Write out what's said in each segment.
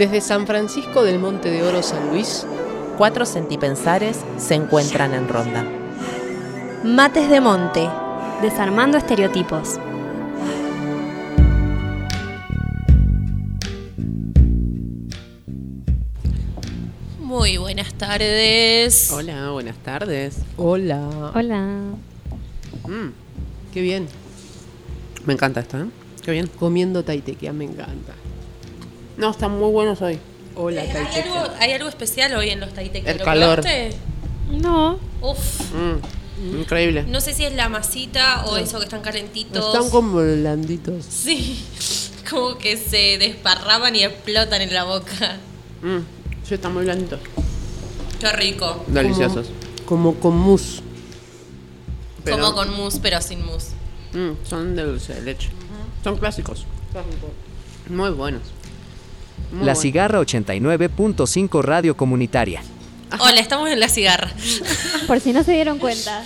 Desde San Francisco del Monte de Oro San Luis, cuatro sentipensares se encuentran en ronda. Mates de Monte, desarmando estereotipos. Muy buenas tardes. Hola, buenas tardes. hola. Hola. Mm, Qué bien. me encanta esto, ¿eh? Qué bien. Comiendo taitequia, me encanta. No, están muy buenos hoy. Hola, ¿Hay taitequia. algo, hay algo especial hoy en los taiteques? El ¿Lo calor. probaste? No. Uf. Mm, increíble. No sé si es la masita o eso que están calentitos. Están como blanditos. Sí. Como que se desparraman y explotan en la boca. Mm, sí, están muy blanditos. Qué rico. Deliciosos. Como con mousse. Pero- Como con mousse, pero sin mousse. Mm, son de dulce de leche. Son clásicos. Muy buenos. Muy La. Cigarra 89.5 Radio Comunitaria. Hola, estamos en la cigarra. Por si no se dieron cuenta.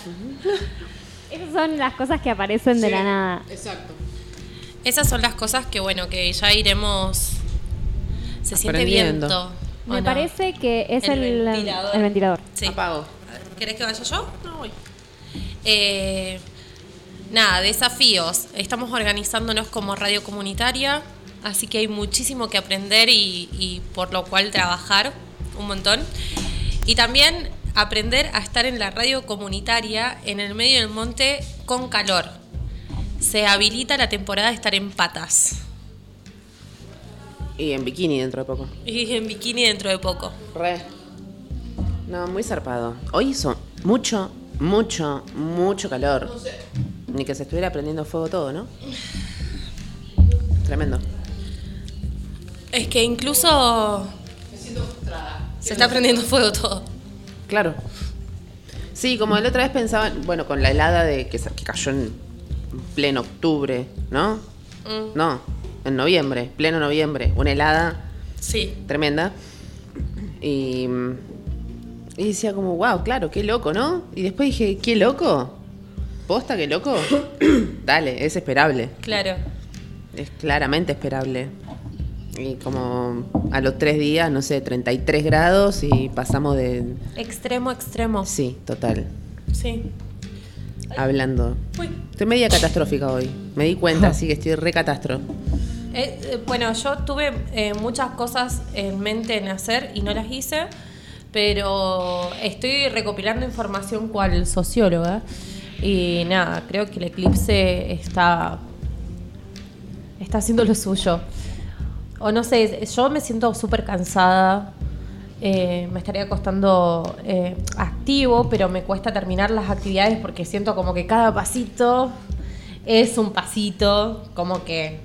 Esas son las cosas que aparecen de la nada. Exacto. Esas son las cosas que, bueno, que ya iremos. Se siente viento. ¿o Me no? parece que es El el, ventilador. el ventilador. Sí. Apago. ¿Querés que vaya yo? No voy. Eh, nada, desafíos. Estamos organizándonos como radio comunitaria, así que hay muchísimo que aprender y, y por lo cual trabajar un montón. Y también aprender a estar en la radio comunitaria en el medio del monte con calor. Se habilita la temporada de estar en patas Y en bikini dentro de poco. y en bikini dentro de poco. Re. No, muy zarpado. Hoy hizo mucho, mucho, mucho calor. Ni que se estuviera prendiendo fuego todo, ¿no? Tremendo. Es que incluso se está prendiendo fuego todo. Claro. Sí, como la otra vez pensaba, bueno, con la helada de que, cayó en pleno octubre, ¿no? Mm, No, en noviembre, pleno noviembre, una helada sí. tremenda. Y, y decía como, wow, claro, qué loco, ¿no? Y después dije, qué loco. ¿Posta, qué loco? Dale, es esperable. Claro. Es claramente esperable. Y como a los tres días, no sé, 33 grados y pasamos de... Extremo, extremo. Sí, total. Sí. Hablando. Uy. Estoy media catastrófica hoy. Me di cuenta, así que estoy re catastro. Eh, eh, bueno, yo tuve eh, muchas cosas en mente en hacer y no las hice, pero estoy recopilando información cual socióloga y nada, creo que el eclipse está, está haciendo lo suyo. O no sé, yo me siento súper cansada, eh, me estaría costando eh, activo, pero me cuesta terminar las actividades porque siento como que cada pasito es un pasito, como que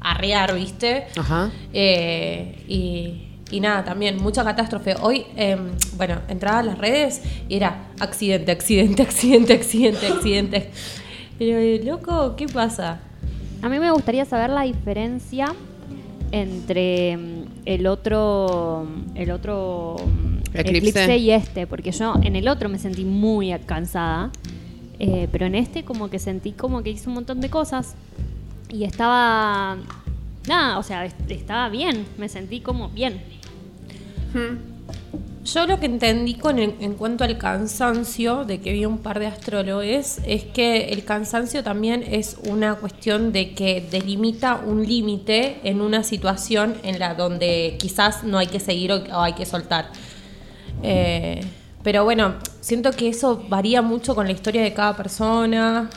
arrear, ¿viste? Ajá. Eh, y, y nada, también mucha catástrofe. Hoy, eh, bueno, entraba a las redes y era accidente, accidente, accidente, accidente, accidente. Pero, loco, ¿qué pasa? A mí me gustaría saber la diferencia entre mm, el otro el otro mm, Eclipse. eclipse y este, porque yo en el otro me sentí muy cansada, eh, pero en este como que sentí como que hice un montón de cosas y estaba nada, o sea, est- estaba bien, me sentí como bien. Yo lo que entendí con el- en cuanto al cansancio, de que vi un par de astrólogos, es que el cansancio también es una cuestión de que delimita un límite en una situación en la donde quizás no hay que seguir o, o hay que soltar. Eh, pero bueno, siento que eso varía mucho con la historia de cada persona.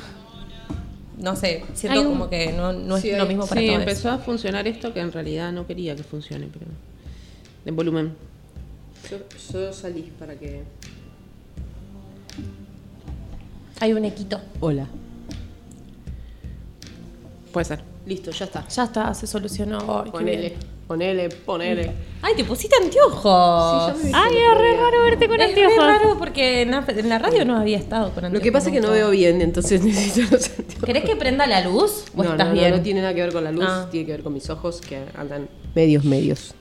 No sé, siento un- como que no, no es Sí, lo mismo para sí, todos. empezó a funcionar esto que en realidad no quería que funcione, pero... En volumen. Yo, yo salí para que... Hay un equito. Hola. Puede ser. Listo, ya está. Ya está, se solucionó. Ay, qué Ponele, bien. ponele, ponele. Ay, te pusiste anteojos. Ay, es re raro verte con es re anteojos. raro porque en la, en la radio no había estado con Lo anteojos. que pasa es que no veo bien, entonces necesito los anteojos. ¿Querés que prenda la luz o No, estás no, no, bien? no tiene nada que ver con la luz, Ah. tiene que ver con mis ojos que andan medios, medios.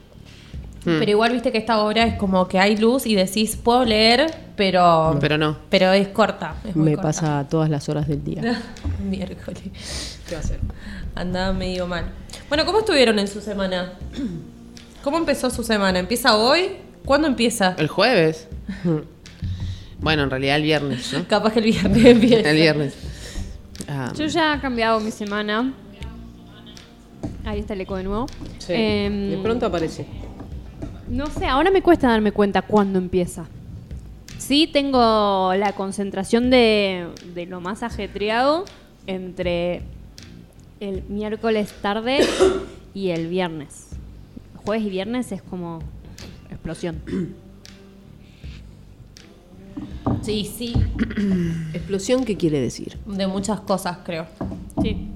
Pero igual viste que esta hora es como que hay luz y decís, puedo leer, pero. Pero no. Pero es corta. es muy Me corta. pasa todas las horas del día. Miércoles. ¿Qué va a hacer? Andaba medio mal. Bueno, ¿cómo estuvieron en su semana? ¿Cómo empezó su semana? ¿Empieza hoy? ¿Cuándo empieza? El jueves. bueno, en realidad el viernes, ¿no? Capaz que el viernes empieza. El viernes. Ah, Yo ya he cambiado mi semana. Ahí está el eco de nuevo. Sí. Em, de pronto aparece. No sé, ahora me cuesta darme cuenta cuándo empieza. Sí tengo la concentración de, de lo más ajetreado entre el miércoles tarde y el viernes. Jueves y viernes es como explosión. Sí, sí. Explosión, ¿qué quiere decir? De muchas cosas, creo. Sí.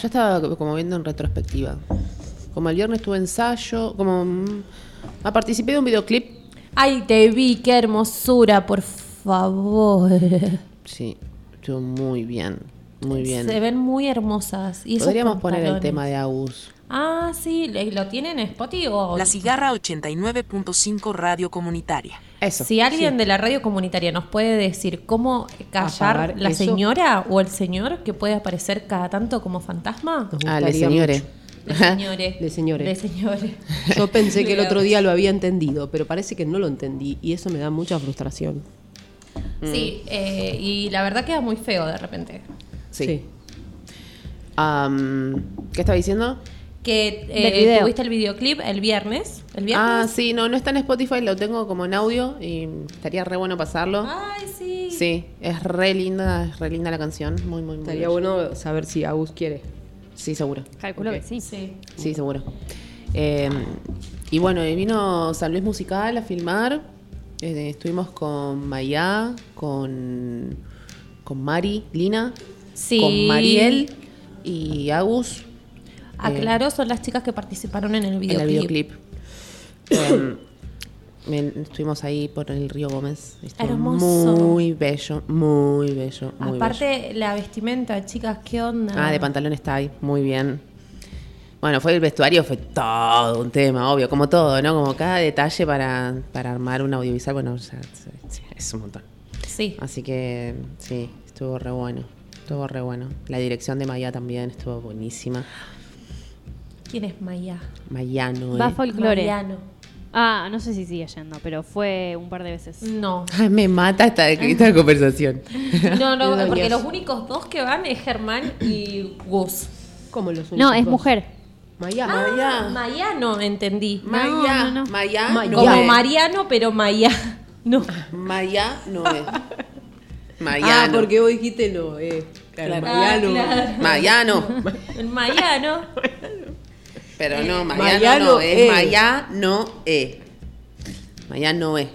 Yo estaba como viendo en retrospectiva. Como el viernes tuve ensayo, como... mm, ah, participé de un videoclip. Ay, te vi, qué hermosura, por favor. Sí, estuvo muy bien, muy bien. Se ven muy hermosas. Y Podríamos poner el tema de Agus. Ah, sí, ¿le- ¿lo tienen en Spotify o...? La Cigarra 89.5 Radio Comunitaria. Eso. Si alguien de la radio comunitaria nos puede decir cómo callar Apagar la eso. señora o el señor que puede aparecer cada tanto como fantasma. Nos Ah, le señores. De señores. De señores. De señores. Yo pensé que el otro día lo había entendido, pero parece que no lo entendí y eso me da mucha frustración. Sí, eh, y la verdad queda muy feo de repente. Sí. ¿Qué estaba diciendo? Que eh, tuviste el videoclip el viernes. ¿El viernes? Ah, sí, no, no está en Spotify, lo tengo como en audio y estaría re bueno pasarlo. Ay, sí. Sí, es re linda, es re linda la canción, muy, muy, muy. Estaría bella. bueno saber si Agus quiere. Sí, seguro. Calculo que sí. Sí. Sí, seguro. Eh, y bueno, vino San Luis Musical a filmar. Eh, estuvimos con Maya, con, con Mari, Lina, Sí. con Mariel y Agus Aclaro, son las chicas que participaron en el en videoclip. el videoclip. Eh, estuvimos ahí por el río Gómez. Estuvo Hermoso. Muy bello, muy bello, muy bello. Aparte, la vestimenta, chicas, ¿qué onda? Ah, de pantalón está ahí, muy bien. Bueno, fue el vestuario, fue todo un tema, obvio, como todo, ¿no? Como cada detalle para, para armar un audiovisual, bueno, o sea, es, un montón. Sí. Así que sí, estuvo re bueno, estuvo re bueno. La dirección de Maya también estuvo buenísima. ¿Quién es Maya? Mayano, Va eh. folclore. Mariano. Ah, no sé si sigue yendo, pero fue un par de veces. No. Ay, me mata esta, esta conversación. No, no, porque los únicos dos que van es Germán y Gus. ¿Cómo los No, únicos es dos? mujer. Maya. Maya. Mayano, entendí. Maya, no, no. Maya, Maya. no Como es. Mariano, pero Maya. No. Maya no es. Ah, Mayano. porque vos dijiste no, eh. Claro, Claro. Mariano. Ah, claro. Mayano. El Mayano. Pero no, Mariano, Mariano no, es. Maya no E. Maya no E.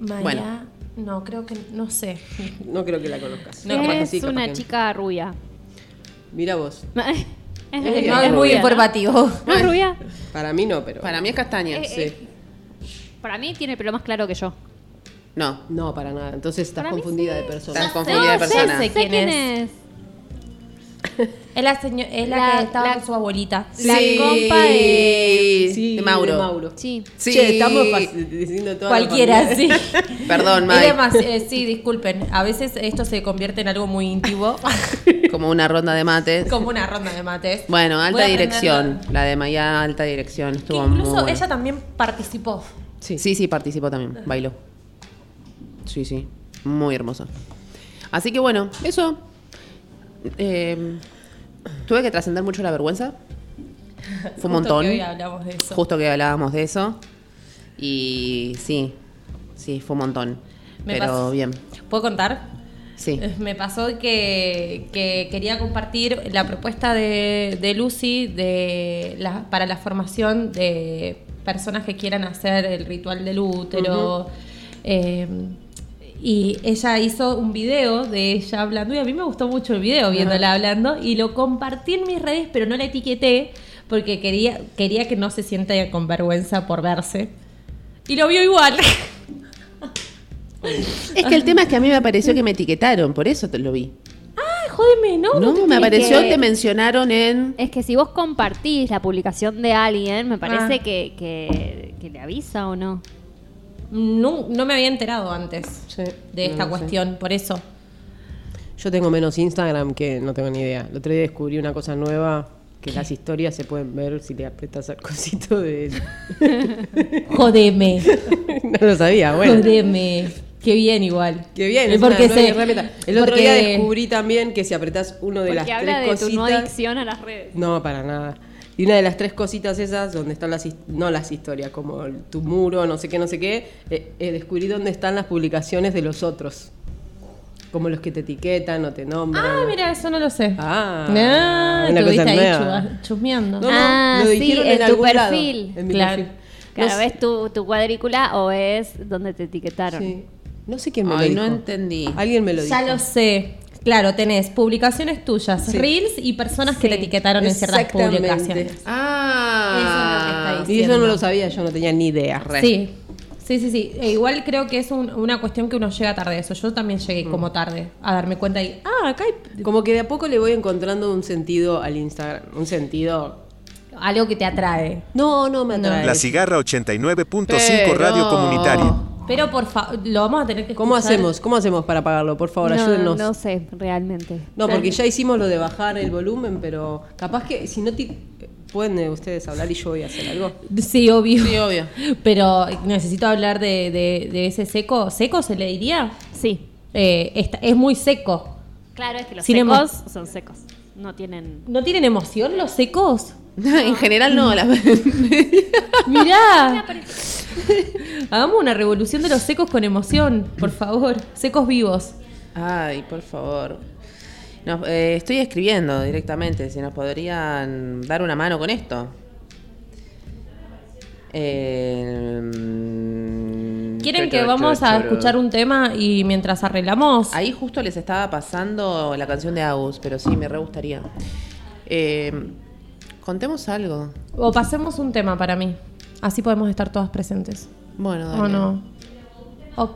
Maya. Bueno. No, creo que. No sé. No creo que la conozcas. No, es sí, una chica rubia. Mira vos. es, Eh, No es muy informativo. ¿No es rubia? Para mí no, pero. Para mí es castaña. Sí. Para mí tiene el pelo más claro que yo. No. No, para nada. Entonces estás Para confundida sí. de persona. Estás confundida de persona. sé Sé quién quién es. Es. La, seño- es la, La- que estaba la- con su abuelita. La compa de- Sí, de Mauro. de Mauro. Sí. Sí. Che, estamos diciendo toda la Cualquiera, sí. Perdón, demas- eh, sí, disculpen. A veces esto se convierte en algo muy íntimo. Como una ronda de mates. como una ronda de mates. Bueno, alta dirección. La de Maya, alta dirección. Que Estuvo incluso muy buena. ella también participó. Sí. Sí, sí, participó también. Bailó. Sí, sí. Muy hermosa. Así que bueno, eso. Eh, tuve que trascender mucho la vergüenza. Fue un montón. que hoy hablamos de eso. Justo que hablábamos de eso. Y sí, sí, fue un montón. Me Pero pasó- bien. ¿Puedo contar? Sí. Eh, Me pasó que, que quería compartir la propuesta de, de Lucy de la- para la formación de personas que quieran hacer el ritual del útero. Eh, y ella hizo un video de ella hablando, y a mí me gustó mucho el video viéndola hablando, y lo compartí en mis redes, pero no la etiqueté porque quería, quería que no se sienta con vergüenza por verse. Y lo vio igual. Es que el tema es que a mí me pareció que me etiquetaron, por eso te lo vi. Ay, jódeme, ¿no? No, me es apareció que- te mencionaron en. Es que si vos compartís la publicación de alguien, me parece Ah. que, que, que le avisa o no. No, no me había enterado antes Sí, de esta no lo sé. cuestión, por eso. Yo tengo menos Instagram que no tengo ni idea. El otro día descubrí una cosa nueva que las historias se pueden ver si le apretas al cosito de... Jodeme. no lo sabía, bueno. Jodeme. Qué bien igual. Qué bien, es porque se- herramienta. El otro porque- día descubrí también que si apretás uno de Porque las habla tres de tu no adicción a las redes. No, para nada. Y una de las tres cositas esas, donde están las, no las historias, como tu muro, no sé qué, no sé qué, eh, eh, descubrí dónde están las publicaciones de los otros. Como los que te etiquetan o te nombran. Ah, mira, eso no lo sé. Ah, Ah, una cosa ahí nueva. chusmeando. No, no, ah, lo sí, en, en tu algún lado, perfil. en mi Claro. perfil. Claro, No sé- ves tu, tu cuadrícula o ves donde te etiquetaron. sí. No sé quién me Ay, lo no dijo. entendí. Alguien me lo dijo. Ya lo sé. Claro, tenés publicaciones tuyas, Sí. reels y personas que te etiquetaron en ciertas publicaciones. Ah. Eso es lo que está Y eso no lo sabía, yo no tenía ni idea. Re. Sí. Sí, sí, sí. E igual creo que es un- una cuestión que uno llega tarde a eso. Yo también llegué Mm. como tarde a darme cuenta y, ah, acá hay Como que de a poco le voy encontrando un sentido al Instagram. Un sentido. algo que te atrae. No, no me atrae. La Cigarra 89.5 Pero- Radio Comunitaria. Pero por favor, lo vamos a tener que ¿Cómo escuchar. hacemos? ¿Cómo hacemos para pagarlo? Por favor, no, ayúdennos. no sé, realmente. No, porque ya hicimos lo de bajar el volumen, pero capaz que si no te... pueden eh, ustedes hablar y yo voy a hacer algo. Sí, obvio. Sí, obvio. Pero necesito hablar de, de- de ese seco. ¿Seco se le diría? Sí. Eh, esta- es muy seco. Claro, es que los Sin secos son secos. No tienen. ¿No tienen emoción los secos? en general no. La... Mirá. Hagamos una revolución de los secos con emoción, por favor. Secos vivos. Ay, por favor. Eh, estoy escribiendo directamente, si nos podrían dar una mano con esto. Eh, ¿Quieren que vamos a escuchar un tema y mientras arreglamos? Ahí justo les estaba pasando la canción de Agus, pero sí, me re gustaría. Eh, contemos algo. O pasemos un tema para mí. Así podemos estar todas presentes. Bueno, dale. ¿O no? O-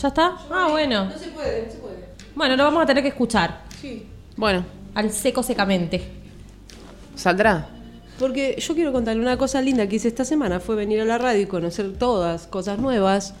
¿Ya está? Ah, bueno. No se puede, no se puede. Bueno, lo vamos a tener que escuchar. Bueno, Al seco secamente. ¿saldrá? Porque yo quiero contarle una cosa linda que hice esta semana, fue venir a la radio y conocer todas cosas nuevas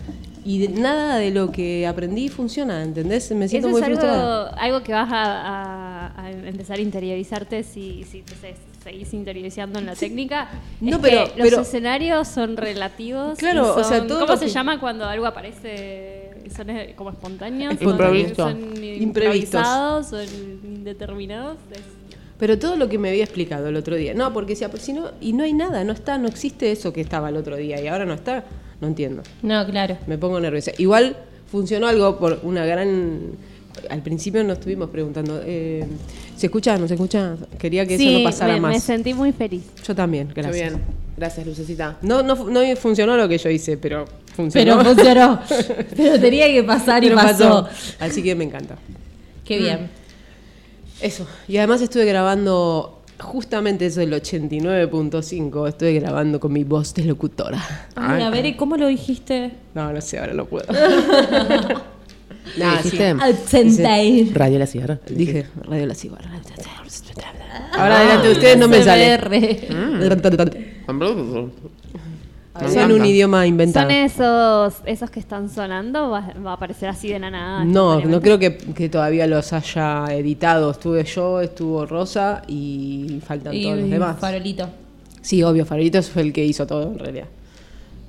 y de- nada de lo que aprendí funciona, ¿entendés? Me siento Eso muy es algo, frustrada. algo que vas a, a- a empezar a interiorizarte si, si te se- seguís interiorizando en la técnica. No, Es pero- que los pero- escenarios son relativos. Claro, o sea, son- todo ¿Cómo se que- llama cuando algo aparece? ¿Son eh, como espontáneos? Imprevisto. ¿Son, improvisados? ¿Son indeterminados? Es- Pero todo lo que me había explicado el otro día, no, porque si, si no, y no hay nada, no está, no existe eso que estaba el otro día y ahora no está, no entiendo. No, claro. Me pongo nerviosa. Igual funcionó algo por una gran. Al principio nos estuvimos preguntando, eh, ¿se escucha? ¿No se escucha? Quería que eso no pasara me, más. me sentí muy feliz. Yo también, Qué gracias. bien. Gracias, Lucecita. No, no, no funcionó lo que yo hice, pero funcionó. Pero funcionó. Pero tenía que pasar y pasó. Así que me encanta. Qué bien. Eso. Y además estuve grabando justamente eso del 89.5. Estuve grabando con mi voz de locutora. Ay, a ver, ¿y cómo lo dijiste? No, no sé, ahora no puedo. ¿Qué Nah, dijiste? Radio La sí. Dije Radio La Cigarra. Ahora adelante de ustedes no me sale. Son un idioma inventado. ¿Son esos, esos que están sonando? ¿Va, va a aparecer así de la nada? No, no creo que, que todavía los haya editado. Estuve yo, estuvo Rosa y faltan Y todos los demás. farolito. Sí, obvio, Farolitos fue el que hizo todo en realidad.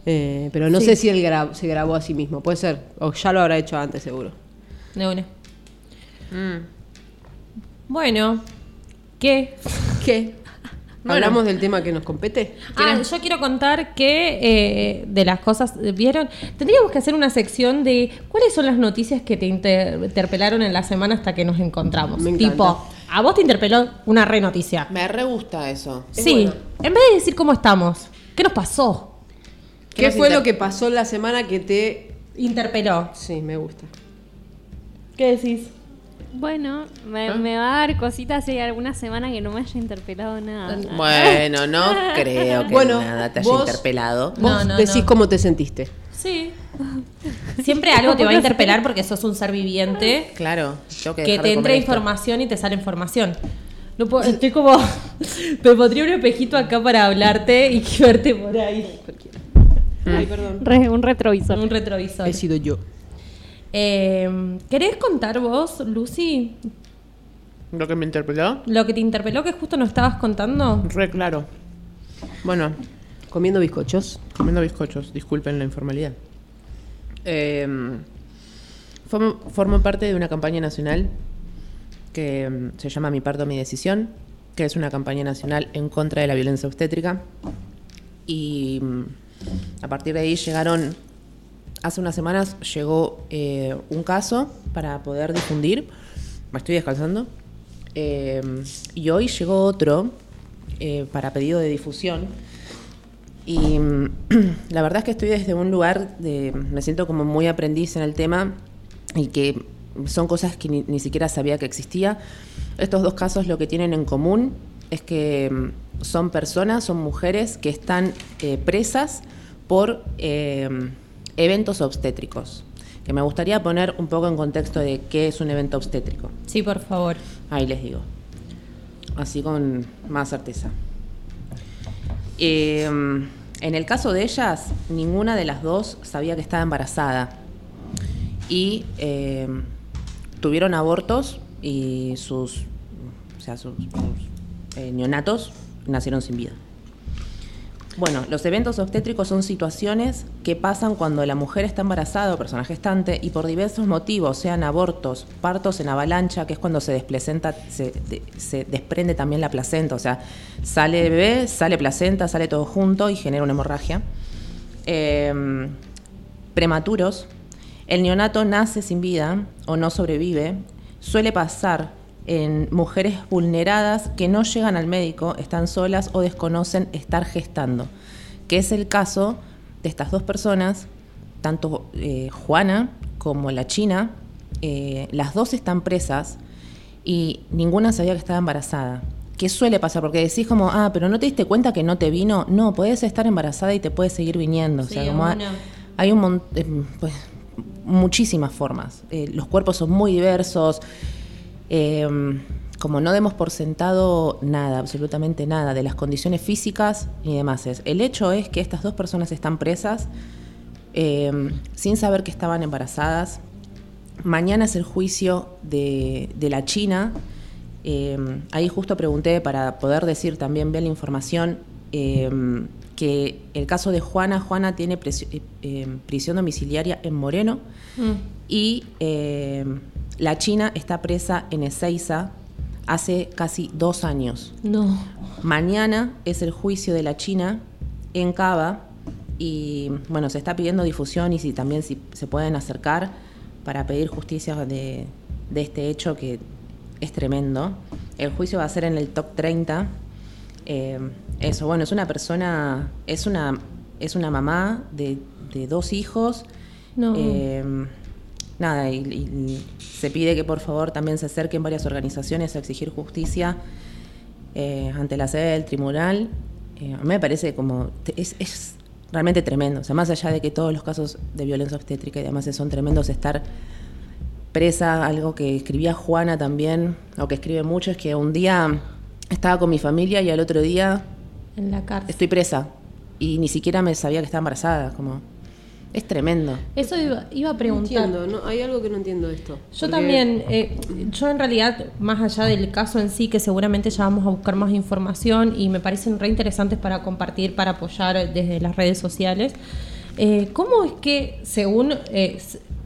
Eh, pero no Sí. sé si él gra- se grabó a sí mismo, puede ser. O ya lo habrá hecho antes, seguro. De una. Mm. Bueno, ¿qué? ¿Qué? ¿Hablamos del tema que nos compete? Ah, yo quiero contar que eh, de las cosas, ¿vieron? Tendríamos que hacer una sección de cuáles son las noticias que te inter- interpelaron en la semana hasta que nos encontramos. Me tipo, a vos te interpeló una re noticia. Me re gusta eso. Sí, en vez de decir cómo estamos, ¿qué nos pasó? ¿Qué nos fue lo que pasó la semana que te... Interpeló. Sí, me gusta. ¿Qué decís? Bueno, me, ¿Ah? me va a dar cositas si hay alguna semana que no me haya interpelado nada. Bueno, no creo que Bueno, nada te haya vos- interpelado. Vos No, no, decís no. cómo te sentiste. Sí. Siempre algo te va a interpelar porque sos un ser viviente Claro, tengo que que te entra información y te sale información. No puedo- estoy como. me pondría un espejito acá para hablarte y verte por ahí. Ay, perdón. Re- un retrovisor. Un retrovisor. He sido yo. Eh, ¿Querés contar vos, Lucy? Lo que me interpeló, Lo que te interpeló que justo nos estabas contando. re claro. Bueno, Comiendo bizcochos. comiendo bizcochos, disculpen la informalidad. Eh, formo, formo parte de una campaña nacional que mm, se llama Mi parto, mi decisión, que es una campaña nacional en contra de la violencia obstétrica. Y a partir de ahí llegaron, hace unas semanas llegó eh, un caso para poder difundir. Me estoy descansando. Eh, y hoy llegó otro eh, para pedido de difusión. Y la verdad es que estoy desde un lugar de. Me siento como muy aprendiz en el tema y que son cosas que ni, siquiera sabía que existía. Estos dos casos lo que tienen en común es que mm, son personas, son mujeres que están presas por eventos obstétricos. Que me gustaría poner un poco en contexto de qué es un evento obstétrico. Sí, por favor. Ahí les digo. Así con más certeza. Eh, en el caso de ellas, ninguna de las dos sabía que estaba embarazada. Y eh, tuvieron abortos y sus, o sea, sus, sus, eh, neonatos nacieron sin vida. Bueno, los eventos obstétricos son situaciones que pasan cuando la mujer está embarazada o persona gestante y por diversos motivos, sean abortos, partos en avalancha, que es cuando se desplacenta, se, de- se desprende también la placenta, o sea, sale bebé, sale placenta, sale todo junto y genera una hemorragia. Em, prematuros, el neonato nace sin vida o no sobrevive, suele pasar en mujeres vulneradas que no llegan al médico, están solas o desconocen estar gestando, que es el caso de estas dos personas, tanto eh, Juana como la China, eh, las dos están presas y ninguna sabía que estaba embarazada. ¿Qué suele pasar? Porque decís como, ah, pero no te diste cuenta que no te vino. No, puedes estar embarazada y te puede seguir viniendo. o sea, como hay un mon- eh, pues, muchísimas formas. Eh, los cuerpos son muy diversos. Eh, como no demos por sentado nada, absolutamente nada, de las condiciones físicas ni demás. El hecho es que estas dos personas están presas eh, sin saber que estaban embarazadas. Mañana es el juicio de, de la China. Eh, ahí justo pregunté para poder decir también bien la información eh, que el caso de Juana, Juana tiene eh, prisión domiciliaria en Moreno y eh, la China está presa en Ezeiza hace casi dos años. No. Mañana es el juicio de la China en Cava y bueno, se está pidiendo difusión y si también si se pueden acercar para pedir justicia de, de este hecho que es tremendo. El juicio va a ser en el top 30. Eh, eso, bueno, es una persona, es una, es una mamá de, de dos hijos. No. Eh, nada, y, y se pide que por favor también se acerquen varias organizaciones a exigir justicia eh, ante la sede del tribunal. Eh, a mí me parece como. es realmente tremendo. O sea, más allá de que todos los casos de violencia obstétrica y demás son tremendos, estar presa, algo que escribía Juana también, o que escribe mucho, es que un día estaba con mi familia y al otro día En la cárcel. estoy presa. Y ni siquiera me sabía que estaba embarazada. Como. Es tremendo. Eso iba, iba a No preguntar. entiendo, no, hay algo que no entiendo de esto. Yo Porque- también, eh, yo en realidad, más allá del caso en sí, que seguramente ya vamos a buscar más información y me parecen re interesantes para compartir, para apoyar desde las redes sociales, eh, ¿cómo es que según, eh,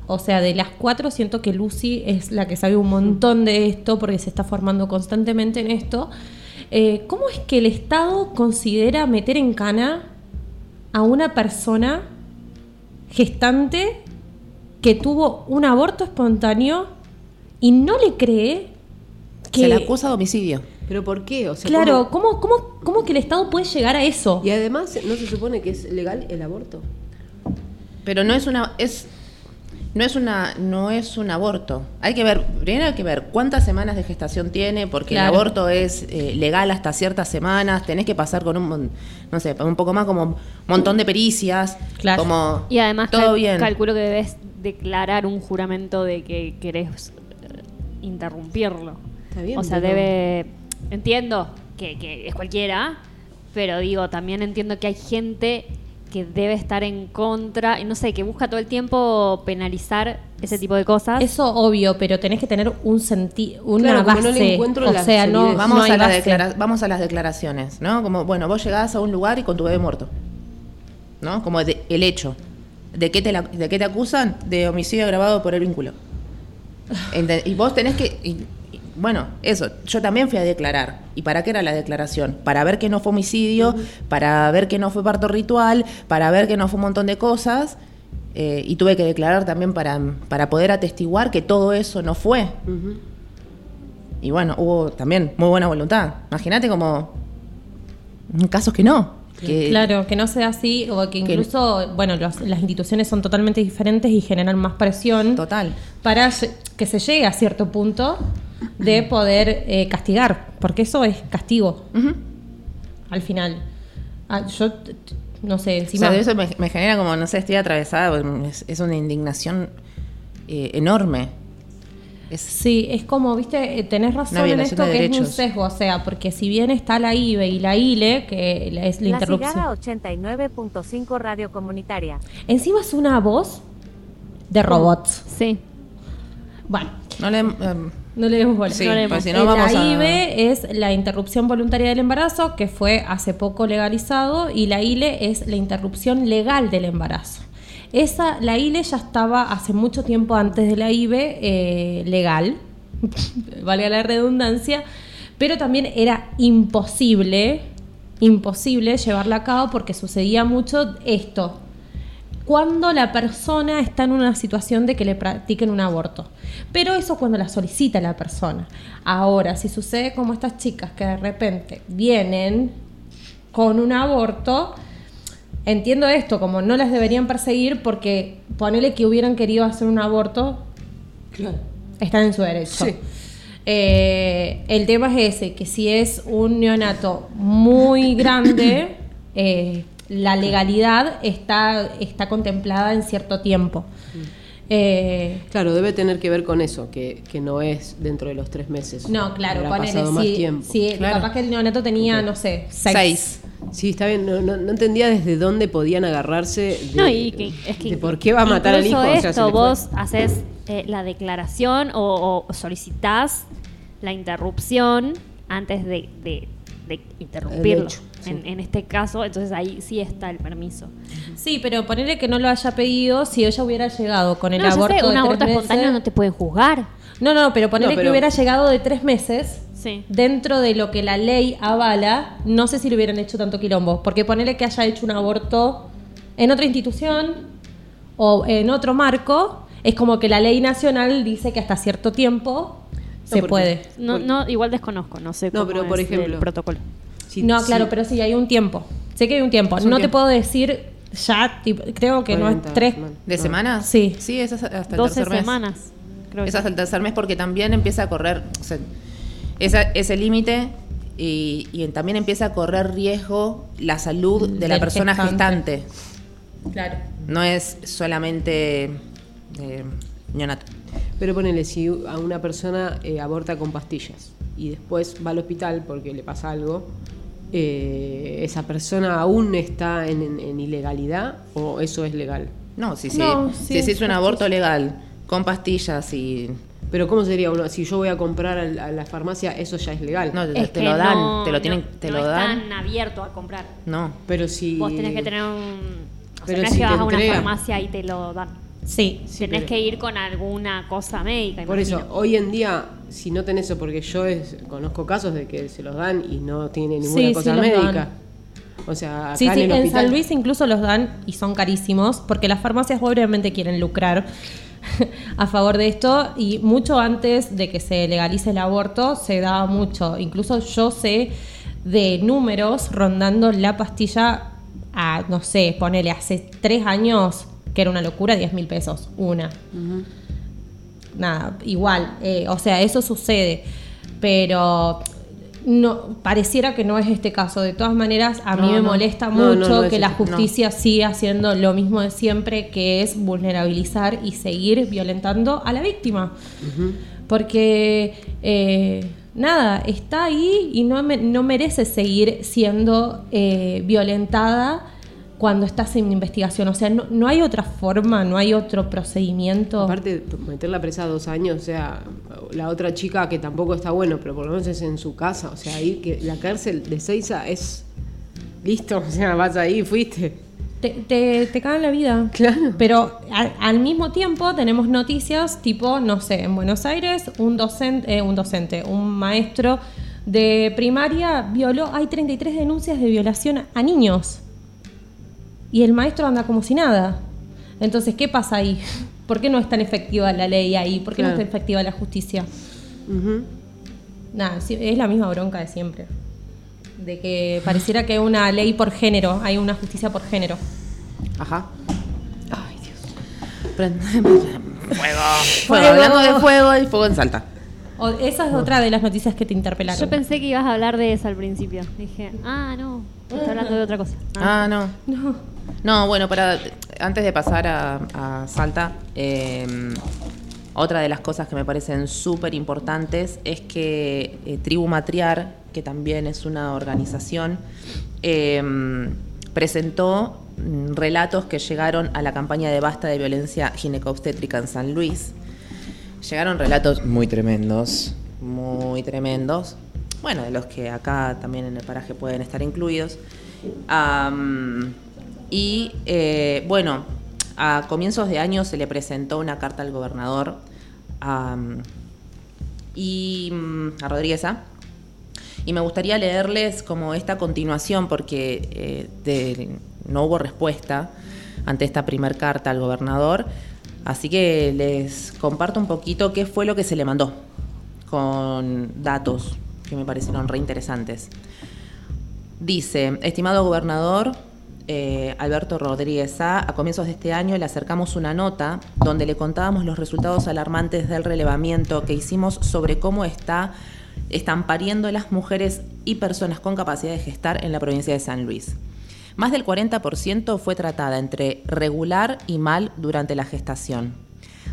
o sea, de las cuatro siento que Lucy es la que sabe un montón de esto porque se está formando constantemente en esto, eh, ¿cómo es que el Estado considera meter en cana a una persona gestante que tuvo un aborto espontáneo y no le cree que... Se la acusa de homicidio. ¿Pero por qué? O sea, Claro, ¿cómo- ¿cómo, cómo, cómo que el Estado puede llegar a eso? Y además, ¿no se supone que es legal el aborto? Pero no es una. Es, no es una. No es un aborto. Hay que ver. Primero hay que ver cuántas semanas de gestación tiene, porque Claro. el aborto es eh, legal hasta ciertas semanas. Tenés que pasar con un no sé, un poco más como un montón de pericias. Claro. Como Y además todo cal- bien. calculo que debes declarar un juramento de que querés eh, interrumpirlo. Está bien, o sea, pero- debe... Entiendo que, que es cualquiera, pero digo, también entiendo que hay gente que debe estar en contra, y no sé, que busca todo el tiempo penalizar ese tipo de cosas. Eso obvio, pero tenés que tener un sentido, una Claro, base. no le encuentro o la sea, no. Vamos, no hay a la base. vamos a las declaraciones, ¿no? Como, bueno, vos llegás a un lugar y con tu bebé muerto. ¿No? Como de- el hecho. ¿De qué, te la- ¿De qué te acusan? De homicidio agravado por el vínculo. Y vos tenés que. y- bueno, eso. Yo también fui a declarar. ¿Y para qué era la declaración? Para ver que no fue homicidio, para ver que no fue parto ritual, para ver que no fue un montón de cosas. eh, y tuve que declarar también para, para poder atestiguar que todo eso no fue. Y bueno, hubo también muy buena voluntad. Imagínate como casos que no. Que, Claro, que no sea así, o que Que- incluso, bueno, los- las instituciones son totalmente diferentes y generan más presión Total. para que se llegue a cierto punto de poder eh, castigar, porque eso es castigo al final. Ah, yo, no sé, O encima... sea, eso me, me genera como, no sé, estoy atravesada. Es, es una indignación eh, enorme. Es, Sí, es como, viste, eh, tenés razón en esto de que es un sesgo, o sea, porque si bien está la IBE y la ILE, que la- es la, La interrupción. Cigala 89.5 Radio Comunitaria. Encima es una voz de robots. Sí. Bueno, no le, em, no le demos bola. Sí, No le pues demos. si no vamos la a- IBE es la interrupción voluntaria del embarazo, que fue hace poco legalizado, y la ILE es la interrupción legal del embarazo. Esa, la ILE ya estaba hace mucho tiempo antes de la IBE eh, legal, valga la redundancia, pero también era imposible, imposible llevarla a cabo porque sucedía mucho esto, cuando la persona está en una situación de que le practiquen un aborto. Pero eso cuando la solicita la persona. Ahora, si sucede como estas chicas que de repente vienen con un aborto, entiendo esto, como no las deberían perseguir porque ponele que hubieran querido hacer un aborto, están en su derecho. Sí. Eh, el tema es ese, que si es un neonato muy grande, eh, la legalidad está, está contemplada en cierto tiempo. Eh, Claro, debe tener que ver con eso, que, que no es dentro de los tres meses. no, claro, ponele, pasado más si, tiempo. Claro. capaz que el neonato tenía, no sé, seis. seis. Sí, está bien. No, no- no entendía desde dónde podían agarrarse de, No, y que, es que de por qué va a matar al hijo. incluso O sea, esto, vos haces eh, la declaración o, o solicitás la interrupción antes de, de- de interrumpirlo. Sí. en, en este caso, entonces ahí sí está el permiso. Sí, pero ponele que no lo haya pedido si ella hubiera llegado con el no, aborto sé, de un tres aborto meses. espontáneo no te pueden juzgar. No, no, pero No, pero- que hubiera llegado de tres meses. Sí. Dentro de lo que la ley avala, no sé si le hubieran hecho tanto quilombo. Porque ponele que haya hecho un aborto en otra institución o en otro marco, es como que la ley nacional dice que hasta cierto tiempo se puede. No, no, igual desconozco, no sé No, cómo pero por es el ejemplo, protocolo. No, claro, pero sí, hay un tiempo. Sé que hay un tiempo. Un no te tiempo. puedo decir ya, tipo, creo que no 40 es tres. ¿De No. semanas? Sí. Sí, es hasta hasta el 12 tercer mes. semanas. Creo que Es hasta el tercer mes porque también empieza a correr o sea, esa- ese límite y, y también empieza a correr riesgo la salud de la Del persona gestante. gestante. Claro. No es solamente eh, neonato. Pero ponele, si a una persona eh, aborta con pastillas y después va al hospital porque le pasa algo, eh, ¿esa persona aún está en, en- en ilegalidad o eso es legal? No, si, No, si, sí, si un aborto legal con pastillas y... Pero ¿cómo sería uno? Si yo voy a comprar a la farmacia, eso ya es legal. No, te, Es te que lo dan, no- te lo tienen, no- te no lo dan. están abierto a comprar. No. Pero si... Vos tenés que tener un... O sea, Pero no es si que vas a una farmacia y te lo dan. Sí. Sí, tenés pero- que ir con alguna cosa médica. Por eso, hoy en día, si no tenés eso, porque yo es- conozco casos de que se los dan y no tiene ninguna Sí, sí cosa los médica. dan. O sea, acá Sí, en sí, el en. San Luis incluso los dan y son carísimos porque las farmacias obviamente quieren lucrar a favor de esto y mucho antes de que se legalice el aborto se daba mucho. Incluso yo sé de números rondando la pastilla a, no sé, ponele hace tres años, que era una locura, 10 mil pesos, una. Nada, igual, eh, o sea, eso sucede, pero no pareciera que no es este caso. De todas maneras, a mí me no. molesta No, mucho que la este- justicia siga haciendo lo mismo de siempre, que es vulnerabilizar y seguir violentando a la víctima. Porque, eh, nada, está ahí y no, no merece seguir siendo eh, violentada cuando estás en investigación. O sea, no, no hay otra forma, no hay otro procedimiento. Aparte, meterla presa dos años, o sea, la otra chica que tampoco está bueno, pero por lo menos es en su casa. O sea, ahí que la cárcel de Seiza es listo, o sea, vas ahí, fuiste. Te, te, te cagan la vida. Claro. Pero al, al mismo tiempo tenemos noticias tipo, no sé, en Buenos Aires, un docente, eh, un docente, un maestro de primaria violó, hay 33 denuncias de violación a niños. Y el maestro anda como si nada. Entonces, ¿qué pasa ahí? ¿Por qué no es tan efectiva la ley ahí? ¿Por qué no es tan efectiva la justicia? Nada, es la misma bronca de siempre. De que pareciera que hay una ley por género, hay una justicia por género. Ajá. Ay, Dios. Prende- fuego. Fuego. Hablando de fuego y fuego en Salta. O- esa es otra de las noticias que te interpelaron. Yo pensé que ibas a hablar de eso al principio. Dije, ah, no, está hablando de otra cosa. Ah, no. No. No, bueno, para antes de pasar a, a Salta, eh, otra de las cosas que me parecen súper importantes es que eh, Tribu Matriar, que también es una organización, eh, presentó mm, relatos que llegaron a la campaña de basta de violencia ginecobstétrica en San Luis. Llegaron relatos muy tremendos, muy tremendos. Bueno, de los que acá también en el paraje pueden estar incluidos. Y eh, bueno, a comienzos de año se le presentó una carta al gobernador y mm, a Rodríguez. Y me gustaría leerles como esta continuación porque eh, no hubo respuesta ante esta primer carta al gobernador. Así que les comparto un poquito qué fue lo que se le mandó con datos que me parecieron re interesantes. Dice, estimado gobernador eh, Alberto Rodríguez A, a comienzos de este año le acercamos una nota donde le contábamos los resultados alarmantes del relevamiento que hicimos sobre cómo está, están pariendo las mujeres y personas con capacidad de gestar en la provincia de San Luis. Más del 40% fue tratada entre regular y mal durante la gestación.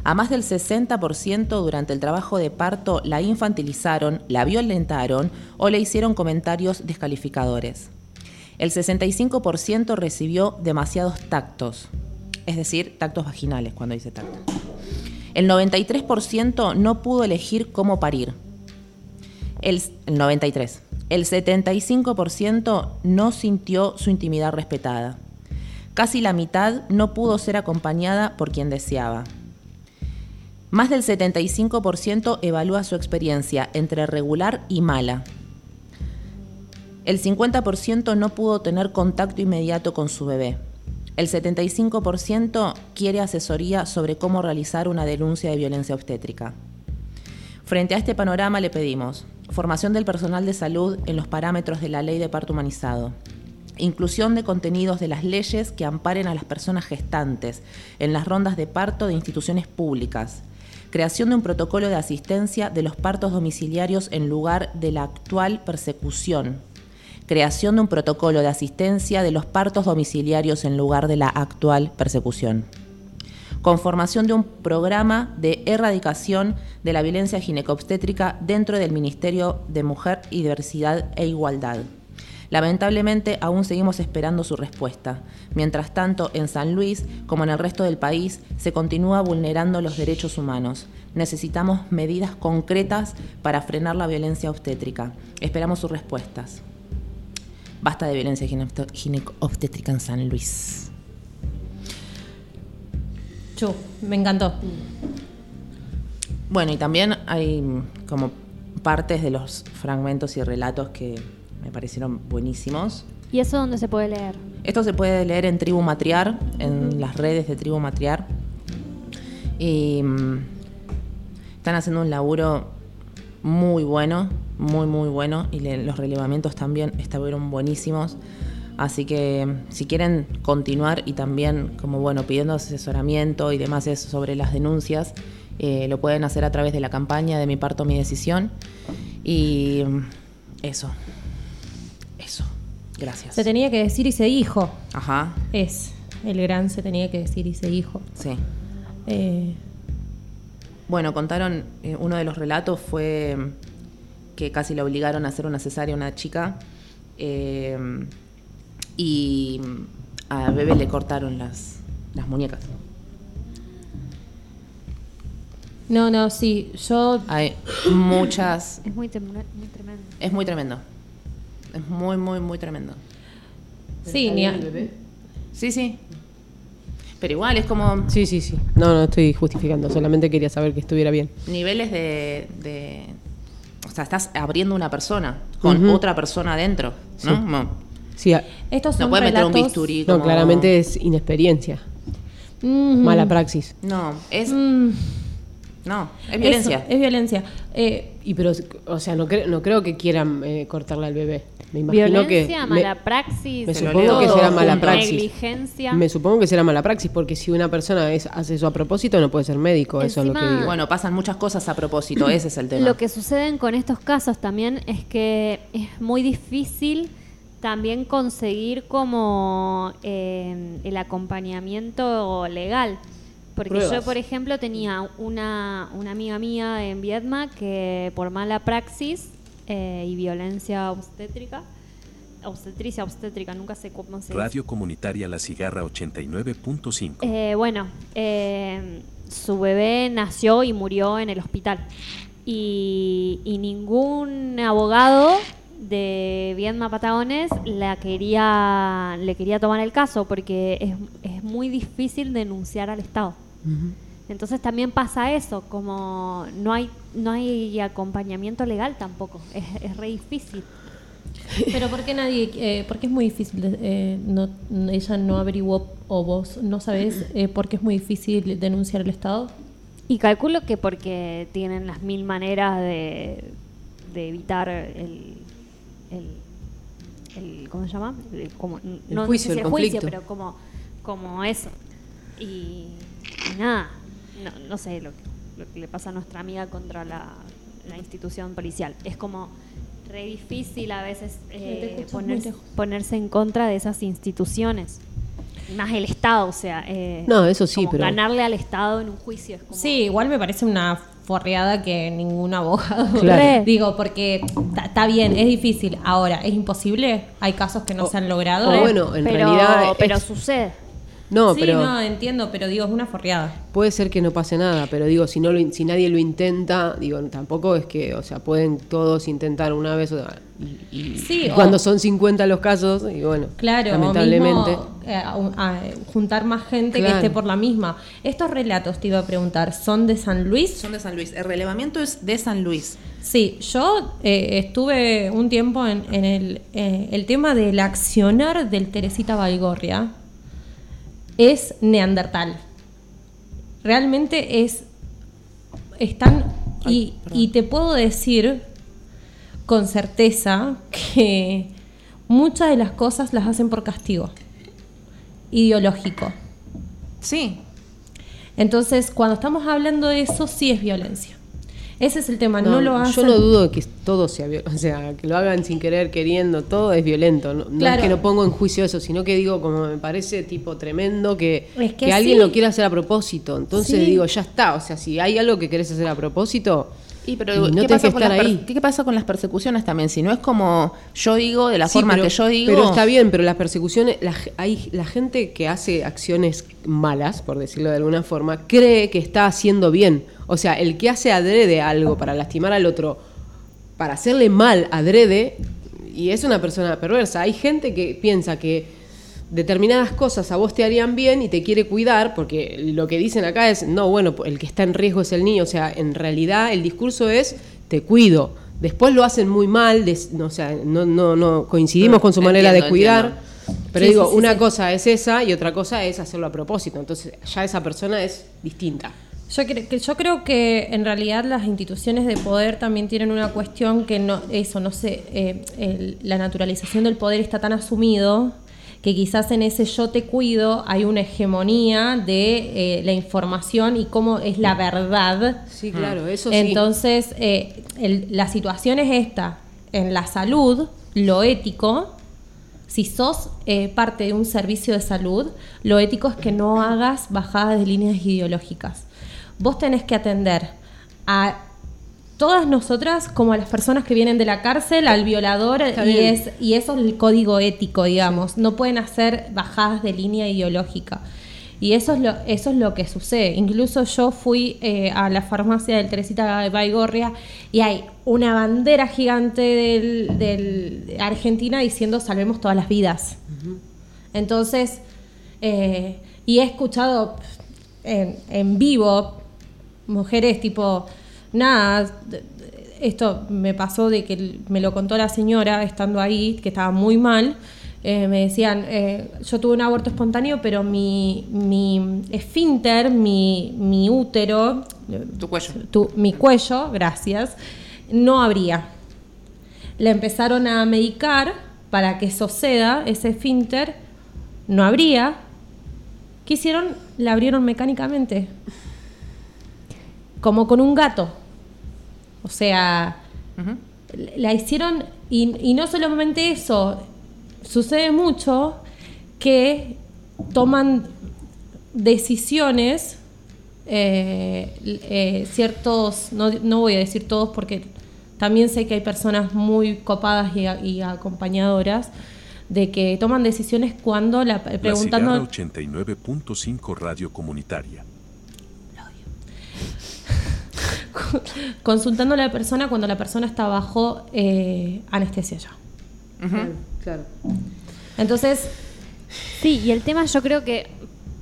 A más del 60% durante el trabajo de parto la infantilizaron, la violentaron o le hicieron comentarios descalificadores. El 65% recibió demasiados tactos, es decir, tactos vaginales cuando dice tacto. El 93% no pudo elegir cómo parir. El, el 93. El 75% no sintió su intimidad respetada. Casi la mitad no pudo ser acompañada por quien deseaba. Más del 75% evalúa su experiencia entre regular y mala. El 50% no pudo tener contacto inmediato con su bebé. El 75% quiere asesoría sobre cómo realizar una denuncia de violencia obstétrica. Frente a este panorama le pedimos formación del personal de salud en los parámetros de la ley de parto humanizado, inclusión de contenidos de las leyes que amparen a las personas gestantes en las rondas de parto de instituciones públicas, creación de un protocolo de asistencia de los partos domiciliarios en lugar de la actual persecución, creación de un protocolo de asistencia de los partos domiciliarios en lugar de la actual persecución conformación de un programa de erradicación de la violencia ginecobstétrica dentro del Ministerio de Mujer Diversidad e Igualdad. Lamentablemente aún seguimos esperando su respuesta. Mientras tanto, en San Luis, como en el resto del país, se continúa vulnerando los derechos humanos. Necesitamos medidas concretas para frenar la violencia obstétrica. Esperamos sus respuestas. Basta de violencia gineco- ginecobstétrica en San Luis. Chu, me encantó. Bueno, y también hay como partes de los fragmentos y relatos que me parecieron buenísimos. ¿Y eso dónde se puede leer? Esto se puede leer en Tribu Matriar, en las redes de Tribu Matriar. Y mm, están haciendo un laburo muy bueno, muy, muy bueno. Y le- los relevamientos también estuvieron buenísimos. Así que mm, si quieren continuar y también, como bueno, pidiendo asesoramiento y demás es sobre las denuncias, eh, lo pueden hacer a través de la campaña de Mi Parto, Mi Decisión. Y mm, eso. Eso. Gracias. Se tenía que decir y se dijo. Ajá. Es el gran se tenía que decir y se dijo. Sí. Eh, Bueno, contaron, eh, uno de los relatos fue que casi la obligaron a hacer una cesárea a una chica. eh, y a bebé le cortaron las, las muñecas. No, no, sí. Yo. Hay muchas. Es muy, tem- muy tremendo. Es muy tremendo. Es muy, muy, muy tremendo. Sí, ni a- Sí, sí. Pero igual es como Sí, sí, sí. No, no estoy justificando, solamente quería saber que estuviera bien. niveles de, de- O sea, estás abriendo una persona con otra persona adentro. ¿no? Sí. Como- Sí, a- Estos son no puedes meter un bisturí. no, claramente es inexperiencia, mala praxis. No, es. mm, No, es eso, violencia. es violencia. Eh, Y pero, o sea, no, cre- no creo que quieran eh, cortarle al bebé. Me imagino Violencia, que... mala me- praxis, me supongo que será mala praxis. negligencia. Me supongo que será mala praxis, porque si una persona es- hace eso a propósito, no puede ser médico, eso es lo que digo. Bueno, pasan muchas cosas a propósito, ese es el tema. Lo que suceden con estos casos también es que es muy difícil también conseguir como eh, el acompañamiento legal. Porque yo, por ejemplo, tenía una, una amiga mía en Vietnam que por mala praxis eh, y violencia obstétrica, obstetricia, obstétrica, nunca sé cómo se dice. Radio Comunitaria La Cigarra 89.5. Eh, bueno, eh, su bebé nació y murió en el hospital. Y, y ningún abogado de Viedma Patagones la quería, le quería tomar el caso porque es, es muy difícil denunciar al Estado. Entonces también pasa eso, como no hay, no hay acompañamiento legal tampoco, es, es re difícil. pero ¿por qué nadie.? Eh, porque es muy difícil. eh, no, ella no averiguó o vos no sabés eh, por qué es muy difícil denunciar al Estado. Y calculo que porque tienen las mil maneras de, de evitar el, el, el- ¿cómo se llama? El, como, no, no juicio, sé si el el juicio, pero como, como eso. Y, y nada, no, no sé lo, que- lo que le pasa a nuestra amiga contra la, la institución policial. Es como re difícil a veces eh, ponerse, ponerse en contra de esas instituciones. Más el Estado, o sea, eh, No, eso sí, como pero- ganarle al Estado en un juicio es como Sí, igual me parece una forreada que ningún abogado. Claro. Digo, porque está bien, es difícil. Ahora, ¿es imposible? Hay casos que no O- se han logrado. o bueno, en pero, realidad pero es- sucede. No, sí, pero no, entiendo, pero digo, es una forreada. puede ser que no pase nada, pero digo, si no lo si nadie lo intenta, digo, tampoco es que, o sea, pueden todos intentar una vez o- y, y- Sí, y o- cuando son 50 los casos, y bueno, Claro, lamentablemente. mismo, eh, a- a- juntar más gente que esté por la misma. Estos relatos, te iba a preguntar, ¿son de San Luis? Son de San Luis. El relevamiento es de San Luis. Sí, yo eh, estuve un tiempo en, en el, eh, el tema del accionar del Teresita Baigorria. Es neandertal. Realmente es. Están. Y, y te puedo decir con certeza que muchas de las cosas las hacen por castigo ideológico. Sí. Entonces, cuando estamos hablando de eso, sí es violencia. Ese es el tema, no, lo hacen. Yo no dudo de que todo sea o sea, que lo hagan sin querer, queriendo, todo es violento. No, es que no pongo en juicio eso, sino que digo, como me parece tipo tremendo que, Es que que alguien lo quiera hacer a propósito. Entonces Sí. digo, ya está, o sea, si hay algo que querés hacer a propósito, Y pero y no ¿qué, pasa que estar ahí. ¿qué, pasa con las persecuciones también? Si no es como yo digo, de la Sí, forma pero- que yo digo. Pero está bien, pero las persecuciones, la, hay, la gente que hace acciones malas, por decirlo de alguna forma, cree que está haciendo bien. O sea, el que hace adrede algo para lastimar al otro, para hacerle mal adrede, y es una persona perversa. Hay gente que piensa que determinadas cosas a vos te harían bien y te quiere cuidar, porque lo que dicen acá es, no, bueno, el que está en riesgo es el niño. O sea, en realidad el discurso es, te cuido. Después lo hacen muy mal, des- no, o sea, no, no, no coincidimos con su manera de cuidar. entiendo. Pero Sí, digo, sí, sí, una sí. cosa es esa y otra cosa es hacerlo a propósito. Entonces ya esa persona es distinta. Yo, cre- que, yo creo que en realidad las instituciones de poder también tienen una cuestión que no, eso, no sé, eh, el- la naturalización del poder está tan asumido que quizás en ese yo te cuido hay una hegemonía de eh, la información y cómo es la verdad. Sí, claro, eso sí. Entonces, eh, el- la situación es esta. En la salud, lo ético, si sos eh, parte de un servicio de salud, lo ético es que no hagas bajadas de líneas ideológicas. Vos tenés que atender a todas nosotras como a las personas que vienen de la cárcel, al violador, y, es, y eso es el código ético, digamos. No pueden hacer bajadas de línea ideológica. Y eso es lo, eso es lo que sucede. Incluso yo fui eh, a la farmacia del Teresita de Baigorria y hay una bandera gigante del, del- de Argentina diciendo salvemos todas las vidas. Entonces, eh, y he escuchado en, en vivo mujeres tipo, nada, esto me pasó de que me lo contó la señora estando ahí, que estaba muy mal. eh, me decían, eh, yo tuve un aborto espontáneo, pero mi, mi esfínter, mi, mi útero, Tu cuello. tu- mi cuello, gracias, no abría. Le empezaron a medicar para que suceda ese esfínter, no abría. ¿Qué hicieron? La abrieron mecánicamente. Como con un gato. O sea, la hicieron y, y no solamente eso, sucede mucho que toman decisiones eh, eh, ciertos, no, no voy a decir todos porque también sé que hay personas muy copadas y, a- y acompañadoras de que toman decisiones cuando la La preguntando Cigarra 89.5 Radio Comunitaria. consultando a la persona cuando la persona está bajo eh, anestesia ya. Claro. Entonces, Sí, y el tema yo creo que...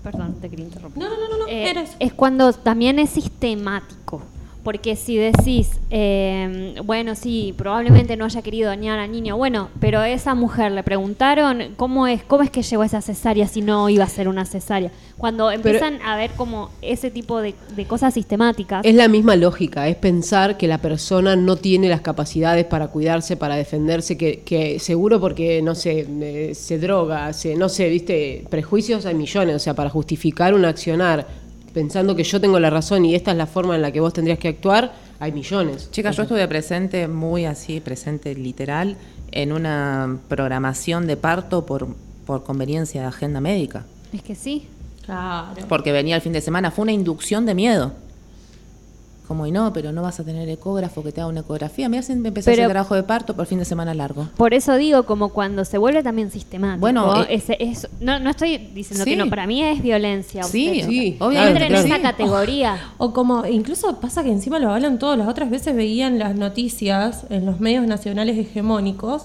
Perdón, te quería interrumpir. no, no, no, no, no, Eh, es cuando también es sistemático. Porque si decís, eh, bueno, sí, probablemente no haya querido dañar al niño, bueno, pero a esa mujer le preguntaron cómo es, cómo es que llegó a esa cesárea si no iba a ser una cesárea. Cuando empiezan a ver como ese tipo de, de cosas sistemáticas. Es la misma lógica, es pensar que la persona no tiene las capacidades para cuidarse, para defenderse, que, que seguro porque, no sé, eh, se droga, se, no sé, viste, prejuicios hay millones, o sea, para justificar un accionar pensando que yo tengo la razón y esta es la forma en la que vos tendrías que actuar, hay millones. Chicas, yo estuve presente, muy así, presente literal, en una programación de parto por, por conveniencia de agenda médica. Es que sí. Claro. Porque venía el fin de semana, fue una inducción de miedo. Como, y no, pero no vas a tener ecógrafo que te haga una ecografía. Mira, si a Pero- hacer trabajo de parto por fin de semana largo. Por eso digo, como cuando se vuelve también sistemático. Bueno, eh, ese- es- no, no estoy diciendo Sí. que no, para mí es violencia. Sí, sí, obviamente. Entra en claro. esa categoría. O como, incluso pasa que encima lo hablan todos, las otras veces veían las noticias en los medios nacionales hegemónicos,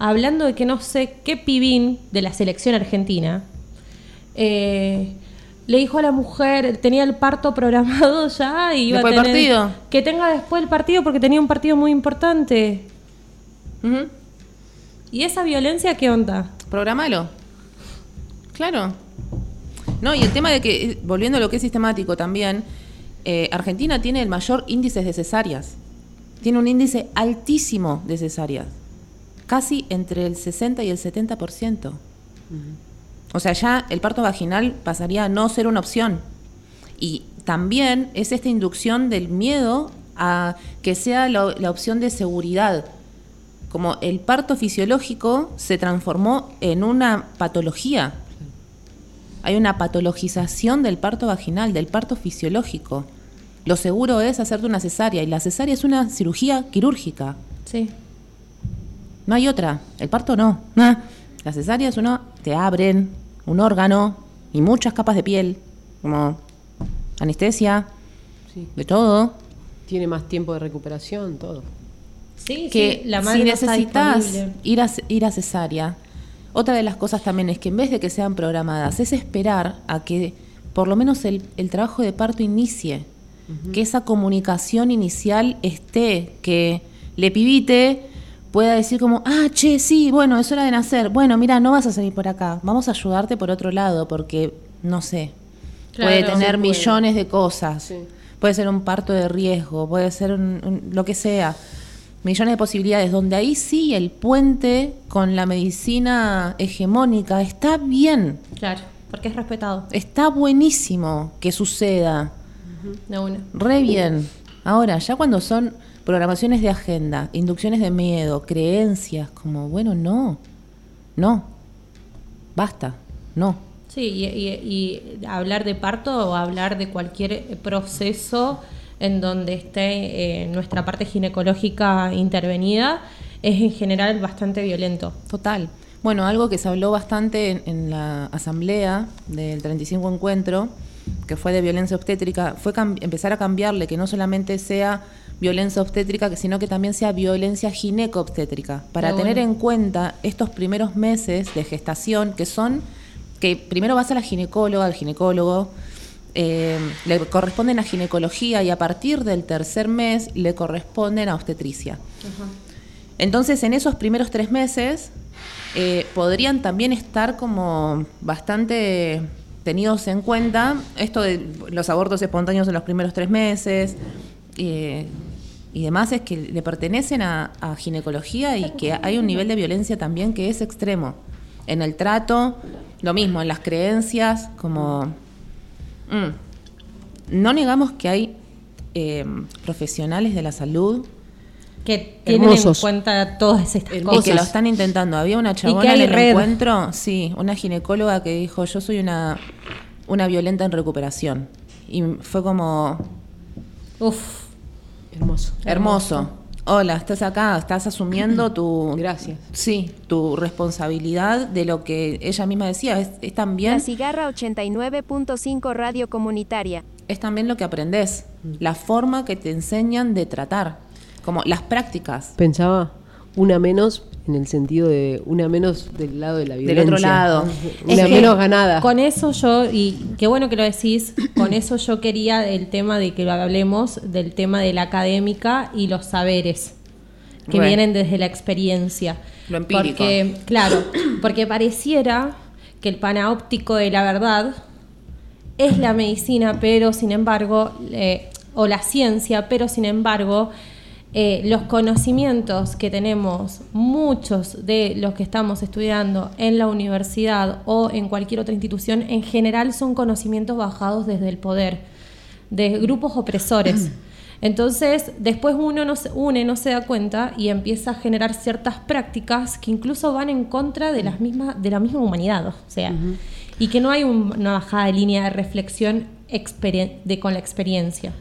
hablando de que no sé qué pibín de la selección argentina eh, le dijo a la mujer, tenía el parto programado ya y iba Después a tener, partido. que tenga después el partido porque tenía un partido muy importante. ¿Y esa violencia qué onda? Programalo. Claro. No, y el tema de que, volviendo a lo que es sistemático también, eh, Argentina tiene el mayor índice de cesáreas. Tiene un índice altísimo de cesáreas. Casi entre el 60 y el 70%. O sea, ya el parto vaginal pasaría a no ser una opción. Y también es esta inducción del miedo a que sea la- la opción de seguridad como el parto fisiológico se transformó en una patología. Hay una patologización del parto vaginal, del parto fisiológico. Lo seguro es hacerte una cesárea y la cesárea es una cirugía quirúrgica. Sí. No hay otra. El parto no. La cesárea es uno, te abren un órgano y muchas capas de piel, como anestesia, Sí. de todo. Tiene más tiempo de recuperación, todo. Sí, que sí, la si madre está necesitas ir a, ir a cesárea, otra de las cosas también es que en vez de que sean programadas, es esperar a que por lo menos el, el trabajo de parto inicie, que esa comunicación inicial esté, que le pibite pueda decir como, ah, che, sí, bueno, es hora de nacer, bueno, mira, no vas a salir por acá, vamos a ayudarte por otro lado, porque, no sé, Claro, puede tener millones de cosas. Sí. Puede ser un parto de riesgo, puede ser un- un- lo que sea. Millones de posibilidades, donde ahí sí el puente con la medicina hegemónica está bien, Claro, porque es respetado. está buenísimo que suceda, re bien. Ahora, ya cuando son programaciones de agenda, inducciones de miedo, creencias, como, bueno, no, no, basta, no. Sí, y, y- y hablar de parto o hablar de cualquier proceso en donde esté eh, nuestra parte ginecológica intervenida, es en general bastante violento. Total. Bueno, algo que se habló bastante en, en la asamblea del 35 encuentro, que fue de violencia obstétrica, fue empezar a cambiarle que no solamente sea violencia obstétrica, sino que también sea violencia gineco-obstétrica, para tener bueno. en cuenta estos primeros meses de gestación, que son, que primero vas a la ginecóloga, al ginecólogo, eh, le corresponden a ginecología y a partir del tercer mes le corresponden a obstetricia. Entonces, en esos primeros tres meses eh, podrían también estar como bastante tenidos en cuenta esto de los abortos espontáneos en los primeros tres meses eh, y demás, es que le pertenecen a, a ginecología y que hay un nivel de violencia también que es extremo. En el trato, lo mismo, en las creencias, como... mm, no negamos que hay eh, profesionales de la salud Que tienen Hermosos. en cuenta todas estas y cosas. que lo están intentando. Había una chabona en el red. encuentro, sí, una ginecóloga que dijo, yo soy una, una violenta en recuperación. Y fue como, Uf, Hermoso. hermoso. Hola, estás acá, estás asumiendo tu... Gracias. Sí, tu responsabilidad de lo que ella misma decía. Es, es también, La Cigarra 89.5 Radio Comunitaria. es también lo que aprendes. La forma que te enseñan de tratar. Como las prácticas. Pensaba una menos en el sentido de una menos del lado de la Del violencia. otro lado. Una Es que menos ganada. Con eso yo, y qué bueno que lo decís, con eso yo quería el tema de que lo hablemos, del tema de la académica y los saberes que vienen desde la experiencia. Lo empírico. Porque, claro, porque pareciera que el panóptico de la verdad es la medicina, pero sin embargo, eh, o la ciencia, pero sin embargo, eh, los conocimientos que tenemos, muchos de los que estamos estudiando en la universidad o en cualquier otra institución, en general son conocimientos bajados desde el poder, de grupos opresores. Entonces, después uno no se une, no se da cuenta y empieza a generar ciertas prácticas que incluso van en contra de, las mismas, de la misma humanidad. O sea, y que no hay un- una bajada de línea de reflexión de, con la experiencia.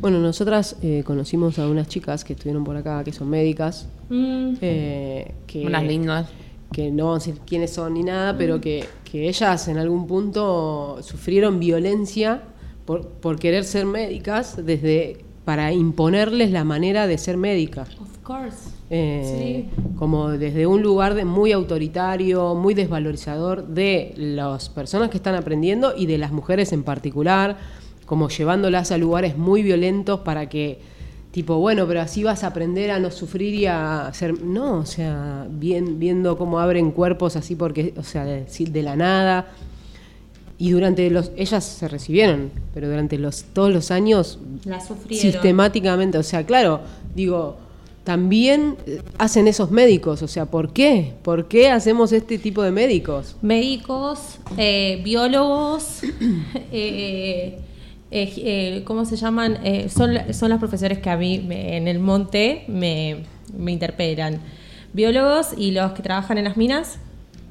Bueno, nosotras eh, conocimos a unas chicas que estuvieron por acá, que son médicas, Mm, eh, que, Unas lindas. que no vamos a decir quiénes son ni nada, pero que, que ellas en algún punto sufrieron violencia por, por querer ser médicas desde para imponerles la manera de ser médica. of course. Eh, como desde un lugar de muy autoritario, muy desvalorizador de las personas que están aprendiendo y de las mujeres en particular, como llevándolas a lugares muy violentos para que, tipo, bueno, pero así vas a aprender a no sufrir y a ser, no, o sea, bien, viendo cómo abren cuerpos así porque, o sea, de, de la nada. Y durante los, ellas se recibieron, pero durante los, todos los años La sufrieron. sistemáticamente. O sea, claro, digo, también eh, hacen esos médicos. O sea, ¿por qué? ¿Por qué hacemos este tipo de médicos? Médicos, eh, biólogos, eh, eh, eh, ¿cómo se llaman? Eh, son, son las profesores que a mí me- en el monte me, me interpelan. Biólogos y los que trabajan en las minas,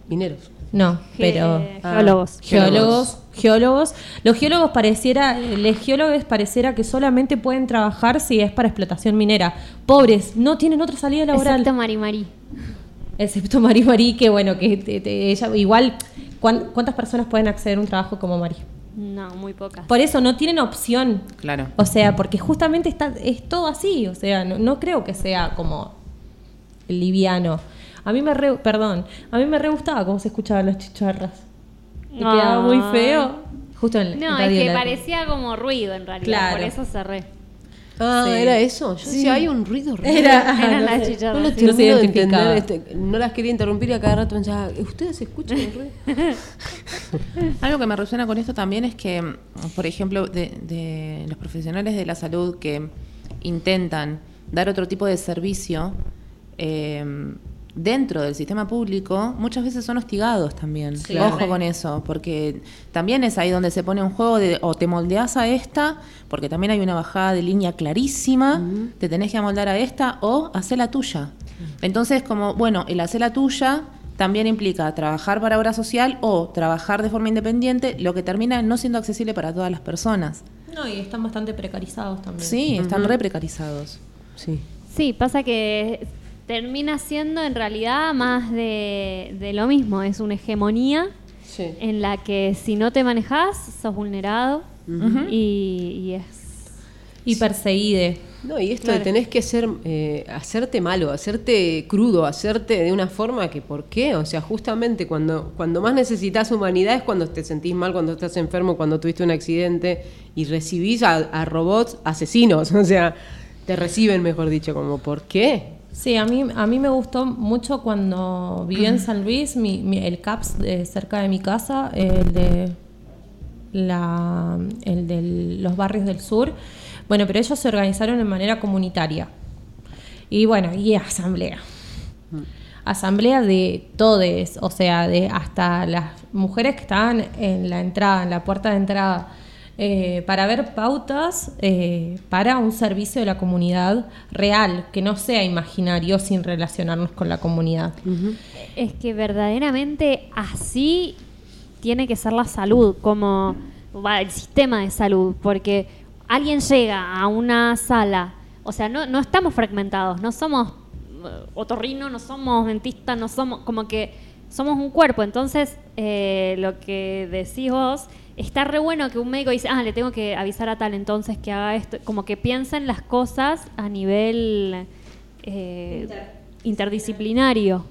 Mineros. no, pero... Ge- geólogos. Geólogos, geólogos. Los geólogos pareciera, los geólogos pareciera que solamente pueden trabajar si es para explotación minera. Pobres, no tienen otra salida laboral. Excepto Mari Mari. Excepto Mari Mari, que bueno, que te- te- ella igual, ¿cuán- ¿cuántas personas pueden acceder a un trabajo como Mari? No, muy pocas. Por eso no tienen opción. Claro. O sea, porque justamente está, es todo así. O sea, no, no creo que sea como liviano. A mí me re, perdón, a mí me re gustaba cómo se escuchaban las chicharras. Me quedaba muy feo. Justo en, en No, es que La- parecía como ruido en realidad, Claro. por eso cerré. Ah, Sí. era eso. Yo decía, hay un ruido raro. Era, Eran no las sé. chicharras. No sí. se de entender. este, no las quería interrumpir y a cada rato pensaba, ¿ustedes escuchan el ruido? Algo que me resuena con esto también es que, por ejemplo, de, de los profesionales de la salud que intentan dar otro tipo de servicio eh, dentro del sistema público, muchas veces son hostigados también. Claro. Ojo con eso, porque también es ahí donde se pone un juego de o te moldeas a esta, porque también hay una bajada de línea clarísima, te tenés que amoldar a esta o hacer la tuya. Entonces, como, bueno, el hacer la tuya también implica trabajar para obra social o trabajar de forma independiente, lo que termina no siendo accesible para todas las personas. No, y están bastante precarizados también. Sí, están re precarizados. Sí. Sí, pasa que termina siendo en realidad más de, de lo mismo, es una hegemonía Sí. en la que si no te manejas sos vulnerado y, y es... Y perseguide. No, y esto Claro. de tenés que ser, eh, hacerte malo, hacerte crudo, hacerte de una forma que, ¿por qué? O sea, justamente cuando, cuando más necesitas humanidad es cuando te sentís mal, cuando estás enfermo, cuando tuviste un accidente y recibís a, a robots asesinos, o sea, te reciben, mejor dicho, como, ¿por qué? Sí, a mí, a mí me gustó mucho cuando viví en San Luis, mi- mi- el CAPS de cerca de mi casa, el de, la, el de los barrios del sur. Bueno, pero ellos se organizaron de manera comunitaria. Y bueno, y asamblea. Asamblea de todes, o sea, de hasta las mujeres que estaban en la entrada, en la puerta de entrada, eh, para ver pautas eh, para un servicio de la comunidad real, que no sea imaginario sin relacionarnos con la comunidad. Es que verdaderamente así tiene que ser la salud, como va, el sistema de salud, porque alguien llega a una sala, o sea, no, no estamos fragmentados, no somos eh, otorrino, no somos dentista, no somos, como que somos un cuerpo, entonces eh, lo que decís vos, está re bueno que un médico dice, ah, le tengo que avisar a tal entonces que haga esto, como que piensa en las cosas a nivel eh, interdisciplinario.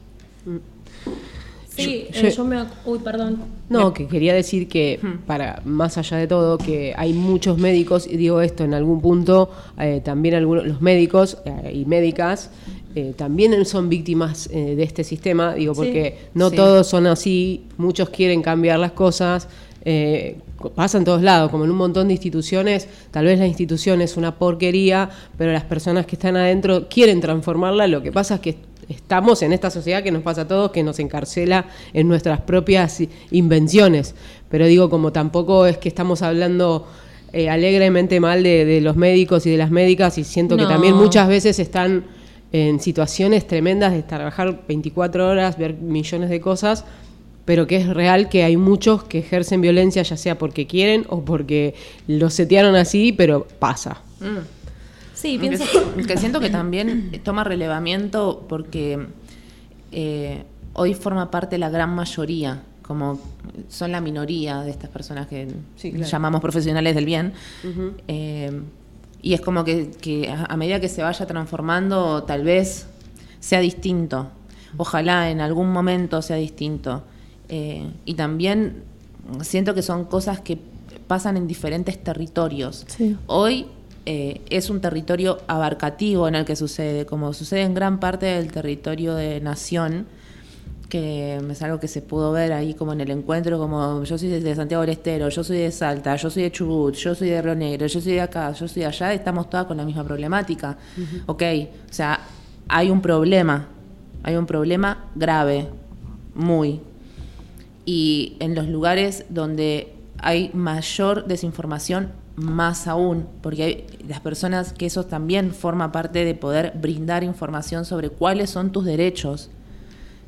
Sí, Yo- eh, yo me... Uy, perdón. No, que quería decir que, para más allá de todo, que hay muchos médicos, y digo esto en algún punto, eh, también algunos, los médicos eh, y médicas eh, también son víctimas eh, de este sistema, digo, porque no Sí. todos son así, muchos quieren cambiar las cosas. Eh, pasa en todos lados, como en un montón de instituciones, tal vez la institución es una porquería, pero las personas que están adentro quieren transformarla, lo que pasa es que estamos en esta sociedad que nos pasa a todos, que nos encarcela en nuestras propias invenciones. Pero digo, como tampoco es que estamos hablando eh, alegremente mal de, de los médicos y de las médicas, y siento que también muchas veces están en situaciones tremendas de trabajar 24 horas, ver millones de cosas, pero que es real que hay muchos que ejercen violencia, ya sea porque quieren o porque los setearon así, pero pasa. Sí, Que, pienso... que siento que también toma relevamiento porque eh, hoy forma parte la gran mayoría, como son la minoría de estas personas que Sí, claro. llamamos profesionales del bien. Eh, y es como que, a medida que se vaya transformando, tal vez sea distinto. Ojalá en algún momento sea distinto. Eh, y también siento que son cosas que pasan en diferentes territorios. Sí. Hoy eh, es un territorio abarcativo en el que sucede, como sucede en gran parte del territorio de Nación, que es algo que se pudo ver ahí como en el encuentro, como yo soy de Santiago del Estero, yo soy de Salta, yo soy de Chubut, yo soy de Río Negro, yo soy de acá, yo soy de allá, estamos todas con la misma problemática. Ok, o sea, hay un problema, hay un problema grave, muy. Y en los lugares donde hay mayor desinformación, más aún, porque hay las personas que eso también forma parte de poder brindar información sobre cuáles son tus derechos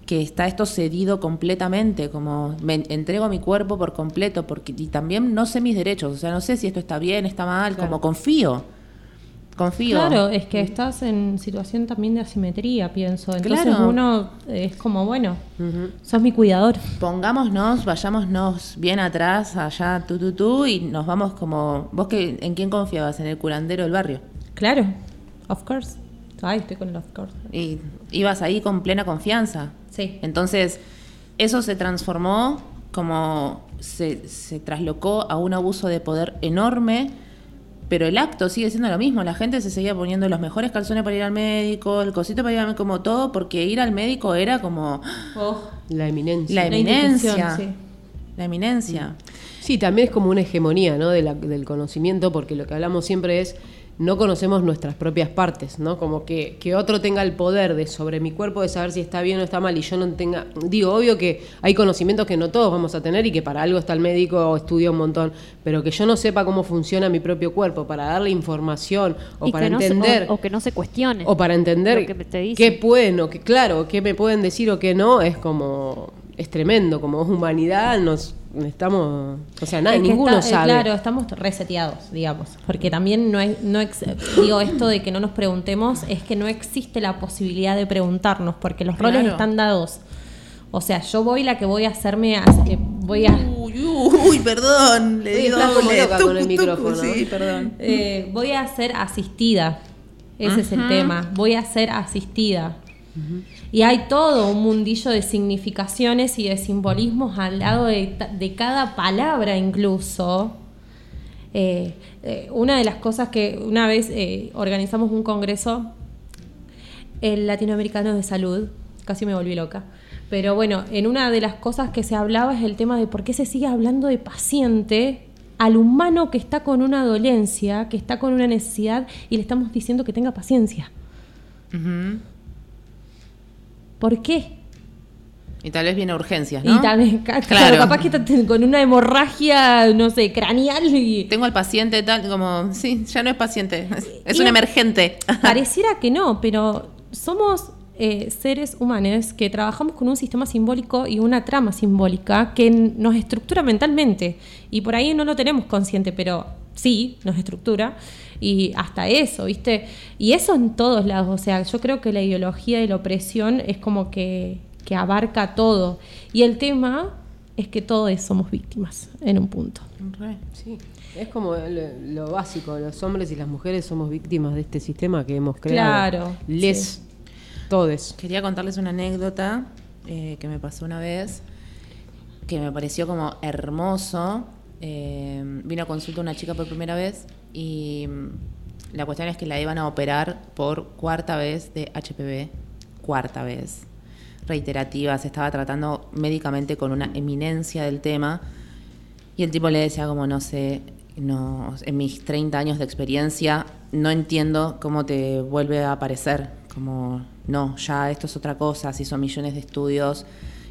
que está esto cedido completamente, como me entrego mi cuerpo por completo, porque y también no sé mis derechos, o sea, no sé si esto está bien, está mal, como confío, confío. Claro, es que estás en situación también de asimetría, pienso. Entonces Claro. uno es como, bueno, sos mi cuidador. Pongámonos, vayámonos bien atrás, allá, tú, tú, tú, y nos vamos como... ¿Vos que, en quién confiabas? ¿En el curandero del barrio? Claro, of course. Ay, estoy con el of course. Y ibas ahí con plena confianza. Sí. Entonces, eso se transformó como se, se traslocó a un abuso de poder enorme, pero el acto sigue siendo lo mismo. La gente se seguía poniendo los mejores calzones para ir al médico, el cosito para ir al médico, como todo, porque ir al médico era como La eminencia. la eminencia. sí. La eminencia. Sí, también es como una hegemonía ¿no? de la- del conocimiento, porque lo que hablamos siempre es no conocemos nuestras propias partes, ¿no? Como que, que otro tenga el poder de sobre mi cuerpo de saber si está bien o está mal y yo no tenga. Digo, obvio que hay conocimientos que no todos vamos a tener y que para algo está el médico o estudia un montón, pero que yo no sepa cómo funciona mi propio cuerpo para darle información o Y para que se- entender. o, o que no se cuestione. O para entender que qué pueden o qué, claro, qué me pueden decir o qué no, es como es tremendo, como humanidad nos estamos, o sea, nada, Es que ninguno está- eh, sabe. Claro, estamos reseteados, digamos. Porque también no es, no ex- digo esto de que no nos preguntemos, es que no existe la posibilidad de preguntarnos, porque los roles están dados. O sea, yo voy la que voy a hacerme, a- eh, voy a, Uy, uy, perdón. Le Uy, di estás como doble. loca con el micrófono. Sí, perdón. eh, voy a ser asistida. Ese es el tema. Voy a ser asistida. Y hay todo un mundillo de significaciones y de simbolismos al lado de, cada palabra incluso. Eh, eh, una de las cosas que una vez eh, organizamos un congreso, el latinoamericano de salud, casi me volví loca. Pero bueno, en una de las cosas que se hablaba es el tema de por qué se sigue hablando de paciente al humano que está con una dolencia, que está con una necesidad y le estamos diciendo que tenga paciencia. ¿Por qué? Y tal vez viene urgencias, ¿no? Y tal vez, claro, Claro. capaz que está con una hemorragia, no sé, craneal y Tengo al paciente tal, como, sí, ya no es paciente, es, es un emergente. Pareciera que no, pero somos eh, seres humanos que trabajamos con un sistema simbólico y una trama simbólica que nos estructura mentalmente. Y por ahí no lo tenemos consciente, pero sí, nos estructura. Y hasta eso, ¿viste? Y eso en todos lados. O sea, yo creo que la ideología de la opresión es como que, que abarca todo. Y el tema es que todos somos víctimas en un punto. Sí, es como lo, lo básico, los hombres y las mujeres somos víctimas de este sistema que hemos creado. Claro, Les, sí. todes. Quería contarles una anécdota eh, que me pasó una vez, que me pareció como hermoso. Eh, vino a consulta una chica por primera vez y mm, la cuestión es que la iban a operar por cuarta vez de HPV, cuarta vez, reiterativa, se estaba tratando médicamente con una eminencia del tema y el tipo le decía como, no sé, no, en mis 30 años de experiencia no entiendo cómo te vuelve a aparecer, como, no, ya esto es otra cosa, se hizo millones de estudios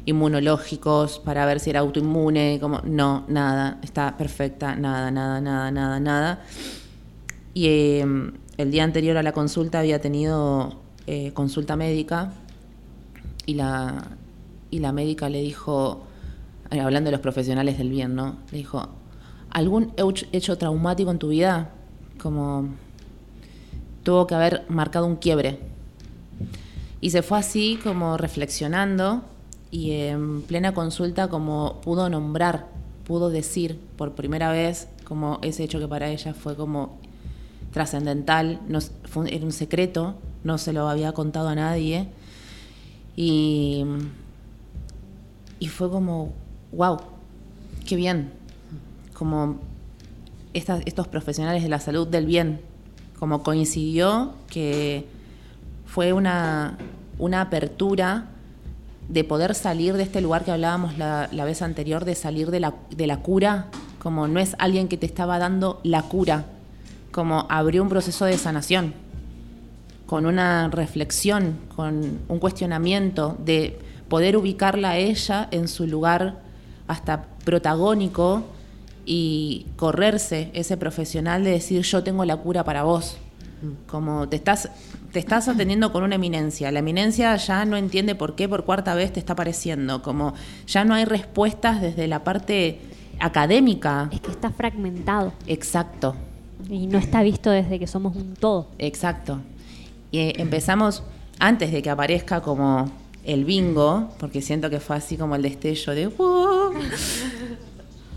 inmunológicos para ver si era autoinmune, como, no, nada, está perfecta, nada, nada, nada, nada, nada. Y eh, el día anterior a la consulta había tenido eh, consulta médica y la, y la médica le dijo, eh, hablando de los profesionales del bien, ¿no? Le dijo, ¿algún hech- hecho traumático en tu vida? Como tuvo que haber marcado un quiebre. Y se fue así como reflexionando y en plena consulta como pudo nombrar, pudo decir por primera vez como ese hecho que para ella fue como trascendental, no era un secreto, no se lo había contado a nadie. Y, y fue como, wow, qué bien. Como estos profesionales de la salud del bien, como coincidió que fue una, una apertura de poder salir de este lugar que hablábamos la, la vez anterior, de salir de la, de la cura, como no es alguien que te estaba dando la cura, como abrió un proceso de sanación con una reflexión, con un cuestionamiento de poder ubicarla a ella en su lugar hasta protagónico y correrse ese profesional de decir yo tengo la cura para vos. Como te estás, te estás atendiendo con una eminencia. La eminencia ya no entiende por qué por cuarta vez te está apareciendo. Como ya no hay respuestas desde la parte académica. Es que está fragmentado Exacto. y no está visto desde que somos un todo. Exacto. Y eh, empezamos antes de que aparezca como el bingo, porque siento que fue así como el destello de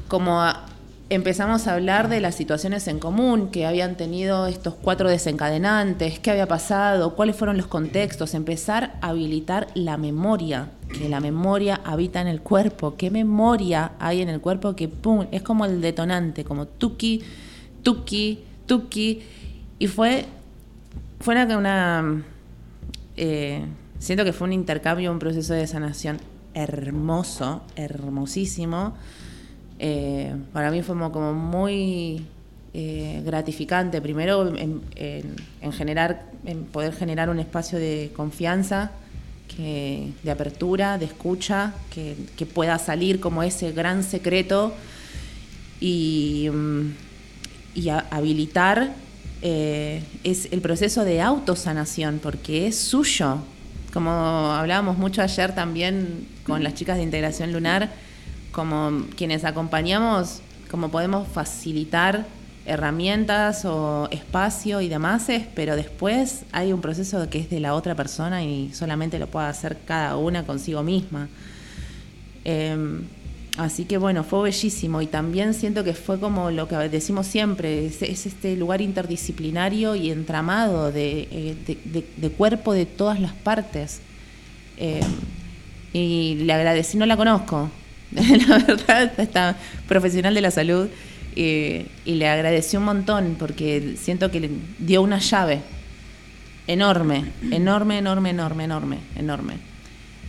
como a- empezamos a hablar de las situaciones en común que habían tenido estos cuatro desencadenantes, qué había pasado, cuáles fueron los contextos, empezar a habilitar la memoria, que la memoria habita en el cuerpo, qué memoria hay en el cuerpo que pum, es como el detonante, como tuki, tuki, tuki, y fue fue una, una, eh, siento que fue un intercambio, un proceso de sanación hermoso, hermosísimo. Eh, para mí fue como, muy eh, gratificante, primero en, en- en generar, en poder generar un espacio de confianza, de apertura, de escucha, que, pueda salir como ese gran secreto y, mm, habilitar eh, es el proceso de autosanación, porque es suyo. como hablábamos mucho ayer también con las chicas de integración lunar, como quienes acompañamos, como podemos facilitar herramientas o espacio y demás, pero después hay un proceso que es de la otra persona y solamente lo puede hacer cada una consigo misma. Em, así que bueno, fue bellísimo y también siento que fue como lo que decimos siempre, es, este lugar interdisciplinario y entramado de, eh, cuerpo de todas las partes. Em, y le agradecí, no la conozco, la verdad, esta profesional de la salud y le agradecí un montón porque siento que le dio una llave enorme, enorme, enorme, enorme, enorme, enorme.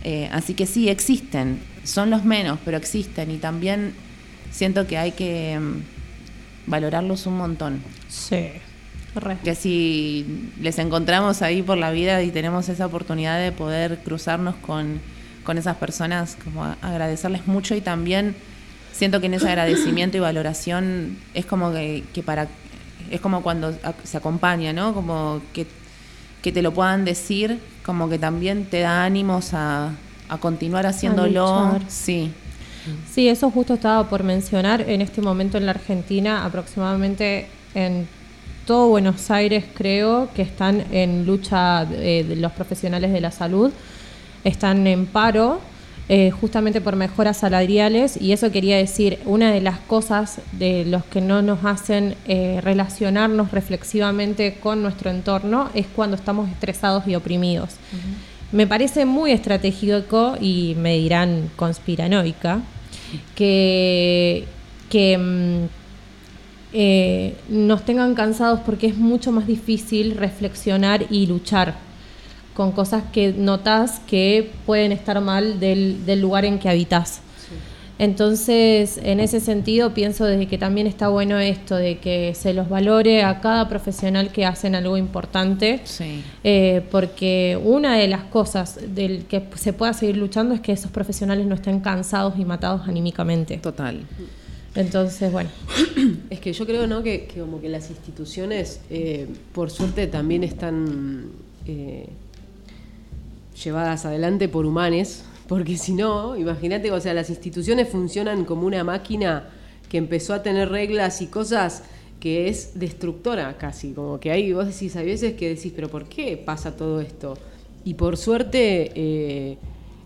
Eh, así que sí, existen, son los menos, pero existen y también siento que hay que mm, valorarlos un montón. Sí. Que si les encontramos ahí por la vida y tenemos esa oportunidad de poder cruzarnos con, con esas personas, como agradecerles mucho y también siento que en ese agradecimiento y valoración es como que, para es como cuando se acompaña, ¿no? Como que, te lo puedan decir, como que también te da ánimos a, continuar haciéndolo. sí. Sí, eso justo estaba por mencionar. En este momento en la Argentina, aproximadamente en todo Buenos Aires, creo que están en lucha eh, de los profesionales de la salud, están en paro eh, justamente por mejoras salariales y eso quería decir, una de las cosas de los que no nos hacen eh, relacionarnos reflexivamente con nuestro entorno es cuando estamos estresados y oprimidos. Me parece muy estratégico y me dirán conspiranoica que, que mm, eh, nos tengan cansados porque es mucho más difícil reflexionar y luchar con cosas que notas que pueden estar mal del, lugar en que habitas. Entonces, en ese sentido, pienso desde que también está bueno esto, de que se los valore a cada profesional que hacen algo importante, eh, porque una de las cosas del que se pueda seguir luchando es que esos profesionales no estén cansados y matados anímicamente. Total. Entonces, bueno. Es que yo creo, ¿no? Que, como que las instituciones, eh, por suerte, también están... Eh, llevadas adelante por humanes, porque si no, imagínate, o sea, las instituciones funcionan como una máquina que empezó a tener reglas y cosas que es destructora casi, como que ahí vos decís, hay veces que decís, pero ¿por qué pasa todo esto? Y por suerte eh,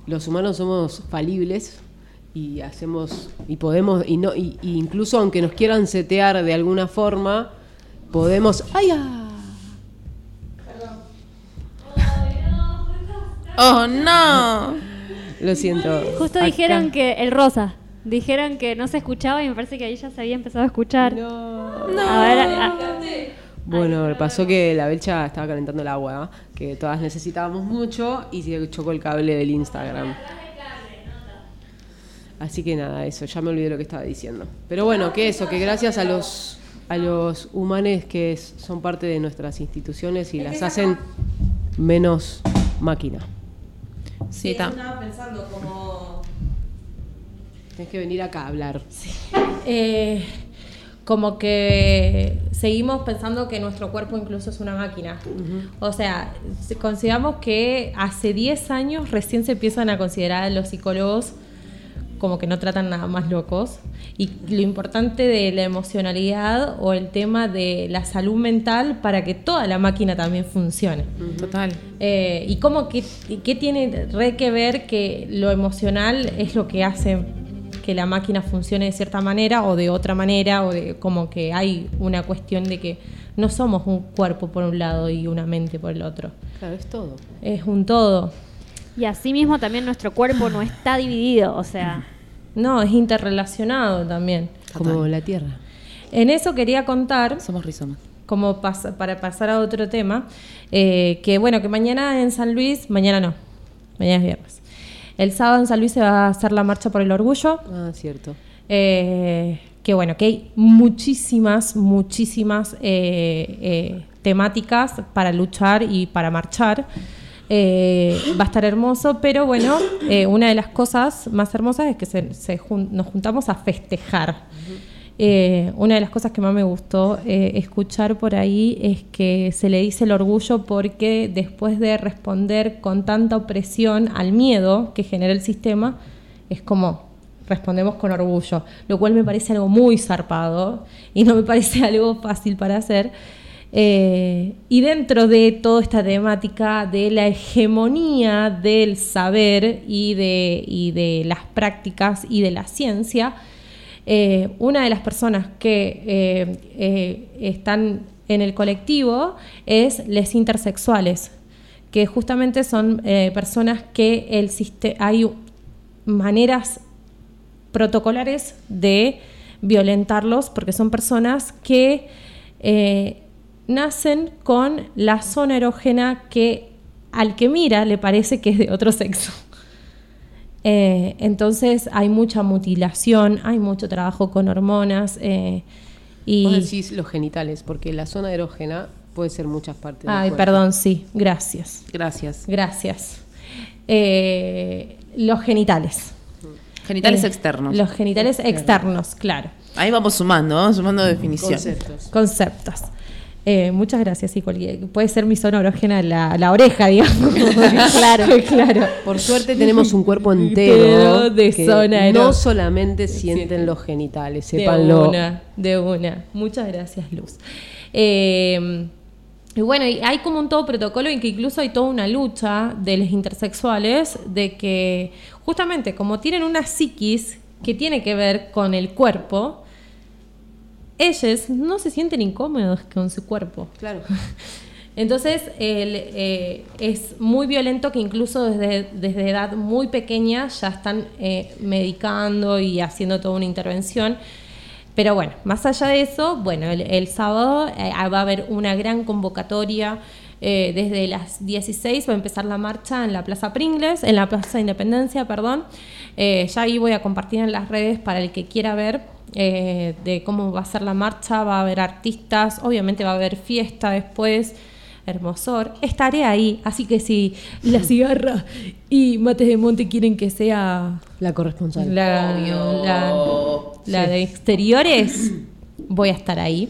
los humanos somos falibles y hacemos y podemos y no y, incluso aunque nos quieran setear de alguna forma podemos ¡ay! Ah, Oh, no. Lo siento. Justo dijeron que el rosa. Dijeron que no se escuchaba y me parece que ahí ya se había empezado a escuchar. No. no. A ver, Bueno, pasó que la Belcha estaba calentando el agua, que todas necesitábamos mucho y se chocó el cable del Instagram. Así que nada, eso, ya me olvidé lo que estaba diciendo. Pero bueno, que eso, que gracias a los a los humanos que son parte de nuestras instituciones y las hacen menos máquina. Sí, estaba pensando como... Tienes que venir acá a hablar. Eh, como que seguimos pensando que nuestro cuerpo incluso es una máquina. O sea, consideramos que hace 10 años recién se empiezan a considerar los psicólogos como que no tratan nada más locos. Y lo importante de la emocionalidad o el tema de la salud mental para que toda la máquina también funcione. Total. Eh, y cómo que, qué tiene re que ver que lo emocional es lo que hace que la máquina funcione de cierta manera o de otra manera, o de como que hay una cuestión de que no somos un cuerpo por un lado y una mente por el otro. Claro, es todo. Es un todo. Y asimismo también nuestro cuerpo no está dividido, o sea... No, es interrelacionado también. Como la Tierra. En eso quería contar... Somos rizomas. Como para pasar a otro tema, eh, que bueno, que mañana en San Luis, mañana no, mañana es viernes. El sábado en San Luis se va a hacer la marcha por el orgullo. Ah, cierto. Eh, que bueno, que hay muchísimas, muchísimas eh, temáticas para luchar y para marchar. Eh, va a estar hermoso, pero bueno, eh, una de las cosas más hermosas es que nos juntamos a festejar. eh, una de las cosas que más me gustó eh, escuchar por ahí es que se le dice el orgullo porque después de responder con tanta opresión al miedo que genera el sistema, es como respondemos con orgullo, lo cual me parece algo muy zarpado y no me parece algo fácil para hacer. Eh, y dentro de toda esta temática de la hegemonía del saber y de, y de las prácticas y de la ciencia, eh, una de las personas que eh, están en el colectivo es les intersexuales, que justamente son personas que el hay maneras protocolares de violentarlos porque son personas que nacen con la zona erógena que al que mira le parece que es de otro sexo. Eh, entonces hay mucha mutilación, hay mucho trabajo con hormonas eh, y... Vos decís los genitales, porque la zona erógena puede ser muchas partes. del Ay, perdón, sí, gracias. Gracias. Gracias. Eh, los genitales. Genitales Eh, externos. Los genitales externos, claro. Ahí vamos sumando, vamos sumando definición. Conceptos. Conceptos. Eh, muchas gracias, sí, cualquier- puede ser mi zona erógena la, la oreja, digamos. claro, claro. Por suerte tenemos un cuerpo Entero de que zona no solamente sienten los genitales, De sépanlo. una, de una. Muchas gracias, Luz. Eh, y bueno, hay como un todo protocolo en que incluso hay toda una lucha de los intersexuales de que justamente como tienen una psiquis que tiene que ver con el cuerpo, ellos no se sienten incómodos con su cuerpo. Claro. Entonces el, eh, es muy violento que incluso desde, desde edad muy pequeña ya están eh, medicando y haciendo toda una intervención. Pero bueno, más allá de eso, bueno, el, el sábado eh, va a haber una gran convocatoria. Eh, desde las 16 va a empezar la marcha en la Plaza Pringles, en la Plaza Independencia, perdón. Eh, ya ahí voy a compartir en las redes para el que quiera ver eh, de cómo va a ser la marcha. Va a haber artistas, obviamente va a haber fiesta después. Hermosor, estaré ahí, así que si la cigarra y Mates de Monte quieren que sea La corresponsal. la, la, la de exteriores, voy a estar ahí.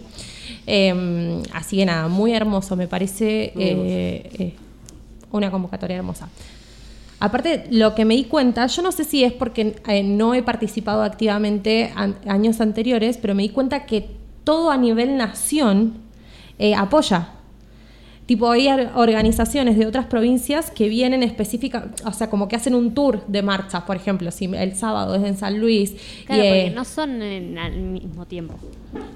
Eh, así que nada, muy hermoso, me parece eh, eh, una convocatoria hermosa. Aparte, lo que me di cuenta, yo no sé si es porque eh, no he participado activamente an- años anteriores, pero me di cuenta que todo a nivel nación eh, apoya. Tipo, hay or- organizaciones de otras provincias que vienen específicas, o sea, como que hacen un tour de marchas, por ejemplo, si el sábado es en San Luis. Claro, y, eh, porque no son en- al mismo tiempo.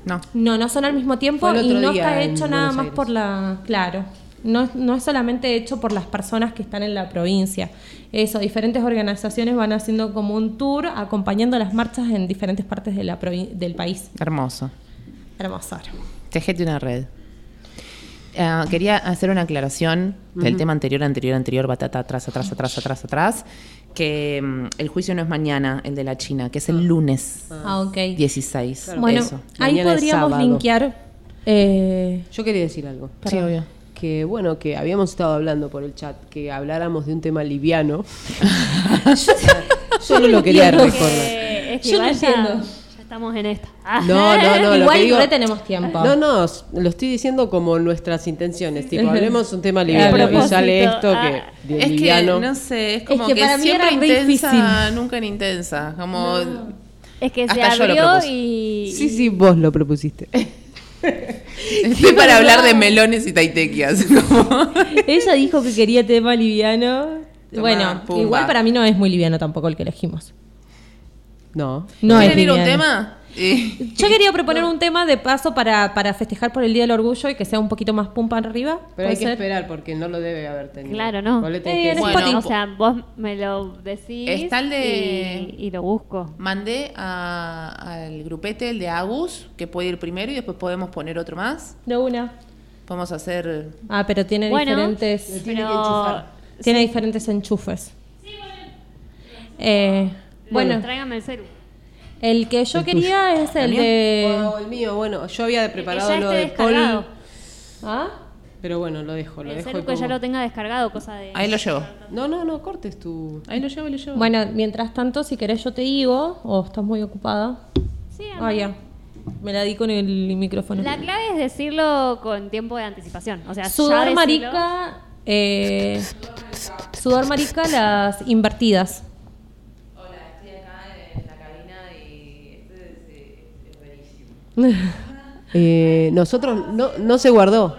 No. no, no son al mismo tiempo y no está hecho nada más por la. Claro. No, no es solamente hecho por las personas que están en la provincia. Eso, diferentes organizaciones van haciendo como un tour acompañando las marchas en diferentes partes de la provin- del país. Hermoso. Hermoso. Tejete una red. Ah, quería hacer una aclaración del tema anterior, anterior, anterior, batata atrás, atrás, atrás, atrás, atrás. Que mm, el juicio no es mañana, el de la China, que es el lunes Ah, ok. 16. Bueno, Eso. ahí podríamos linkear. eh, Yo quería decir algo. Sí, obvio. Que bueno, que habíamos estado hablando por el chat, que habláramos de un tema liviano. Solo lo quería recordar. Que es que Yo no entiendo. Estamos en esta. Ah. No, no, no. lo Igual que digo- re tenemos tiempo. No, no, lo estoy diciendo como nuestras intenciones. Tipo, hablemos un tema liviano. Y sale esto ah. que de Es liviano. que, no sé, es como que que, para mí era intensa, difícil. nunca en intensa. Como... Es que se Hasta yo lo abrió propuse. y. Sí, sí, vos lo propusiste. Estoy para hablar de melones y taitequias. como- Ella dijo que quería tema liviano. Tomá, bueno, pumba. igual para mí no es muy liviano tampoco el que elegimos. No. No ¿Quieren ir a un tema? Eh, Yo quería proponer un tema de paso para, para festejar por el Día del Orgullo y que sea un poquito más pumpa arriba. Pero hay ¿Puede que ser? esperar porque no lo debe haber tenido. Claro, no. Eh, que Bueno, o sea, vos me lo decís. Está el de- Y, y lo busco. Mandé a- al grupete, el de Agus, que puede ir primero y después podemos poner otro más. De una. Podemos hacer... Ah, pero tiene Bueno, diferentes. tiene que Pero. enchufar. Tiene diferentes enchufes. Eh, bueno, tráigame el celu. el que yo quería es el de. Oh, el mío, bueno, yo había preparado ya lo esté de Paul. ¿Ah? pero bueno, lo dejo, lo El dejo. celu que ya lo tenga descargado, cosa de. Ahí lo llevo. No, no, no cortes tu. Ahí lo llevo, lo llevo. Bueno, mientras tanto, si querés, yo te digo. O estás muy ocupada. Sí, Ah, ya. Me la di con el micrófono. La clave es decirlo con tiempo de anticipación. O sea, ya decirlo- marica. eh, sudor marica, las invertidas. Eh, nosotros no, no se guardó.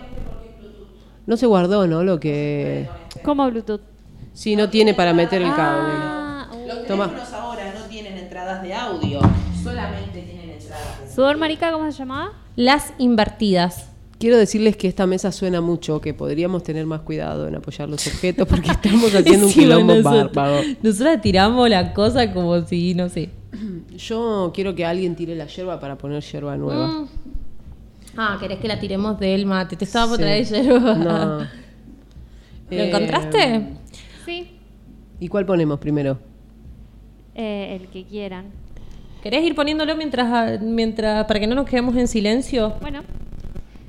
No se guardó, ¿no? Lo que. ¿Cómo Bluetooth? Sí, no tiene para meter el cable. Ah, uh. Los Toma. teléfonos ahora no tienen entradas de audio, solamente tienen entradas de ¿Sudor marica cómo se llamaba? Las invertidas. Quiero decirles que esta mesa suena mucho, que podríamos tener más cuidado en apoyar los objetos porque estamos haciendo un quilombo bárbaro. Nosotros tiramos la cosa como si, no sé. Yo quiero que alguien tire la yerba para poner yerba nueva. Mm. Ah, ¿querés que la tiremos del mate? Te estaba por Sí. traer yerba. No. ¿Lo Eh, encontraste? Sí. ¿Y cuál ponemos primero? Eh, el que quieran. ¿Querés ir poniéndolo mientras, mientras para que no nos quedemos en silencio? Bueno,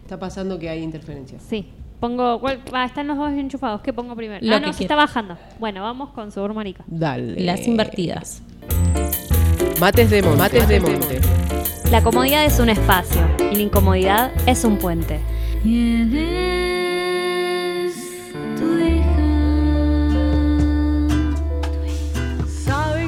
Está pasando que hay interferencias. sí. Pongo. ¿cuál? Ah, están los dos enchufados. ¿Qué pongo primero? Lo ah, que no, se está bajando. Bueno, vamos con sudor marica. Dale. Las invertidas. Mates de monte. Mates de monte. La comodidad es un espacio y la incomodidad es un puente. Sabe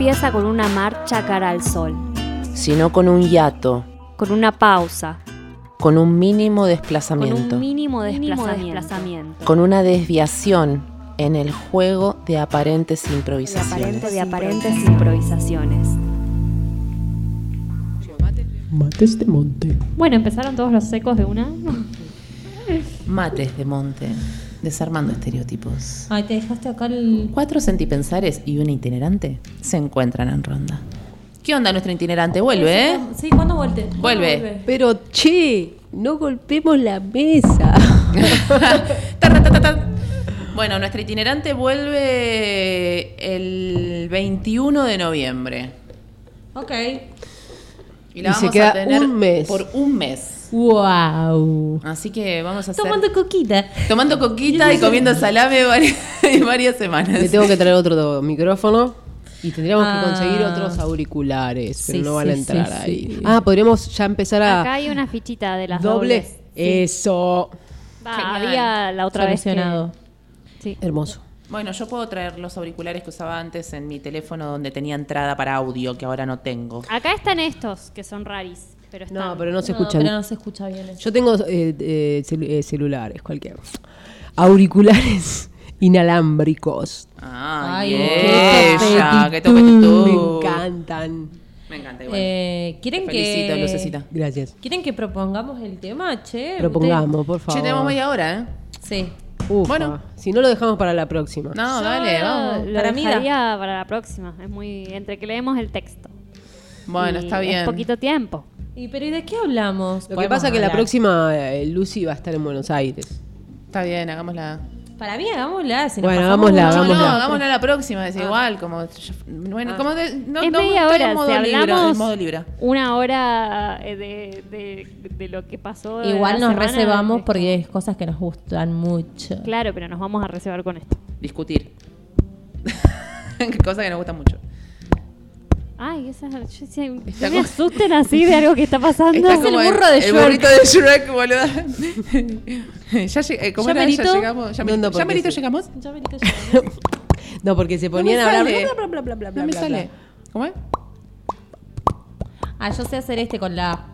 empieza con una marcha cara al sol, sino con un hiato, con una pausa, con un mínimo con desplazamiento, un mínimo desplazamiento. con una desviación en el juego de aparentes De improvisaciones. aparente de aparentes improvisaciones. Mates de monte. Bueno, empezaron todos los secos de una. Mates de monte, desarmando estereotipos. Ay, te dejaste acá el. Cuatro sentipensares y un itinerante se encuentran en ronda. ¿Qué onda nuestro itinerante? Vuelve, ¿eh? Sí, ¿cuándo vuelte? ¿Cuándo Vuelve. Pero che, no golpemos la mesa. Bueno, nuestro itinerante vuelve el 21 de noviembre. Ok. Y la Y se vamos queda a tener un mes. por un mes. Wow. Así que vamos a hacer... Tomando coquita. tomando coquita y comiendo salame varias, varias semanas. Le tengo que traer otro micrófono y tendríamos Ah. que conseguir otros auriculares, pero Sí, no van a entrar sí, ahí. sí. Ah, podríamos ya empezar a Acá hay una fichita de las doble. dobles. Eso. Va, Genial. había la otra vez. que-. Hermoso. Bueno, yo puedo traer los auriculares que usaba antes en mi teléfono donde tenía entrada para audio, que ahora no tengo. Acá están estos, que son raris. Pero están. No, pero no se No, escuchan. pero no se escucha bien eso. Yo tengo eh, eh, celu- eh, celulares, cualquier. Auriculares inalámbricos. Ay, Ay, ella, qué qué topetitud. Me encantan. Me encanta igual. Eh, ¿Quieren Te felicito, que. Lucecita. Gracias. ¿Quieren que propongamos el tema, che? Propongamos, por Che, favor. tenemos media hora, ¿eh? Sí. Ufa, Bueno. Si no lo dejamos para la próxima. No, Yo dale, vamos. Lo Para mí para la próxima. Es muy. Entre que leemos el texto. Bueno, Y está bien. Es poquito tiempo. ¿Y pero ¿y de qué hablamos? Lo que pasa es que la hablar. próxima eh, Lucy va a estar en Buenos Aires. Está bien, hagámosla. Para mí, hagámosla. Si nos Bueno, pasamos hagámosla, mucho, No, no, hagámosla. hagámosla la próxima, es igual, como... Bueno, como de... No, es no, media estoy hora. en modo si libra, hablamos en modo libra. una hora eh, de, de, de lo que pasó. de Igual la nos semana, reservamos es porque es cosas que nos gustan mucho. Claro, pero nos vamos a reservar con esto. Discutir. Cosa que nos gusta mucho. Ay, esa, yo Está me como- asusten así de algo que está pasando. Está el burro de el Shrek. burrito de Shrek, boluda. ya eh, ¿Cómo Ya era? merito. Ya llegamos. Ya, No, no, merito, ¿Ya merito sí. llegamos? Ya llegamos. No, porque se No ponían a hablar. bla, bla, bla, bla, bla, No me bla, sale. ¿Cómo es? Ah, yo sé hacer este con la.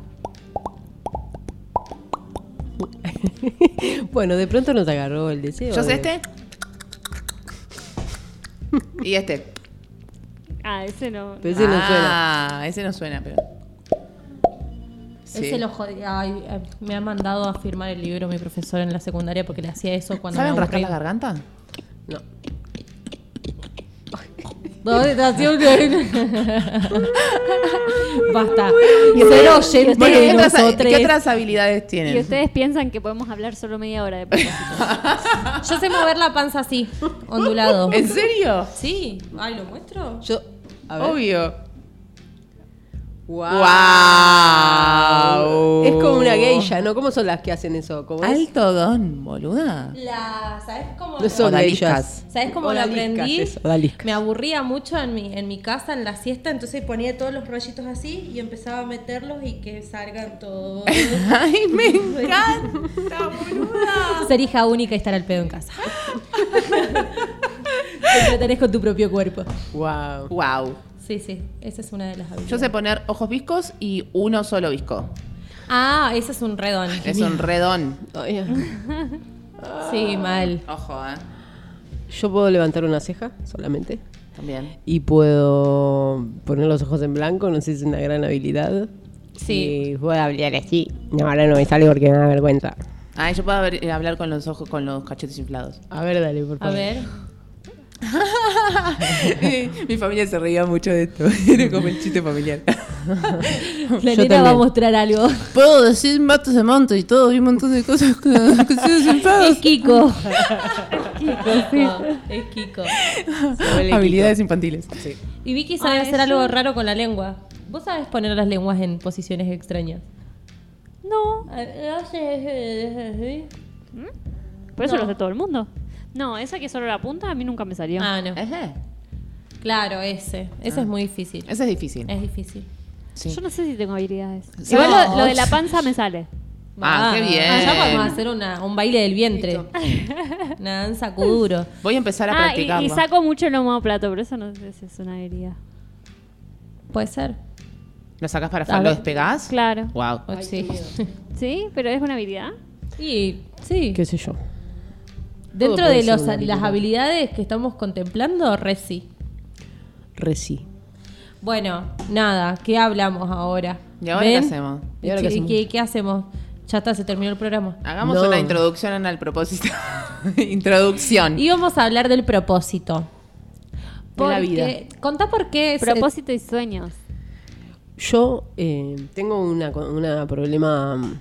Bueno, de pronto nos agarró el deseo. ¿Yo sé de- este? y este. Ah, ese no. Pero ese no ah, ese no suena, pero. Sí. Ese lo jodí. Ay, eh, me ha mandado a firmar el libro mi profesor en la secundaria porque le hacía eso cuando ¿Saben me rascar la garganta? No. No, te hacía un- Basta. Cero Bueno, ¿qué, otras, nosotros. qué otras habilidades Y tienen? ustedes piensan que podemos hablar solo media hora de propósito. Yo sé mover la panza así, ondulado. ¿En serio? Sí. Ay, ¿lo muestro? Yo. Obvio. Wow. ¡Wow! Es como una geisha, ¿no? ¿Cómo son las que hacen eso? ¿Cómo es? Alto don, boluda. La, ¿Sabes cómo? No son geishas. ¿Sabes cómo lo aprendí? eso. Me aburría mucho en mi, en mi casa, en la siesta, entonces ponía todos los rollitos así y empezaba a meterlos y que salgan todos. Ay, me encanta, boluda. Ser hija única y estar al pedo en casa. Te entretenés con tu propio cuerpo. Wow. Wow. Sí, sí, esa es una de las habilidades. Yo sé poner ojos viscos y uno solo visco. Ah, ese es un redón. Es un redón. Sí, mal. Ojo, eh. Yo puedo levantar una ceja solamente. También. Y puedo poner los ojos en blanco, no sé si es una gran habilidad. Sí. Y puedo hablar así. No, ahora no me sale porque me da vergüenza. Ah, yo puedo ver- eh, hablar con los ojos, con los cachetes inflados. A ver, dale, por A favor. ver. Mi familia se reía mucho de esto. Era como el chiste familiar. La Yo nena va a mostrar algo. Puedo decir matos de monto y todo, y un montón de cosas que cachetes inflados. Es Kiko. Kiko, sí. Es Kiko. Habilidades infantiles. Sí. Y Vicky sabe Ah, hacer eso. algo raro con la lengua. ¿Vos sabés poner las lenguas en posiciones extrañas? No. Eh, Por eso No. lo hace todo el mundo. No, esa que solo la punta a mí nunca me salió. Ah, no. Ese. Claro, ese. Ese es muy difícil. Ese es difícil. Es difícil. Sí. Yo no sé si tengo habilidades. Sí. Igual lo, lo de la panza me sale. Ah, qué bien. ya podemos hacer una, un baile del vientre. una danza kuduro. Voy a empezar a Ah, y, practicarlo. y saco mucho el plato, pero eso no sé si es una habilidad. Puede ser. ¿Lo sacás para afuera? ¿Lo ver. despegás? Claro. Wow. sí. ¿Sí? ¿Pero es una habilidad? Y sí. ¿Qué sé yo? Dentro de los- las habilidades que estamos contemplando, re sí. Reci. Bueno, nada, ¿qué hablamos ahora? ¿Y ahora qué hacemos? ¿Y ahora qué hacemos? ¿Qué, qué hacemos? Ya está, se terminó el programa. Hagamos No. una introducción al propósito. introducción. Y vamos a hablar del propósito. De la vida. Contá por qué es- Propósito y sueños. Yo eh, tengo una, una problema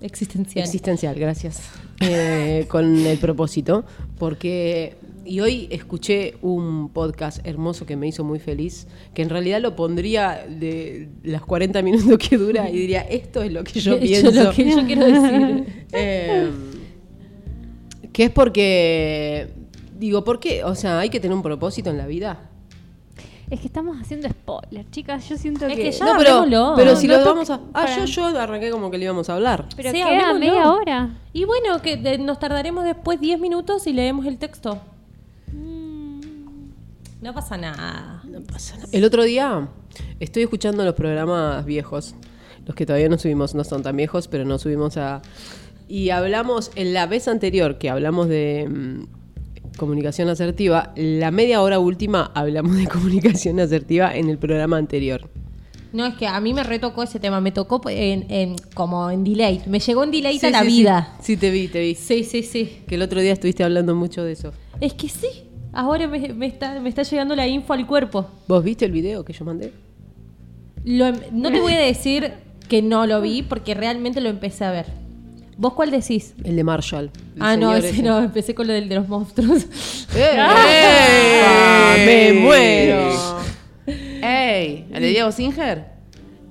existencial. existencial, gracias, eh, con el propósito, porque y hoy escuché un podcast hermoso que me hizo muy feliz, que en realidad lo pondría de las 40 minutos que dura y diría, esto es lo que yo Yo pienso. lo que yo quiero decir. Eh, que es porque, digo, ¿por qué? O sea, hay que tener un propósito en la vida. Es que estamos haciendo spoiler, chicas. Yo siento Es que. que ya- no, pero, pero No, si no lo vamos a... Ah, para- yo, yo arranqué como que le íbamos a hablar. Pero Sí, queda media hora. Y bueno, que de- nos tardaremos después 10 minutos y leemos el texto. No pasa nada. El otro día estoy escuchando los programas viejos, los que todavía no subimos, no son tan viejos, pero no subimos a... Y hablamos, en la vez anterior que hablamos de mm, comunicación asertiva, la media hora última hablamos de comunicación asertiva en el programa anterior. No, es que a mí me retocó ese tema, me tocó en, en- como en delay. Me llegó en delay Sí, a la sí, vida. Sí, te vi, te vi. Sí, sí, sí. Que el otro día estuviste hablando mucho de eso. Es que sí. Ahora me, me está, me está llegando la info al cuerpo. ¿Vos viste el video que yo mandé? Lo em- no te voy a decir que no lo vi porque realmente lo empecé a ver. ¿Vos cuál decís? El de Marshall. el ah, no, ese ese. no, empecé con lo del de los monstruos. ¡Eh! ¡Ah! ¡Me muero! ¡Ey! ¿El de Diego Singer?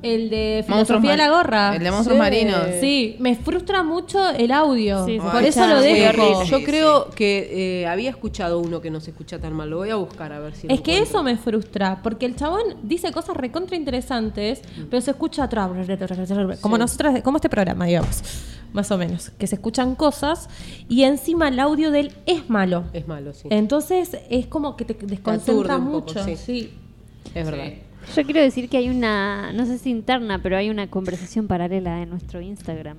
El de Filosofía de la Gorra. El de monstruos Sí. marinos. Sí, me frustra mucho el audio. Sí, Por eso lo dejo. Yo Sí, creo que eh, había escuchado uno que no se escucha tan mal. Lo voy a buscar a ver si lo Es que encuentro. eso me frustra, porque el chabón dice cosas recontra interesantes, pero se escucha atrás, como nosotros, como este programa, digamos, más o menos, que se escuchan cosas y encima el audio de él es malo. Es malo, sí. Entonces es como que te desconcentra poco, mucho. sí. sí. Es verdad. Yo quiero decir que hay una, no sé si interna, pero hay una conversación paralela en nuestro Instagram.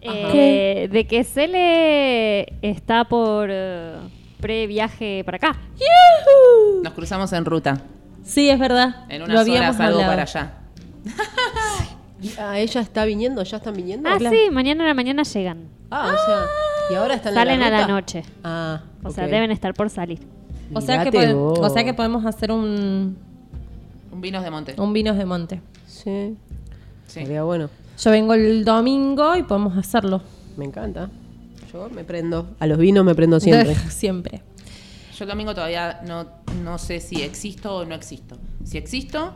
eh, de que Cele está por eh, pre-viaje para acá. Nos cruzamos en ruta. Sí, es verdad. En Lo unas habíamos horas algo hablado. para allá. Ah, ella está viniendo, ya están viniendo. Ah, sí, mañana a la mañana llegan. Ah, o sea, y ahora están en Salen la a la ruta? noche. Ah, O sea, deben estar por salir. O sea, que Mirate pode- vos. o sea que podemos hacer un, Un vinos de monte. un vinos de monte. Sí, Sí. sería bueno. Yo vengo el domingo y podemos hacerlo. Me encanta. Yo me prendo. A los vinos me prendo siempre. Siempre. Yo el domingo todavía no, no sé si existo o no existo. Si existo,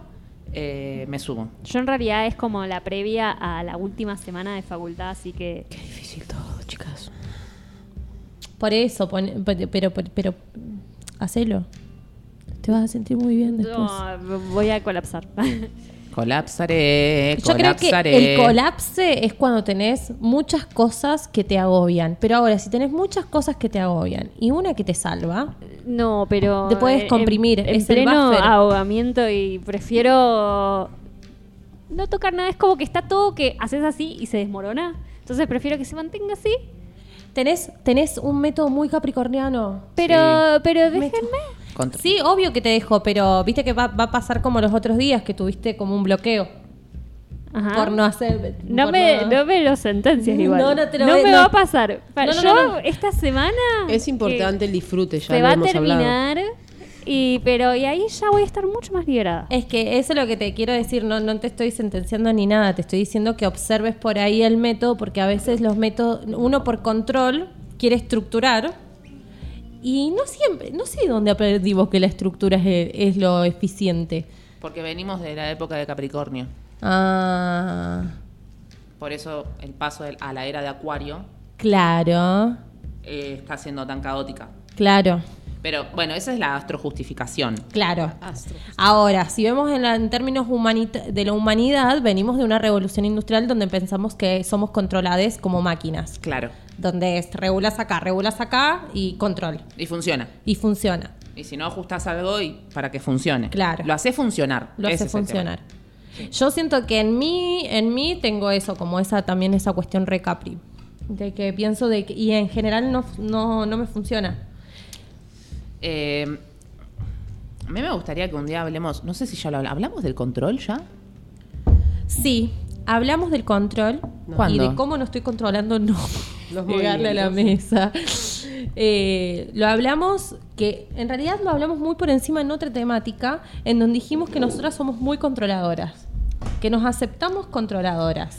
eh, me subo. Yo en realidad es como la previa a la última semana de facultad, así que Qué difícil todo, chicas. Por eso, pon- pero, pero, pero, pero, hacelo. Te vas a sentir muy bien después. no, voy a colapsar. Colapsaré, Yo creo que colapsaré. el colapse es cuando tenés muchas cosas que te agobian. Pero ahora, si tenés muchas cosas que te agobian y una que te salva, No, pero. Te puedes en- comprimir, En, es el buffer. ahogamiento y prefiero no tocar nada. Es como que está todo que haces así y se desmorona. Entonces prefiero que se mantenga así. Tenés, tenés un método muy capricorniano. Pero, pero déjenme. Contra- Sí, obvio que te dejo, pero viste que va, va a pasar como los otros días que tuviste como un bloqueo Ajá. por no hacer. No me, no me lo sentencias igual. No, no te lo No voy- me no. va a pasar. Pa- No, no, Yo no, no. esta semana. Es importante el disfrute, ya Se lo va a hemos hablado. Y, pero y ahí ya voy a estar mucho más liberada. Es que eso es lo que te quiero decir, no, no te estoy sentenciando ni nada, te estoy diciendo que observes por ahí el método, porque a veces los métodos, uno por control quiere estructurar y no siempre, no sé dónde aprendimos que la estructura es, es lo eficiente. Porque venimos de la época de Capricornio. Ah, Por eso el paso a la era de Acuario claro, eh, está siendo tan caótica. claro, Pero bueno, esa es la astrojustificación. claro. Ahora, si vemos en, la- en términos de la humanidad, venimos de una revolución industrial donde pensamos que somos controladas como máquinas. Claro. Donde es regulas acá, regulas acá y control. Y funciona. Y funciona. Y si no ajustas algo y para que funcione. Claro. Lo hace funcionar. Lo hace funcionar. Yo siento que en mí, en mí tengo eso, como esa también esa cuestión re capri. De que pienso de que, y en general no, no, no me funciona. Eh, a mí me gustaría que un día hablemos, no sé si ya lo hablamos, ¿hablamos del control ya? Sí, hablamos del control y ¿Cuándo? de cómo no estoy controlando no Los pegarle a la mesa. Eh, lo hablamos que en realidad lo hablamos muy por encima en otra temática en donde dijimos que nosotras somos muy controladoras, que nos aceptamos controladoras.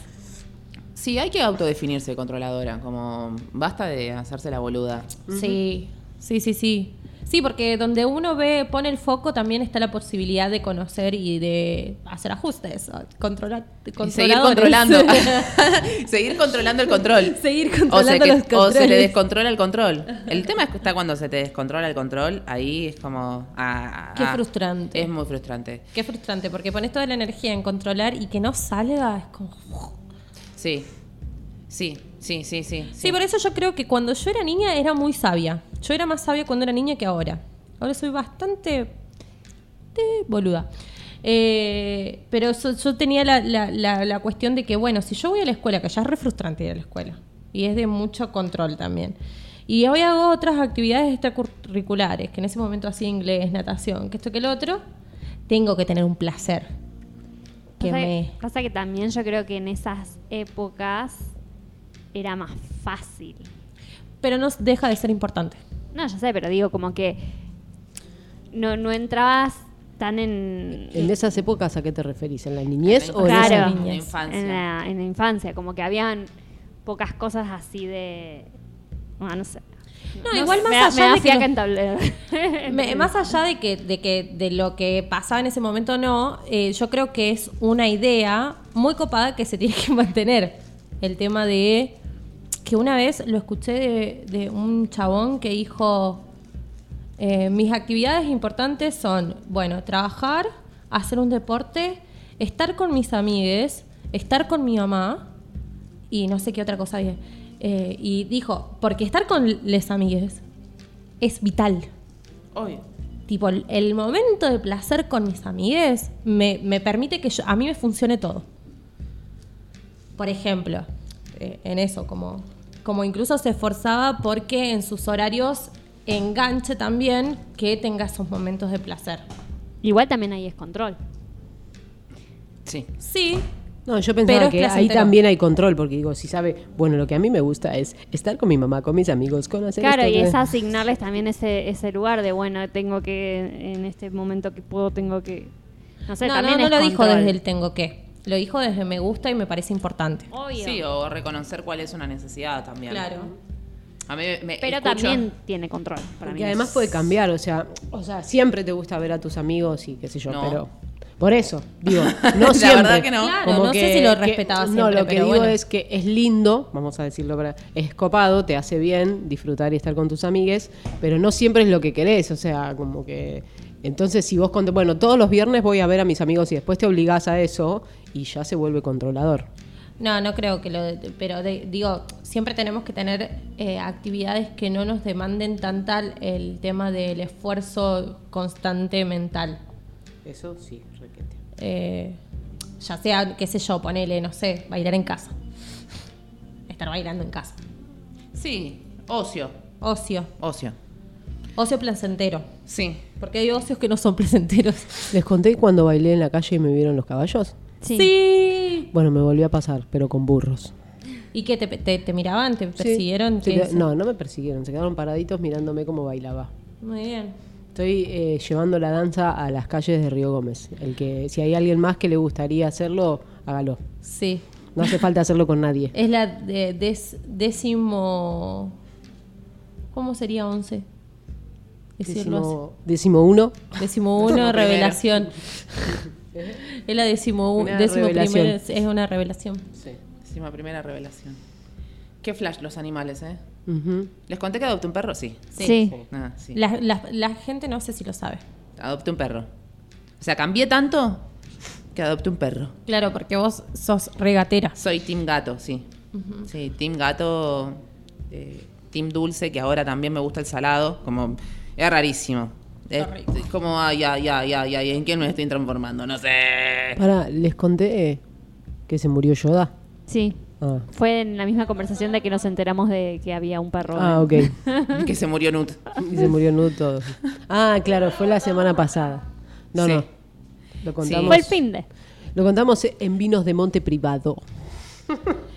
Sí, hay que autodefinirse controladora, como basta de hacerse la boluda. Sí, sí, sí, sí. Sí, porque donde uno ve, pone el foco, también está la posibilidad de conocer y de hacer ajustes, controlar, Y seguir controlando. seguir controlando el control. Seguir o se, controlando que- los o se le descontrola el control. El tema es que está cuando se te descontrola el control, ahí es como... ah, Qué ah, frustrante. Es muy frustrante. Qué frustrante, porque pones toda la energía en controlar y que no salga, es como... Sí. Sí, sí, sí, sí. Sí, por eso yo creo que cuando yo era niña era muy sabia. Yo era más sabia cuando era niña que ahora. Ahora soy bastante de boluda. Eh, pero so- yo tenía la, la- la- la cuestión de que, bueno, si yo voy a la escuela, que ya es re frustrante ir a la escuela, y es de mucho control también. Y hoy hago otras actividades extracurriculares, que en ese momento hacía inglés, natación, que esto que el otro, tengo que tener un placer. Que Pasa, me... pasa que también yo creo que en esas épocas era más fácil. Pero no deja de ser importante. No, ya sé, pero digo como que no, no entrabas tan en... ¿En esas épocas a qué te referís? ¿En la niñez o en Claro, esa En la niñez. infancia. en la, en la infancia, como que habían pocas cosas así de... Ah, no sé. No, igual más allá más allá de que, de que de lo que pasaba en ese momento no, eh, yo creo que es una idea muy copada que se tiene que mantener. El tema de que una vez lo escuché de, de un chabón que dijo eh, mis actividades importantes son, bueno, trabajar, hacer un deporte, estar con mis amigues, estar con mi mamá y no sé qué otra cosa dije. Eh, y dijo, porque estar con les amigues es vital. Obvio. Tipo, el, el momento de placer con mis amigues me, me permite que yo- a mí me funcione todo. Por ejemplo, eh, en eso, como, como incluso se esforzaba porque en sus horarios enganche también que tenga esos momentos de placer. Igual también ahí es control. Sí. Sí, No, yo pensaba que ahí también hay control, porque digo, si sabe, bueno, lo que a mí me gusta es estar con mi mamá, con mis amigos, con hacer Claro, esto, y es asignarles también ese, ese lugar de, bueno, tengo que, en este momento que puedo, tengo que... No sé, no, también no, no es lo dijo desde el tengo que. Lo dijo desde me gusta y me parece importante. Obvio. Sí, o reconocer cuál es una necesidad también. Claro. A mí me Pero escucho- también tiene control. Para Porque mí. además puede cambiar, o sea, o sea, siempre te gusta ver a tus amigos y qué sé yo, No. pero por eso, digo, no La siempre. verdad que no. Claro, no sé si lo respetaba No, siempre, lo que pero digo bueno. es que es lindo, vamos a decirlo, para, es copado, te hace bien disfrutar y estar con tus amigues, pero no siempre es lo que querés, o sea, como que... Entonces, si vos, bueno, todos los viernes voy a ver a mis amigos y después te obligás a eso y ya se vuelve controlador. No, no creo que lo. Pero de- digo, siempre tenemos que tener eh, actividades que no nos demanden tanta el tema del esfuerzo constante mental. Eso sí, requete. Eh, ya sea, qué sé yo, ponele, no sé, bailar en casa. Estar bailando en casa. Sí, ocio. Ocio. Ocio. Ocio placentero. Sí. Porque hay ocios que no son placenteros. ¿Les conté cuando bailé en la calle y me vieron los caballos? Sí. Sí. Bueno, me volvió a pasar, pero con burros. ¿Y qué? ¿Te, te, te miraban? ¿Te persiguieron? No, no me persiguieron, se quedaron paraditos mirándome cómo bailaba. Muy bien. Estoy eh, llevando la danza a las calles de Río Gómez. El que, si hay alguien más que le gustaría hacerlo, hágalo. Sí. No hace falta hacerlo con nadie. Es la de- des- décimo. ¿Cómo sería once? Decirlo Décimo, décimo uno. así. Décimo uno, revelación. es la décimo, Una décimo revelación. es una revelación. Sí. Décima primera revelación. Qué flash los animales, ¿eh? ¿Les conté que adopté un perro? Sí. Sí. Sí. Ah, sí. La, la- la gente no sé si lo sabe. Adopté un perro. O sea, cambié tanto que adopté un perro. Claro, porque vos sos regatera. Soy Team Gato, sí. Sí, Team Gato, eh, Team Dulce, que ahora también me gusta el salado. Como, es rarísimo. Es, es como, ay, ay, ay, ay, ay, ¿en quién me estoy transformando? No sé. Para, les conté que se murió Yoda. Sí. Ah, Fue en la misma conversación de que nos enteramos de que había un perro. Ah, ok. que se murió Nut. Y se murió Nud todo. Ah, claro, fue la semana pasada. No, Sí. no. Lo contamos. Fue el fin de. Lo contamos en Vinos de Monte Privado.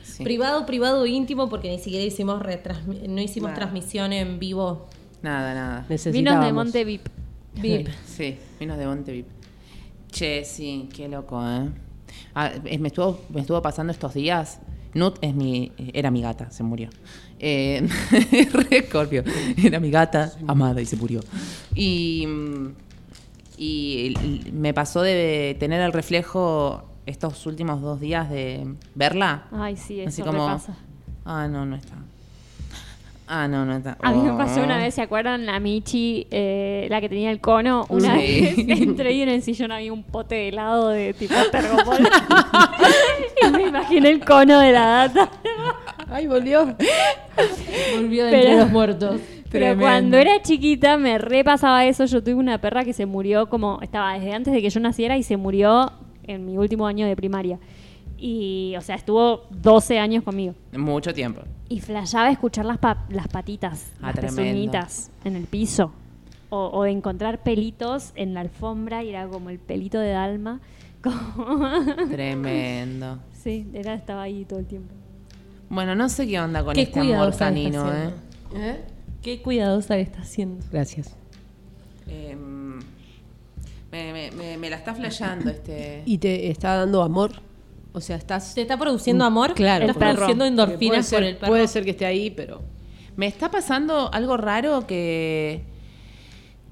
Sí. Privado, privado íntimo, porque ni siquiera hicimos no hicimos transmisión en vivo. Nada, nada. Vinos de Monte VIP. VIP. Sí, vinos de Monte VIP. Che, sí, qué loco, ¿eh? Ah, me, estuvo, me estuvo pasando estos días. Nut es mi, era mi gata, se murió. Eh, Scorpio. Era mi gata amada y se murió. Y, y me pasó de tener el reflejo estos últimos dos días de verla. Ay, sí, eso Así como, repasa. ah, no, no está. Ah, no, no está. A mí me pasó Oh. una vez, ¿se acuerdan? La Michi, eh, la que tenía el cono, una Sí. vez entré y en el sillón había un pote de helado de tipo tergopol. y me imaginé el cono de la gata. Ay, volvió. Volvió de Pero- entre los muertos. Pero Tremendo. cuando era chiquita me repasaba eso. Yo tuve una perra que se murió como, estaba desde antes de que yo naciera y se murió en mi último año de primaria. Y, o sea, estuvo 12 años conmigo. Mucho tiempo. Y flashaba escuchar las, pa- las patitas, Ah, las pezuñitas en el piso. O, encontrar pelitos en la alfombra y era como el pelito de Dalma. Como... Tremendo. sí, era, estaba ahí todo el tiempo. Bueno, no sé qué onda con Qué este amor canino, ¿eh? haciendo. Qué cuidadosa que está haciendo. Gracias. Em, me, me- me- me la está flasheando este. ¿Y te está dando amor? O sea, estás... ¿Te está produciendo amor? Claro. ¿Estás perro. produciendo Puede endorfinas ser, por el perro? Puede ser que esté ahí, pero... Me está pasando algo raro que.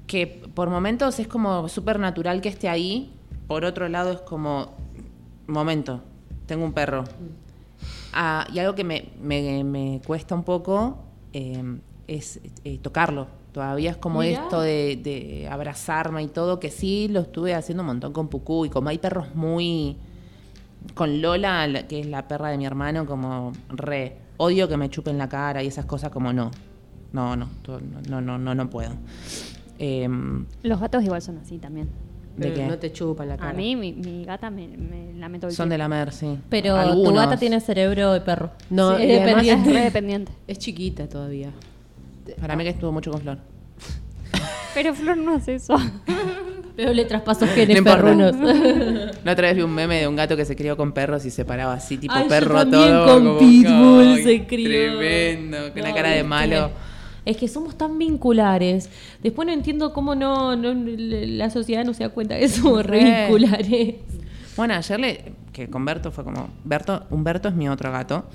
que por momentos es como súper natural que esté ahí. Por otro lado es como. Momento, tengo un perro. Ah, y algo que me, me- me cuesta un poco eh, es eh, tocarlo. Todavía es como Mirá. esto de, de abrazarme y todo, que sí lo estuve haciendo un montón con Pucú. Y como hay perros muy. Con Lola, la- que es la perra de mi hermano, como re. Odio que me chupen la cara y esas cosas, como no. No, no, no, no, no, no puedo. Em, Los gatos igual son así también. ¿De qué? no te chupan la cara. A mí, mi, mi gata me, me el son de la mer, sí. Pero tu gata tiene cerebro de perro. No, Sí, es además- Es dependiente. re dependiente. Es chiquita todavía. Para mí que estuvo mucho con Flor. Pero Flor no hace eso. Pero le traspaso genes No perrunos. La otra vez vi un meme de un gato que se crió con perros y se paraba así, tipo Ay, yo perro también todo. con como, Pitbull se crió. Tremendo, con No, una cara de malo. Es que somos tan vinculares. Después no entiendo cómo no, no- la sociedad no se da cuenta que somos re Re. vinculares. Bueno, ayer le, que con Berto fue como, Berto, Humberto es mi otro gato,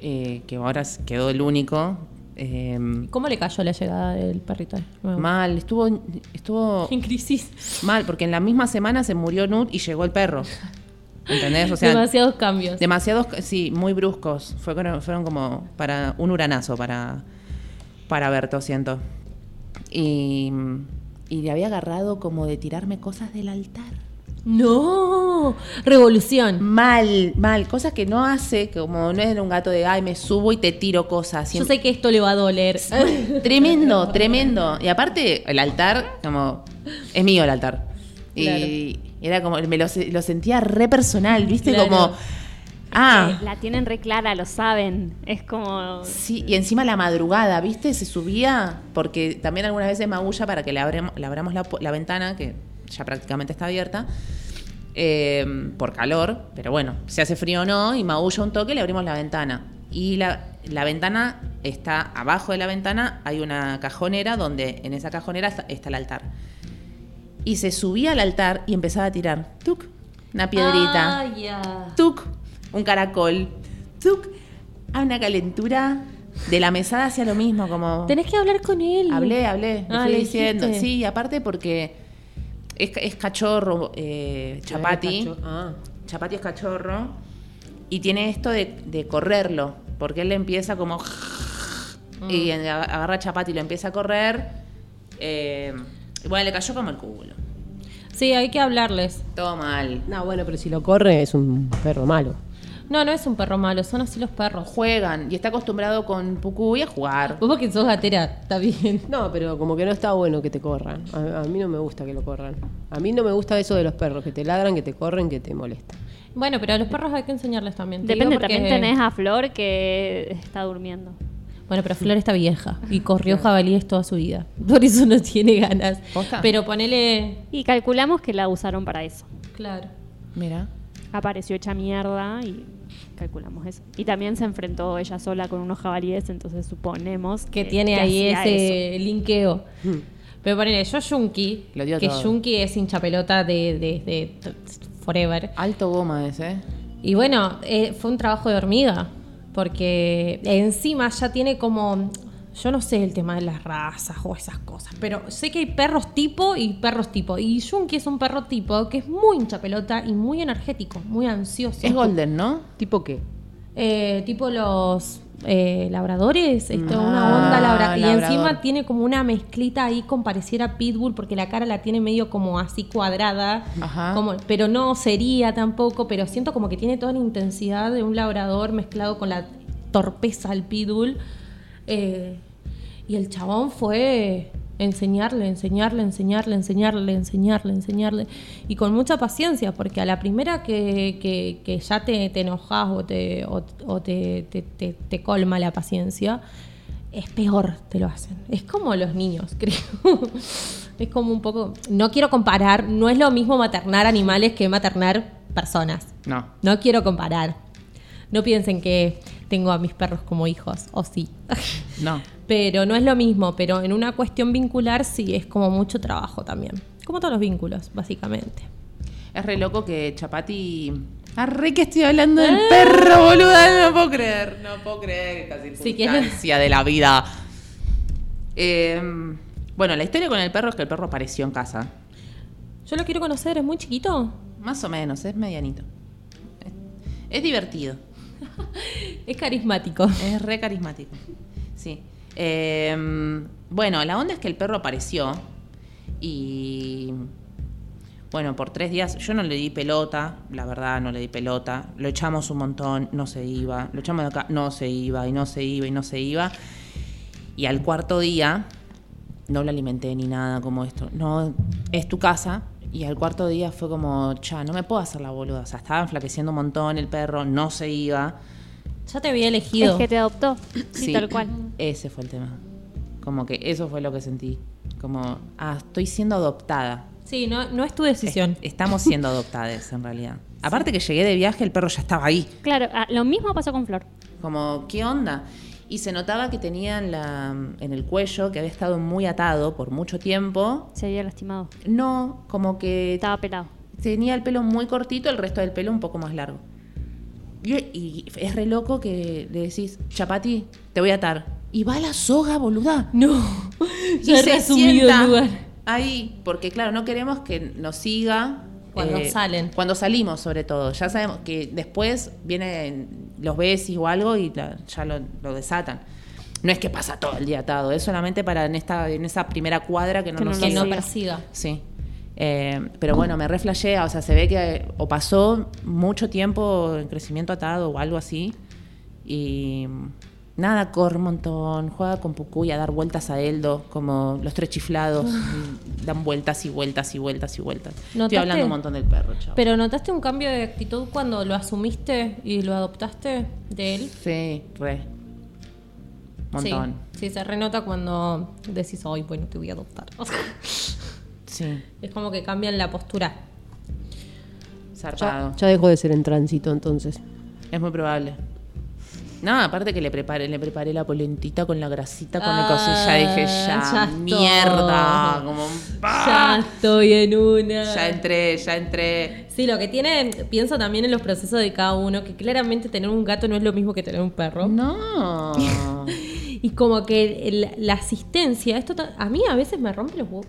eh, que ahora quedó el único. Eh, ¿Cómo le cayó la llegada del perrito? nuevo? mal, estuvo, estuvo En crisis. mal, porque en la misma semana se murió Nut y llegó el perro. ¿Entendés? O sea, Demasiados cambios. demasiados, sí, muy bruscos. Fueron, fueron como para un uranazo para, para Berto, siento. Y, y le había agarrado como de tirarme cosas del altar. No, revolución. Mal, mal, cosas que no hace, como no es un gato de, ay, me subo y te tiro cosas. Yo sé que esto le va a doler. Tremendo, tremendo. Y aparte, el altar, como, es mío el altar. Y era como, me lo, se- lo sentía re personal, ¿viste? Claro. Como, ah, Eh, La tienen re clara, lo saben. Es como. sí, y encima la madrugada, ¿viste? Se subía, porque también algunas veces maulla para que le, le abramos la, la ventana, que ya prácticamente está abierta. Eh, por calor, pero bueno, si hace frío o no, y maulla un toque, le abrimos la ventana. Y la, la ventana está abajo de la ventana, hay una cajonera donde en esa cajonera está, está el altar. Y se subía al altar y empezaba a tirar, tuc, una piedrita, Ah, tuc, un caracol, tuc, a una calentura de la mesada hacia lo mismo, como... Tenés que hablar con él. Hablé, hablé, le Ah, fui le diciendo. Sí, aparte porque es, es cachorro, eh, Chapati. Cacho- Ah. Chapati es cachorro. Y tiene esto de, de correrlo. Porque él le empieza como. Y en- agarra a Chapati y lo empieza a correr. eh, y bueno, le cayó como el culo. Sí, hay que hablarles. Todo mal. No, bueno, pero si lo corre es un perro malo. No, no es un perro malo, son así los perros. Juegan y está acostumbrado con Pucuy a jugar. Vos porque sos gatera, está bien. No, pero como que no está bueno que te corran. A, a mí no me gusta que lo corran. A mí no me gusta eso de los perros, que te ladran, que te corren, que te molestan. Bueno, pero a los perros hay que enseñarles también. Te Depende, porque- también tenés a Flor que está durmiendo. Bueno, pero Flor está vieja y corrió jabalíes toda su vida. Por eso no tiene ganas. ¿Posta? Pero ponele. Y calculamos que la usaron para eso. Claro. Mira. Apareció hecha mierda y calculamos eso. Y también se enfrentó ella sola con unos jabalíes, entonces suponemos Que tiene ahí ese eso. linkeo. Pero ponele, yo dio que. Yunki es hincha pelota de, de, de Forever. Alto goma ese. Y bueno, eh, fue un trabajo de hormiga, porque encima ya tiene como, yo no sé el tema de las razas o esas cosas, pero sé que hay perros tipo y perros tipo. Y Junkie es un perro tipo que es muy hincha pelota y muy energético, muy ansioso. Es golden, ¿no? ¿Tipo qué? Eh, tipo los eh, labradores, esto, Ah, una onda labra- Y labrador. encima tiene como una mezclita ahí con pareciera pitbull, porque la cara la tiene medio como así cuadrada, Ajá. como, pero no sería tampoco, pero siento como que tiene toda la intensidad de un labrador mezclado con la torpeza del pitbull. Eh, y el chabón fue enseñarle, enseñarle, enseñarle, enseñarle, enseñarle, enseñarle. Y con mucha paciencia, porque a la primera que, que- que ya te, te enojas o, te, o, o te, te- te- te colma la paciencia, es peor te lo hacen. Es como los niños, creo. es como un poco... No quiero comparar, no es lo mismo maternar animales que maternar personas. No. No quiero comparar. No piensen que tengo a mis perros como hijos, o sí. No. Pero no es lo mismo, pero en una cuestión vincular sí es como mucho trabajo también. Como todos los vínculos, básicamente. Es re loco que Chapati. Arre que estoy hablando del perro, boluda. No puedo creer. No puedo creer esta Sí, circunstancia de la vida. Eh, bueno, la historia con el perro es que el perro apareció en casa. Yo lo quiero conocer, es muy chiquito. Más o menos, es medianito. Es, es divertido. Es carismático. Es re carismático. Sí. Eh, bueno, la onda es que el perro apareció y. Bueno, por tres días yo no le di pelota, la verdad no le di pelota. Lo echamos un montón, no se iba. Lo echamos de acá, no se iba, y no se iba, y no se iba. Y al cuarto día, no lo alimenté ni nada como esto. No, es tu casa. Y al cuarto día fue como, cha, no me puedo hacer la boluda. O sea, estaba enflaqueciendo un montón el perro, no se iba. Ya te había elegido. Es que te adoptó. Sí, tal cual. Ese fue el tema. Como que eso fue lo que sentí. Como, ah, estoy siendo adoptada. Sí, no, no es tu decisión. Es- estamos siendo adoptadas en realidad. Aparte que llegué de viaje, el perro ya estaba ahí. Claro, ah, lo mismo pasó con Flor. Como, ¿qué onda? Y se notaba que tenía en, la, en el cuello, que había estado muy atado por mucho tiempo. Se había lastimado. No, como que Estaba pelado. tenía el pelo muy cortito, el resto del pelo un poco más largo. Y, y es re loco que le decís, Chapati, te voy a atar. Y va a la soga, boluda. No. Y se sienta el lugar. Ahí, porque claro, no queremos que nos siga. eh, Cuando salen. Cuando salimos, sobre todo. Ya sabemos que después vienen los besis o algo y la- ya lo, lo desatan. No es que pasa todo el día atado, es solamente para en esta en esa primera cuadra que no Que no nos no siga. persiga. Sí. Eh, pero bueno, me reflejea, o sea, se ve que o pasó mucho tiempo en crecimiento atado o algo así. Y nada, corre un montón, juega con Pucuy a dar vueltas a Eldo, como los tres chiflados, dan vueltas y vueltas y vueltas y vueltas. Estoy ¿Notaste? hablando un montón del perro, chao. Pero ¿notaste un cambio de actitud cuando lo asumiste y lo adoptaste de él? Sí, re. Montón. Sí, sí, se renota cuando decís, ay, bueno, te voy a adoptar. Sí, es como que cambian la postura. zarpado. Ya dejó de ser en tránsito entonces. Es muy probable. No, aparte que le preparé, le preparé la polentita con la grasita, con el Ah, cosilla, dije, ya, ya estoy. mierda. Como, Ya estoy en una. ya entré, ya entré. Sí, lo que tiene, pienso también en los procesos de cada uno, que claramente tener un gato no es lo mismo que tener un perro. No. Y como que el- la asistencia, esto ta- a mí a veces me rompe los, hu-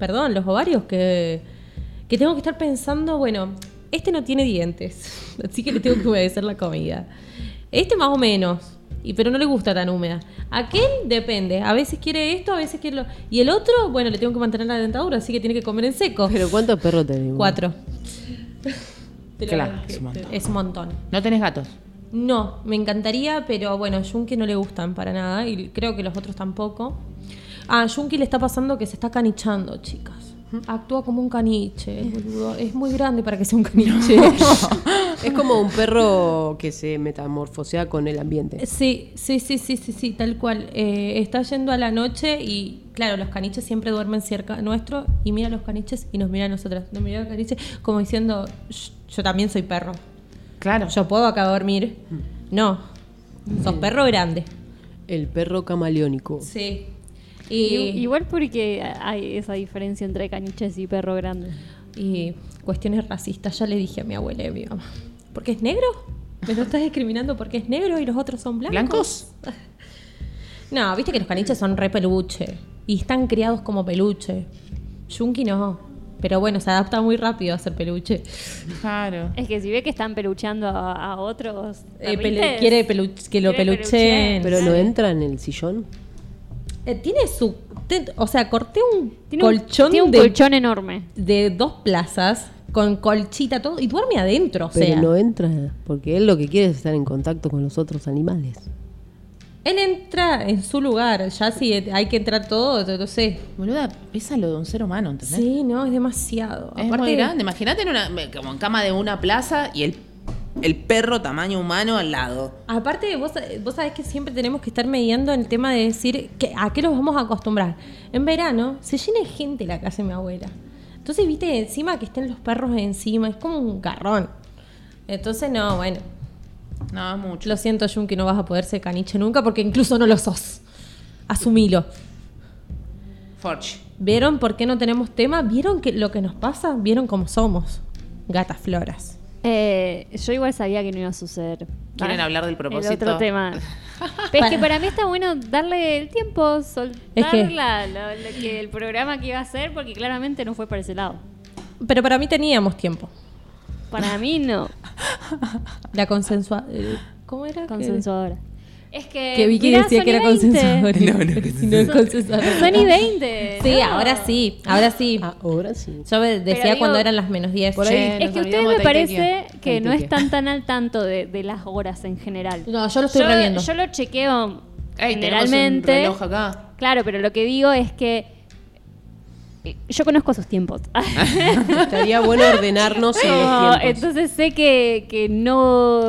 perdón, los ovarios, que, que tengo que estar pensando, bueno, este no tiene dientes, así que le tengo que obedecer la comida. Este más o menos, y, pero no le gusta tan húmeda. Aquel depende, a veces quiere esto, a veces quiere lo... Y el otro, bueno, le tengo que mantener la dentadura, así que tiene que comer en seco. Pero ¿cuántos perros tenemos? Cuatro. Pero Claro, es un montón. Es un montón. ¿No tenés gatos? No, me encantaría, pero bueno, a Junki no le gustan para nada y creo que los otros tampoco. A Junki le está pasando que se está canichando, chicas. actúa como un caniche, boludo. Es muy grande para que sea un caniche. Es como un perro que se metamorfosea con el ambiente. Sí, sí, sí, sí, sí, sí, tal cual. Eh, está yendo a la noche y, claro, los caniches siempre duermen cerca nuestro y mira a los caniches y nos mira a nosotras. Nos mira a los caniches como diciendo, "Shh, yo también soy perro. Claro. Yo puedo acá dormir. No, sos perro grande. El perro camaleónico. Sí. Y, Igual porque hay esa diferencia entre caniches y perro grande. y cuestiones racistas, ya le dije a mi abuela y a mi mamá. ¿Por qué es negro? ¿Me lo estás discriminando porque es negro y los otros son blancos? ¿Blancos? No, viste que los caniches son re peluche. Y están criados como peluche. Yunki no. Pero bueno, se adapta muy rápido a ser peluche. Claro. Es que si ve que están pelucheando a, a otros. Eh, quiere que lo quiere pelucheen. Pero no entra en el sillón. Eh, tiene su. te- o sea, corté un Tiene un- colchón, tiene un de, colchón enorme. de dos plazas con colchita todo y duerme adentro. O Pero sea, no entra, porque él lo que quiere es estar en contacto con los otros animales. él entra en su lugar. Ya si hay que entrar todo, no sé. Boluda, pesa lo de un ser humano, ¿entendés? Sí, no, es demasiado. Es muy grande. Imagínate en una, como en cama de una plaza y el, el perro tamaño humano al lado. Aparte, vos, vos sabés que siempre tenemos que estar mediando el tema de decir que, a qué los vamos a acostumbrar. En verano se llena de gente la casa de mi abuela. Entonces, viste, encima que estén los perros encima, es como un garrón. Entonces, no, bueno. No, mucho. Lo siento, Jun, que no vas a poder ser caniche nunca porque incluso no lo sos. Asumilo. Forge. ¿Vieron por qué no tenemos tema? ¿Vieron que lo que nos pasa? ¿Vieron cómo somos? Gatas floras. Eh, yo igual sabía que no iba a suceder. ¿Quieren Ah, hablar del propósito? El otro tema. Pero es que para mí está bueno darle el tiempo, soltar Es que- la- la- la- que el programa que iba a hacer, porque claramente no fue para ese lado. Pero para mí teníamos tiempo. Para mí no. La consensua... eh, ¿Cómo era? Consensuadora. Es que. Que Vicky mirá, decía que era Sony 20. consensuadora. No, no, que si no es consensuadora. Sony 20. Sí, no. ahora sí, ahora sí. Ahora sí. Yo me decía cuando eran las menos 10. por ahí- Che, Es que ustedes me parece que no están tan al tanto de, de las horas en general. No, yo lo estoy yo, reviendo. Yo lo chequeo Ey, un generalmente. reloj acá. Claro, pero lo que digo es que yo conozco sus tiempos. Estaría bueno ordenarnos en los No, tiempos. entonces sé que, que no,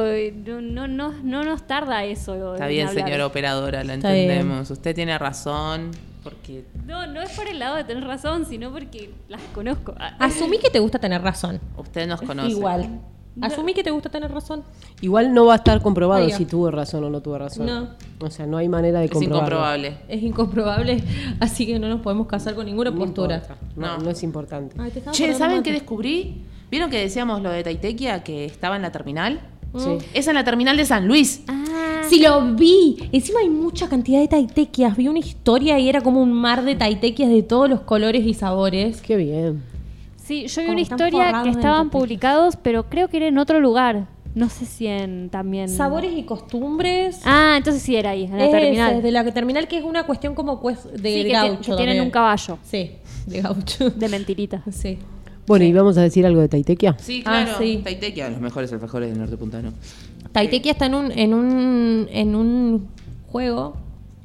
no, no, no, no nos tarda eso. Está en bien, hablar. señora operadora, lo Está bien. entendemos. Usted tiene razón, porque... No, no es por el lado de tener razón, sino porque las conozco. Asumí que te gusta tener razón. Usted nos conoce. Igual. Asumí que te gusta tener razón. Igual no va a estar comprobado Oiga. si tuvo razón o no tuvo razón. No. O sea, no hay manera de Es comprobarlo. incomprobable. Es incomprobable, así que no nos podemos casar con ninguna No postura. No, No. no es importante. Ay, Che, ¿saben qué descubrí? ¿Vieron que decíamos lo de Taitequia que estaba en la terminal? Sí. Es en la terminal de San Luis. Ah, Sí, lo vi. Encima hay mucha cantidad de taitequias. Vi una historia y era como un mar de taitequias de todos los colores y sabores. Qué bien. Sí, yo vi Como una historia que estaban publicados, pero creo que era en otro lugar. No sé si en también. Sabores y costumbres. Ah, entonces sí era ahí, en la Es terminal. ese, de la terminal que es una cuestión como de Sí, que, ti- gaucho. que tienen un caballo Sí, de gaucho. de mentirita. Sí. Bueno, ¿y vamos a decir algo de Taitequia? Sí, Ah, claro. sí. Taitequia, los mejores alfajores del norte puntano. Taitequia está en un, en un, en un juego.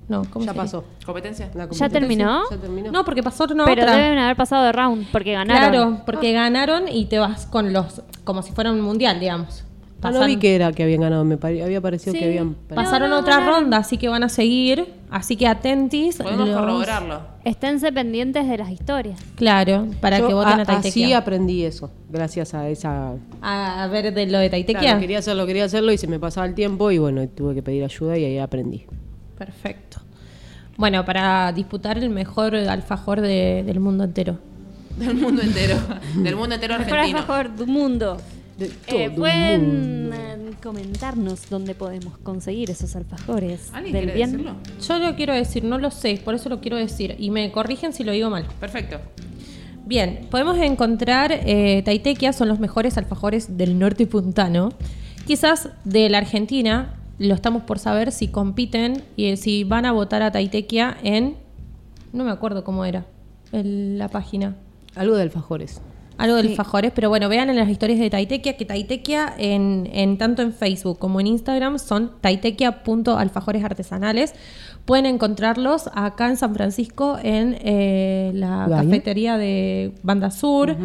No, ¿cómo Ya sería? pasó. ¿Competencia? La ¿Ya competencia terminó? Ya terminó. No, porque pasó una pero otra. deben haber pasado de round, porque ganaron. Claro, porque ganaron y te vas con los. como si fuera un mundial, digamos. Ah, no vi que era que habían ganado, me pare- había parecido Sí. que habían Pasaron No, no, otra ronda, así que van a seguir. Así que atentis. Podemos los- corroborarlo. Esténse pendientes de las historias. Claro, para Yo que voten a, a- Taitequia. Así aprendí eso, gracias a esa... a, a ver de lo de Taitequia. Claro, quería hacerlo, quería hacerlo y se me pasaba el tiempo y bueno, tuve que pedir ayuda y ahí aprendí. Perfecto. Bueno, para disputar el mejor alfajor de- del mundo entero. Del mundo entero. del mundo entero Mejor argentino. alfajor del mundo. De Eh, pueden eh, comentarnos dónde podemos conseguir esos alfajores ¿Alguien del bien. decirlo? Yo lo quiero decir, no lo sé, por eso lo quiero decir. Y me corrigen si lo digo mal. Perfecto. Bien, podemos encontrar eh, Taitequia, son los mejores alfajores del norte puntano. Quizás de la Argentina, lo estamos por saber si compiten y eh, si van a votar a Taitequia en. No me acuerdo cómo era el- la página. Algo de alfajores. Algo de alfajores, pero bueno, vean en las historias de Taitequia que Taitequia en, en tanto en Facebook como en Instagram son taitequia.alfajores artesanales. Pueden encontrarlos acá en San Francisco en eh, la Gaia. cafetería de Banda Sur,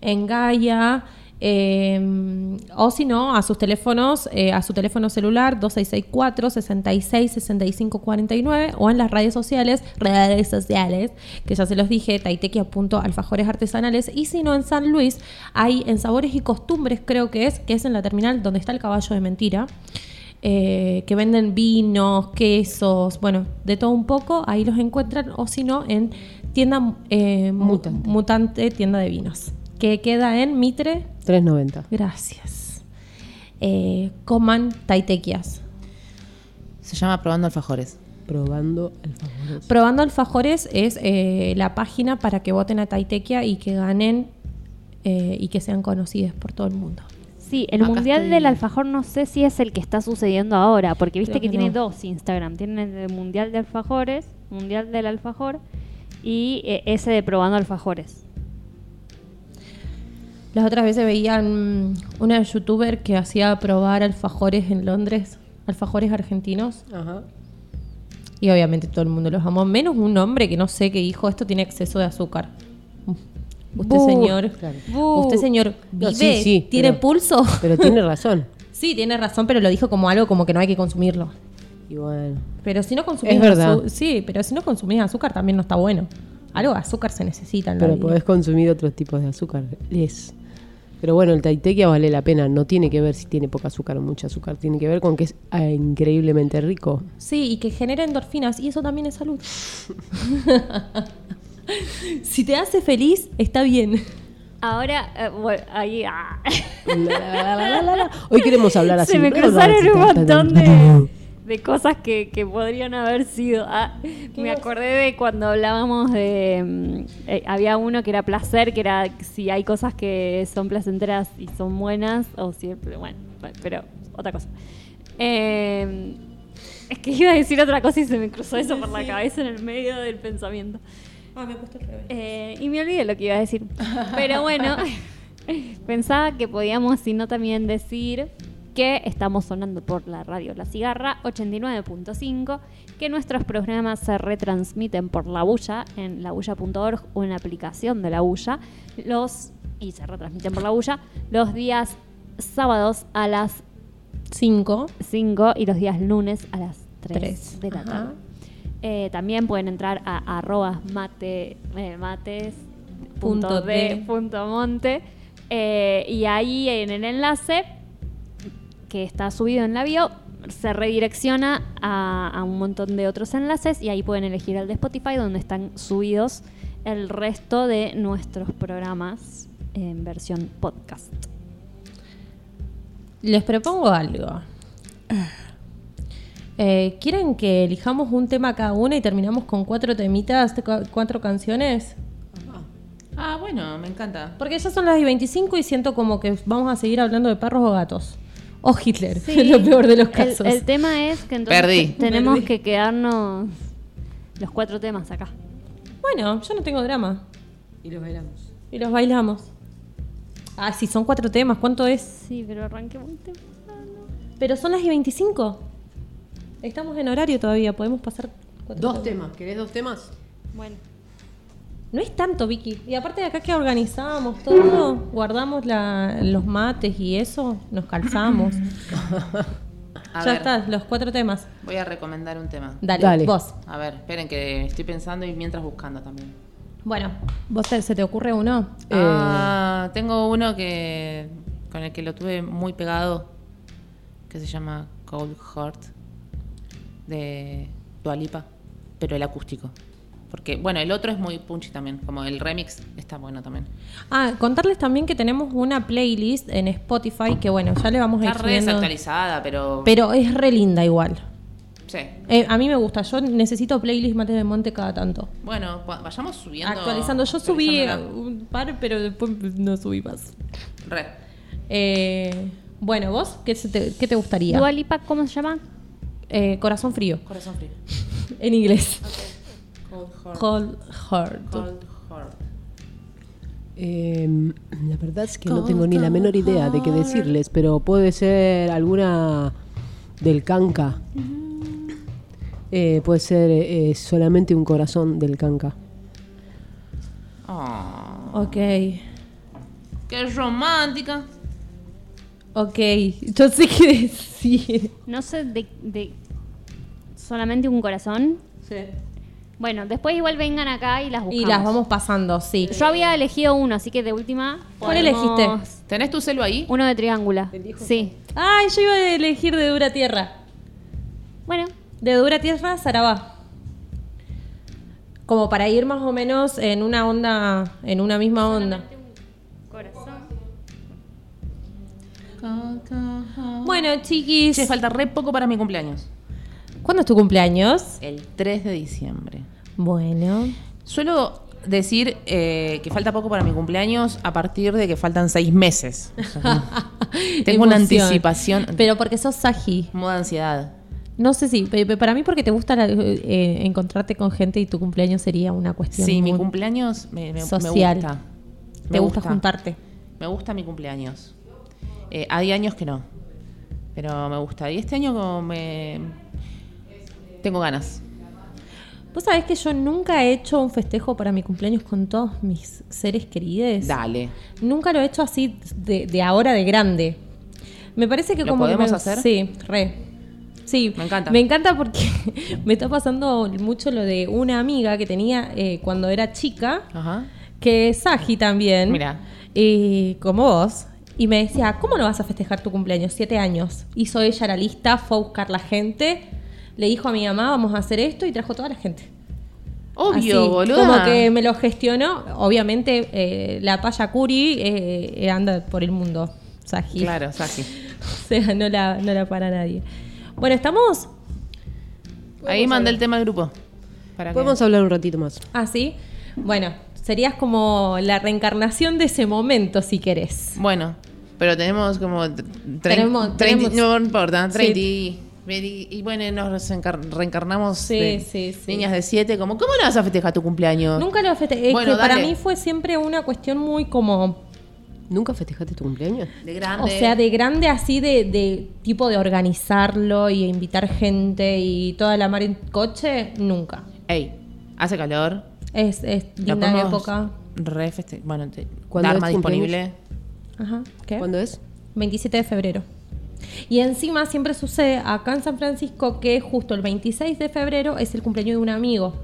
en Gaia. Eh, o si no, a sus teléfonos, eh, a su teléfono celular 2664 66 65 49 o en las redes sociales, redes sociales, que ya se los dije, taitequia.alfajores artesanales. Y si no, en San Luis, hay en Sabores y Costumbres, creo que es, que es en la terminal donde está el caballo de mentira. eh, que venden vinos, quesos, bueno, de todo un poco, ahí los encuentran, o si no, en tienda eh, mu- Mutante. Mutante, tienda de vinos, que queda en Mitre, 3.90. gracias. Eh, coman taitequias. Se llama Probando Alfajores. Probando alfajores. Probando alfajores es eh, la página para que voten a Taitequia y que ganen eh, y que sean conocidas por todo el mundo. Sí, el Acá mundial estoy- del alfajor no sé si es el que está sucediendo ahora, porque viste Creo que, que tiene no. dos Instagram. Tiene el de mundial de alfajores, mundial del alfajor, y eh, ese de probando alfajores. Las otras veces veían una youtuber que hacía probar alfajores en Londres, alfajores argentinos, Ajá. y obviamente todo el mundo los amó, menos un hombre que no sé qué dijo, esto tiene exceso de azúcar. Usted señor, Claro. Usted señor, No, vive, sí, sí, tiene pero- pulso. Pero tiene razón. sí, tiene razón, pero lo dijo como algo como que no hay que consumirlo. Y bueno. Pero si no consumís Es verdad. sí, pero si no consumís azúcar también no está bueno. Algo de azúcar se necesita en la Pero vida. podés consumir otros tipos de azúcar. Les. Pero bueno, el taitequia vale la pena. No tiene que ver si tiene poca azúcar o mucha azúcar. Tiene que ver con que es ah, increíblemente rico. Sí, y que genera endorfinas y eso también es salud. si te hace feliz, está bien. Ahora, eh, bueno, ahí. ah. La, la, la, la, la, la. Hoy queremos hablar así. Se me cruzaron un montón de, de cosas que, que podrían haber sido. Ah, me acordé de cuando hablábamos de. mm, eh, había uno que era placer, que era si hay cosas que son placenteras y son buenas, o siempre. Bueno, pero otra cosa. Eh, es que iba a decir otra cosa y se me cruzó eso por la cabeza en el medio del pensamiento. Ah, me he puesto revés. Eh, y me olvidé lo que iba a decir. Pero bueno, pensaba que podíamos, si no, también decir que estamos sonando por la radio La Cigarra 89.5, que nuestros programas se retransmiten por La Bulla en labulla.org o en la aplicación de La Bulla, los, y se retransmiten por La Bulla los días sábados a las Cinco. 5 y los días lunes a las 3, Tres. de la Ajá. tarde. Eh, también pueden entrar a arroba mate, eh, mates punto de. punto monte eh, y ahí en el enlace que está subido en la bio se redirecciona a, a un montón de otros enlaces y ahí pueden elegir el de Spotify donde están subidos el resto de nuestros programas en versión podcast. Les propongo algo. Eh, ¿Quieren que elijamos un tema cada una y terminamos con cuatro temitas, cuatro canciones? Ah, bueno, me encanta. Porque ya son las y 25 y siento como que vamos a seguir hablando de perros o gatos. O Hitler, Sí, lo peor de los el- casos. El, tema es que entonces Perdí. te- tenemos Perdí. que quedarnos los cuatro temas acá. Bueno, yo no tengo drama. Y los bailamos. Y los bailamos. Ah, sí, son cuatro temas. ¿Cuánto es? Sí, pero arranqué muy temprano. Pero son las y 25. Estamos en horario todavía, podemos pasar cuatro Dos temas. ¿Querés dos temas? Bueno. No es tanto, Vicky. Y aparte de acá que organizamos todo, guardamos la- los mates y eso, nos calzamos. A ya ver, está, los cuatro temas. voy a recomendar un tema. Dale, Dale. vos. A ver, esperen que estoy pensando y mientras buscando también. Bueno, ¿vos te- se te ocurre uno? Ah, tengo uno que con el que lo tuve muy pegado, que se llama Cold Heart, de Dualipa, pero el acústico. Porque, bueno, el otro es muy punchy también, como el remix está bueno también. Ah, contarles también que tenemos una playlist en Spotify que bueno, ya le vamos a ir Está re desactualizada, pero... Pero es re linda igual. Sí. Eh, a mí me gusta, yo necesito playlist Mates de Monte cada tanto. Bueno, va- vayamos subiendo... Actualizando, yo subí actualizándola. un par, pero después no subí más. Re. Eh, bueno, ¿vos qué, se te, qué te gustaría? Dua Lipa, ¿cómo se llama? Eh, corazón frío, Corazón frío. en inglés. Cold Heart. Cold Heart. Cold Heart. Eh, la verdad es que no tengo ni la menor idea de qué decirles, pero puede ser alguna del canca. Eh, puede ser eh, solamente un corazón del canca. Oh, Ok. qué romántica. Ok. Yo sé qué decir. No sé de, de solamente un corazón. Sí. Bueno, después igual vengan acá y las buscamos. Y las vamos pasando, sí. Yo había elegido uno, así que de última. ¿Cuál podemos- elegiste? ¿Tenés tu celu ahí? Uno de triángula. Sí. Ay, yo iba a elegir de dura tierra. Bueno, De dura tierra, Sarabá. Como para ir más o menos en una onda, en una misma onda. corazón. Bueno, chiquis. Che, falta re poco para mi cumpleaños. ¿Cuándo es tu cumpleaños? El 3 de diciembre. Bueno. Suelo decir eh, que falta poco para mi cumpleaños a partir de que faltan seis meses. Tengo una anticipación. Pero porque sos Saji. Moda ansiedad. No sé si, para mí porque te gusta la- eh, encontrarte con gente y tu cumpleaños sería una cuestión Sí, mi cumpleaños me, me- me social. gusta. Te gusta juntarte. Me gusta mi cumpleaños. Eh, hay años que no. Pero me gusta. Y este año como me... Tengo ganas. Vos sabés que yo nunca he hecho un festejo para mi cumpleaños con todos mis seres queridos. Dale. Nunca lo he hecho así de, de ahora de grande. Me parece que ¿Lo como que podemos me- hacer? Sí, re. Sí, Me encanta. Me encanta porque me está pasando mucho lo de una amiga que tenía eh, cuando era chica, Ajá. que es Saji también. Mira. Y como vos. Y me decía, ¿cómo no vas a festejar tu cumpleaños? Siete años. Hizo ella la lista, fue a buscar la gente, le dijo a mi mamá, vamos a hacer esto y trajo toda la gente. Obvio, Así, boludo. Como que me lo gestionó. Obviamente, eh, la Paya Curi eh, eh, anda por el mundo. Saji. Claro, Saji. O sea, no la, no la para nadie. Bueno, ¿estamos? Ahí mandé el tema al grupo. Para que- Podemos hablar un ratito más. Ah, sí. Bueno, serías como la reencarnación de ese momento, si querés. Bueno, pero tenemos como... Tenemos- 30 tenemos- no importa, Sí. 30 y, y- y bueno, nos reencar- reencarnamos Sí, de sí, sí. niñas de 7, como, ¿cómo no vas a festejar tu cumpleaños? Nunca lo festejé. Es Bueno, que para mí fue siempre una cuestión muy como. ¿Nunca festejaste tu cumpleaños? De grande. O sea, de grande así, de, de tipo de organizarlo y invitar gente y toda la mar en coche, nunca. Ey, hace calor. Es, es linda época. Re feste- Bueno, te, ¿Cuándo es cumpleaños? disponible. Ajá. ¿Qué? ¿Cuándo es? 27 de febrero. Y encima siempre sucede acá en San Francisco que justo el 26 de febrero es el cumpleaños de un amigo.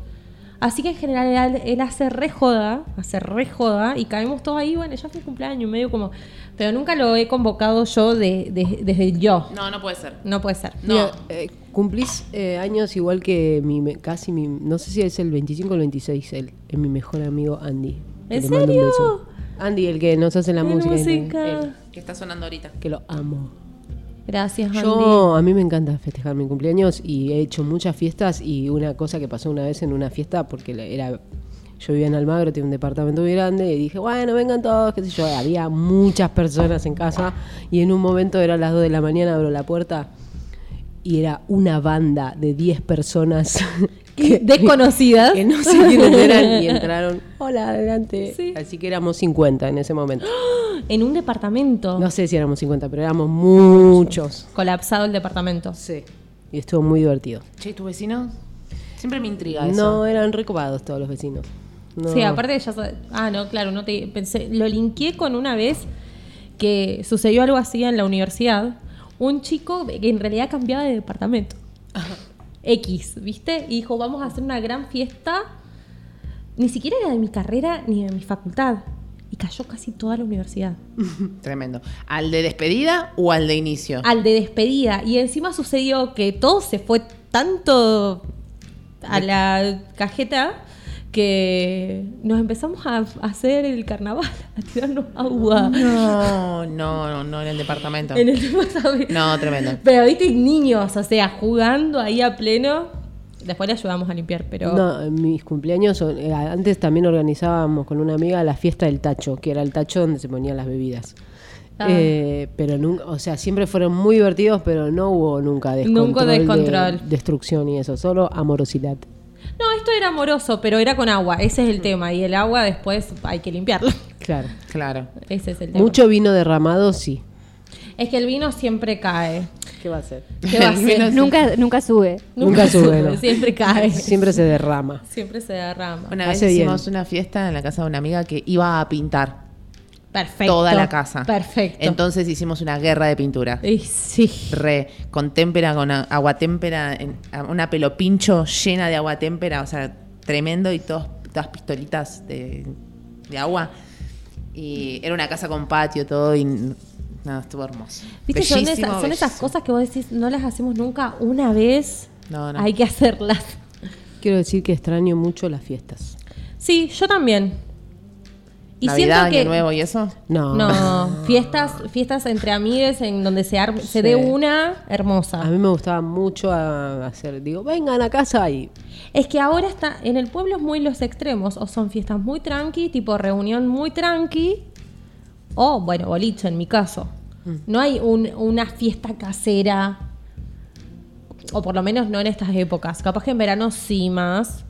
Así que en general él, él hace re joda, hace re joda y caemos todos ahí, bueno, ya fue el cumpleaños, medio como... Pero nunca lo he convocado yo de- de- desde yo. No, no puede ser. No puede ser. No. Mira, eh, cumplís eh, años igual que mi, casi mi, no sé si es el 25 o el 26, él, es mi mejor amigo Andy. ¿En serio? Andy, el que nos hace la música. Que está sonando ahorita. que lo amo. Gracias, Andy. Yo, a mí me encanta festejar mi cumpleaños y he hecho muchas fiestas y una cosa que pasó una vez en una fiesta, porque era, yo vivía en Almagro, tenía un departamento muy grande y dije, bueno, vengan todos, qué sé yo, había muchas personas en casa y en un momento eran las 2 de la mañana, abro la puerta y era una banda de 10 personas que, Desconocidas. que no sé quiénes eran y entraron, hola, adelante. Sí. Así que éramos 50 en ese momento. En un departamento. No sé si éramos 50, pero éramos muchos. Colapsado el departamento. Sí. Y estuvo muy divertido. Che, ¿tus vecinos? Siempre me intriga eso. No, eran recopados todos los vecinos. No. Sí, aparte de ya Ah, no, claro, no te pensé. Lo linkeé con una vez que sucedió algo así en la universidad. Un chico que en realidad cambiaba de departamento. X, ¿viste? Y dijo, vamos a hacer una gran fiesta. Ni siquiera era de mi carrera ni de mi facultad. Y cayó casi toda la universidad. Tremendo. ¿Al de despedida o al de inicio? Al de despedida. Y encima sucedió que todo se fue tanto a la cajeta que nos empezamos a hacer el carnaval, a tirarnos agua No, no, no, no en el departamento. en el departamento. No, tremendo. Pero viste niños, o sea, jugando ahí a pleno. Después le ayudamos a limpiar, pero No, en mis cumpleaños, eh, antes también organizábamos con una amiga la fiesta del tacho, que era el tacho donde se ponían las bebidas. Ah. Eh, pero nunca, o sea, siempre fueron muy divertidos, pero no hubo nunca descontrol, Nunca de descontrol. destrucción y eso, solo amorosidad. No, esto era amoroso, pero era con agua, ese es el tema. Y el agua después hay que limpiarlo. Claro. Claro. Ese es el tema. Mucho vino derramado, sí. Es que el vino siempre cae. ¿Qué va a hacer? ¿Qué va a hacer? Nunca, nunca sube. Nunca sube, ¿no? Siempre cae. Siempre se derrama. Siempre se derrama. Una vez Hace bien. hicimos una fiesta en la casa de una amiga que iba a pintar Perfecto. toda la casa. Perfecto. Entonces hicimos una guerra de pintura. Y sí. Re, con témpera, con agua témpera, una pelo pincho llena de agua témpera, o sea, tremendo y todos, todas pistolitas de, de agua. Y era una casa con patio, todo, y no, estuvo hermoso. ¿Viste? Son, esas, son esas cosas que vos decís, no las hacemos nunca una vez. No, no. Hay que hacerlas. Quiero decir que extraño mucho las fiestas. Sí, yo también. Y Navidad, siento que. Año Nuevo y eso. No. No, fiestas, fiestas entre amigues en donde se, arme- se Sí. dé una hermosa. A mí me gustaba mucho a- hacer, digo, vengan a casa y Es que ahora está, en el pueblo es muy los extremos, o son fiestas muy tranqui, tipo reunión muy tranqui, o bueno, boliche en mi caso. No hay un- una fiesta casera, o por lo menos no en estas épocas. Capaz que en verano sí más.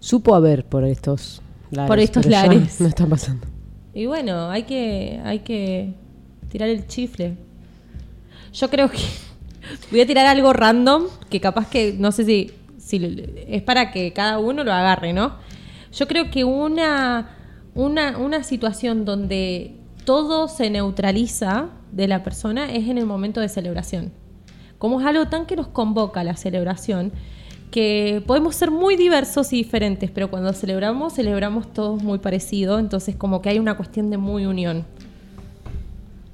supo haber por estos lares. Por estos lares. No está pasando. Y bueno, hay que, hay que tirar el chifle. Yo creo que voy a tirar algo random, que capaz que, no sé si, si es para que cada uno lo agarre, ¿no? Yo creo que una, una, una situación donde todo se neutraliza de la persona es en el momento de celebración. Como es algo tan que nos convoca la celebración, que podemos ser muy diversos y diferentes, pero cuando celebramos, celebramos todos muy parecido, entonces como que hay una cuestión de muy unión.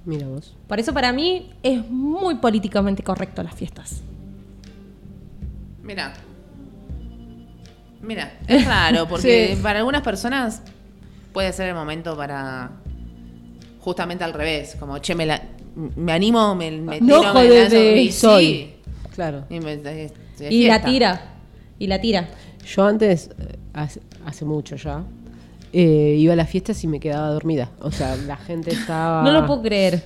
Mira vos. Por eso para mí es muy políticamente correcto las fiestas. Mira. Mira, es raro porque Sí. para algunas personas puede ser el momento para justamente al revés, como che, me, la- me animo, me, me No, tiro, me joder, lanzo", de- y sí, soy. Claro. y, me- Y la tira. Y la tira. Yo antes, eh, hace, hace mucho ya, eh, iba a las fiestas y me quedaba dormida. O sea, la gente estaba... No lo puedo creer.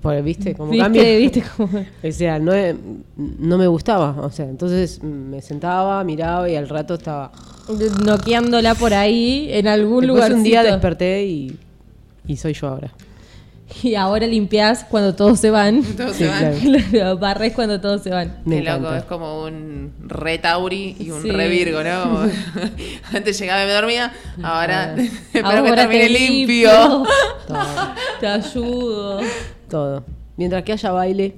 Porque, ¿Viste? Como ¿Viste? cambia. ¿Viste cómo? O sea, no, eh, no me gustaba. O sea, entonces me sentaba, miraba y al rato estaba... Noqueándola por ahí en algún Después lugar. un día desperté y, y soy yo ahora. Y ahora limpias cuando todos se van. Todos Sí, se van. claro. Barres cuando todos se van. Me Qué loco, es como un re Tauri y un Sí. re Virgo, ¿no? Como- Antes llegaba y me dormía, ahora espero que termine te limpio. Todo. Te ayudo. todo. Mientras que haya baile,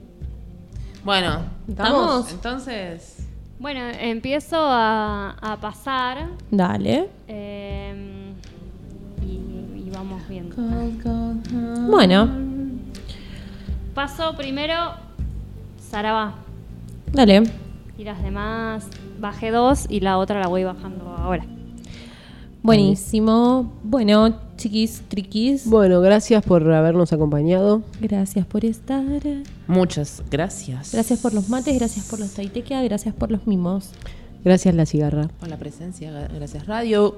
Bueno, ¿Estamos? Entonces, Bueno, empiezo a, a pasar Dale. eh, viendo. Bueno, Paso primero Sarabá dale. y las demás bajé dos y la otra la voy bajando ahora. Buenísimo. Bueno, chiquis, triquis. bueno, gracias por habernos acompañado. Gracias por estar. muchas gracias. Gracias por los mates, gracias por los taitequia, gracias por los mimos. Gracias la cigarra. por la presencia, gracias Radio,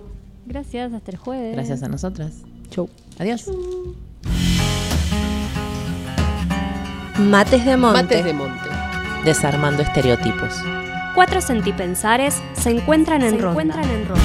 Gracias, hasta el jueves. gracias a nosotras. Chau. Adiós. Mates de monte. Mates de monte. Desarmando estereotipos. Cuatro sentipensares se encuentran en Se ronda. encuentran en ronda.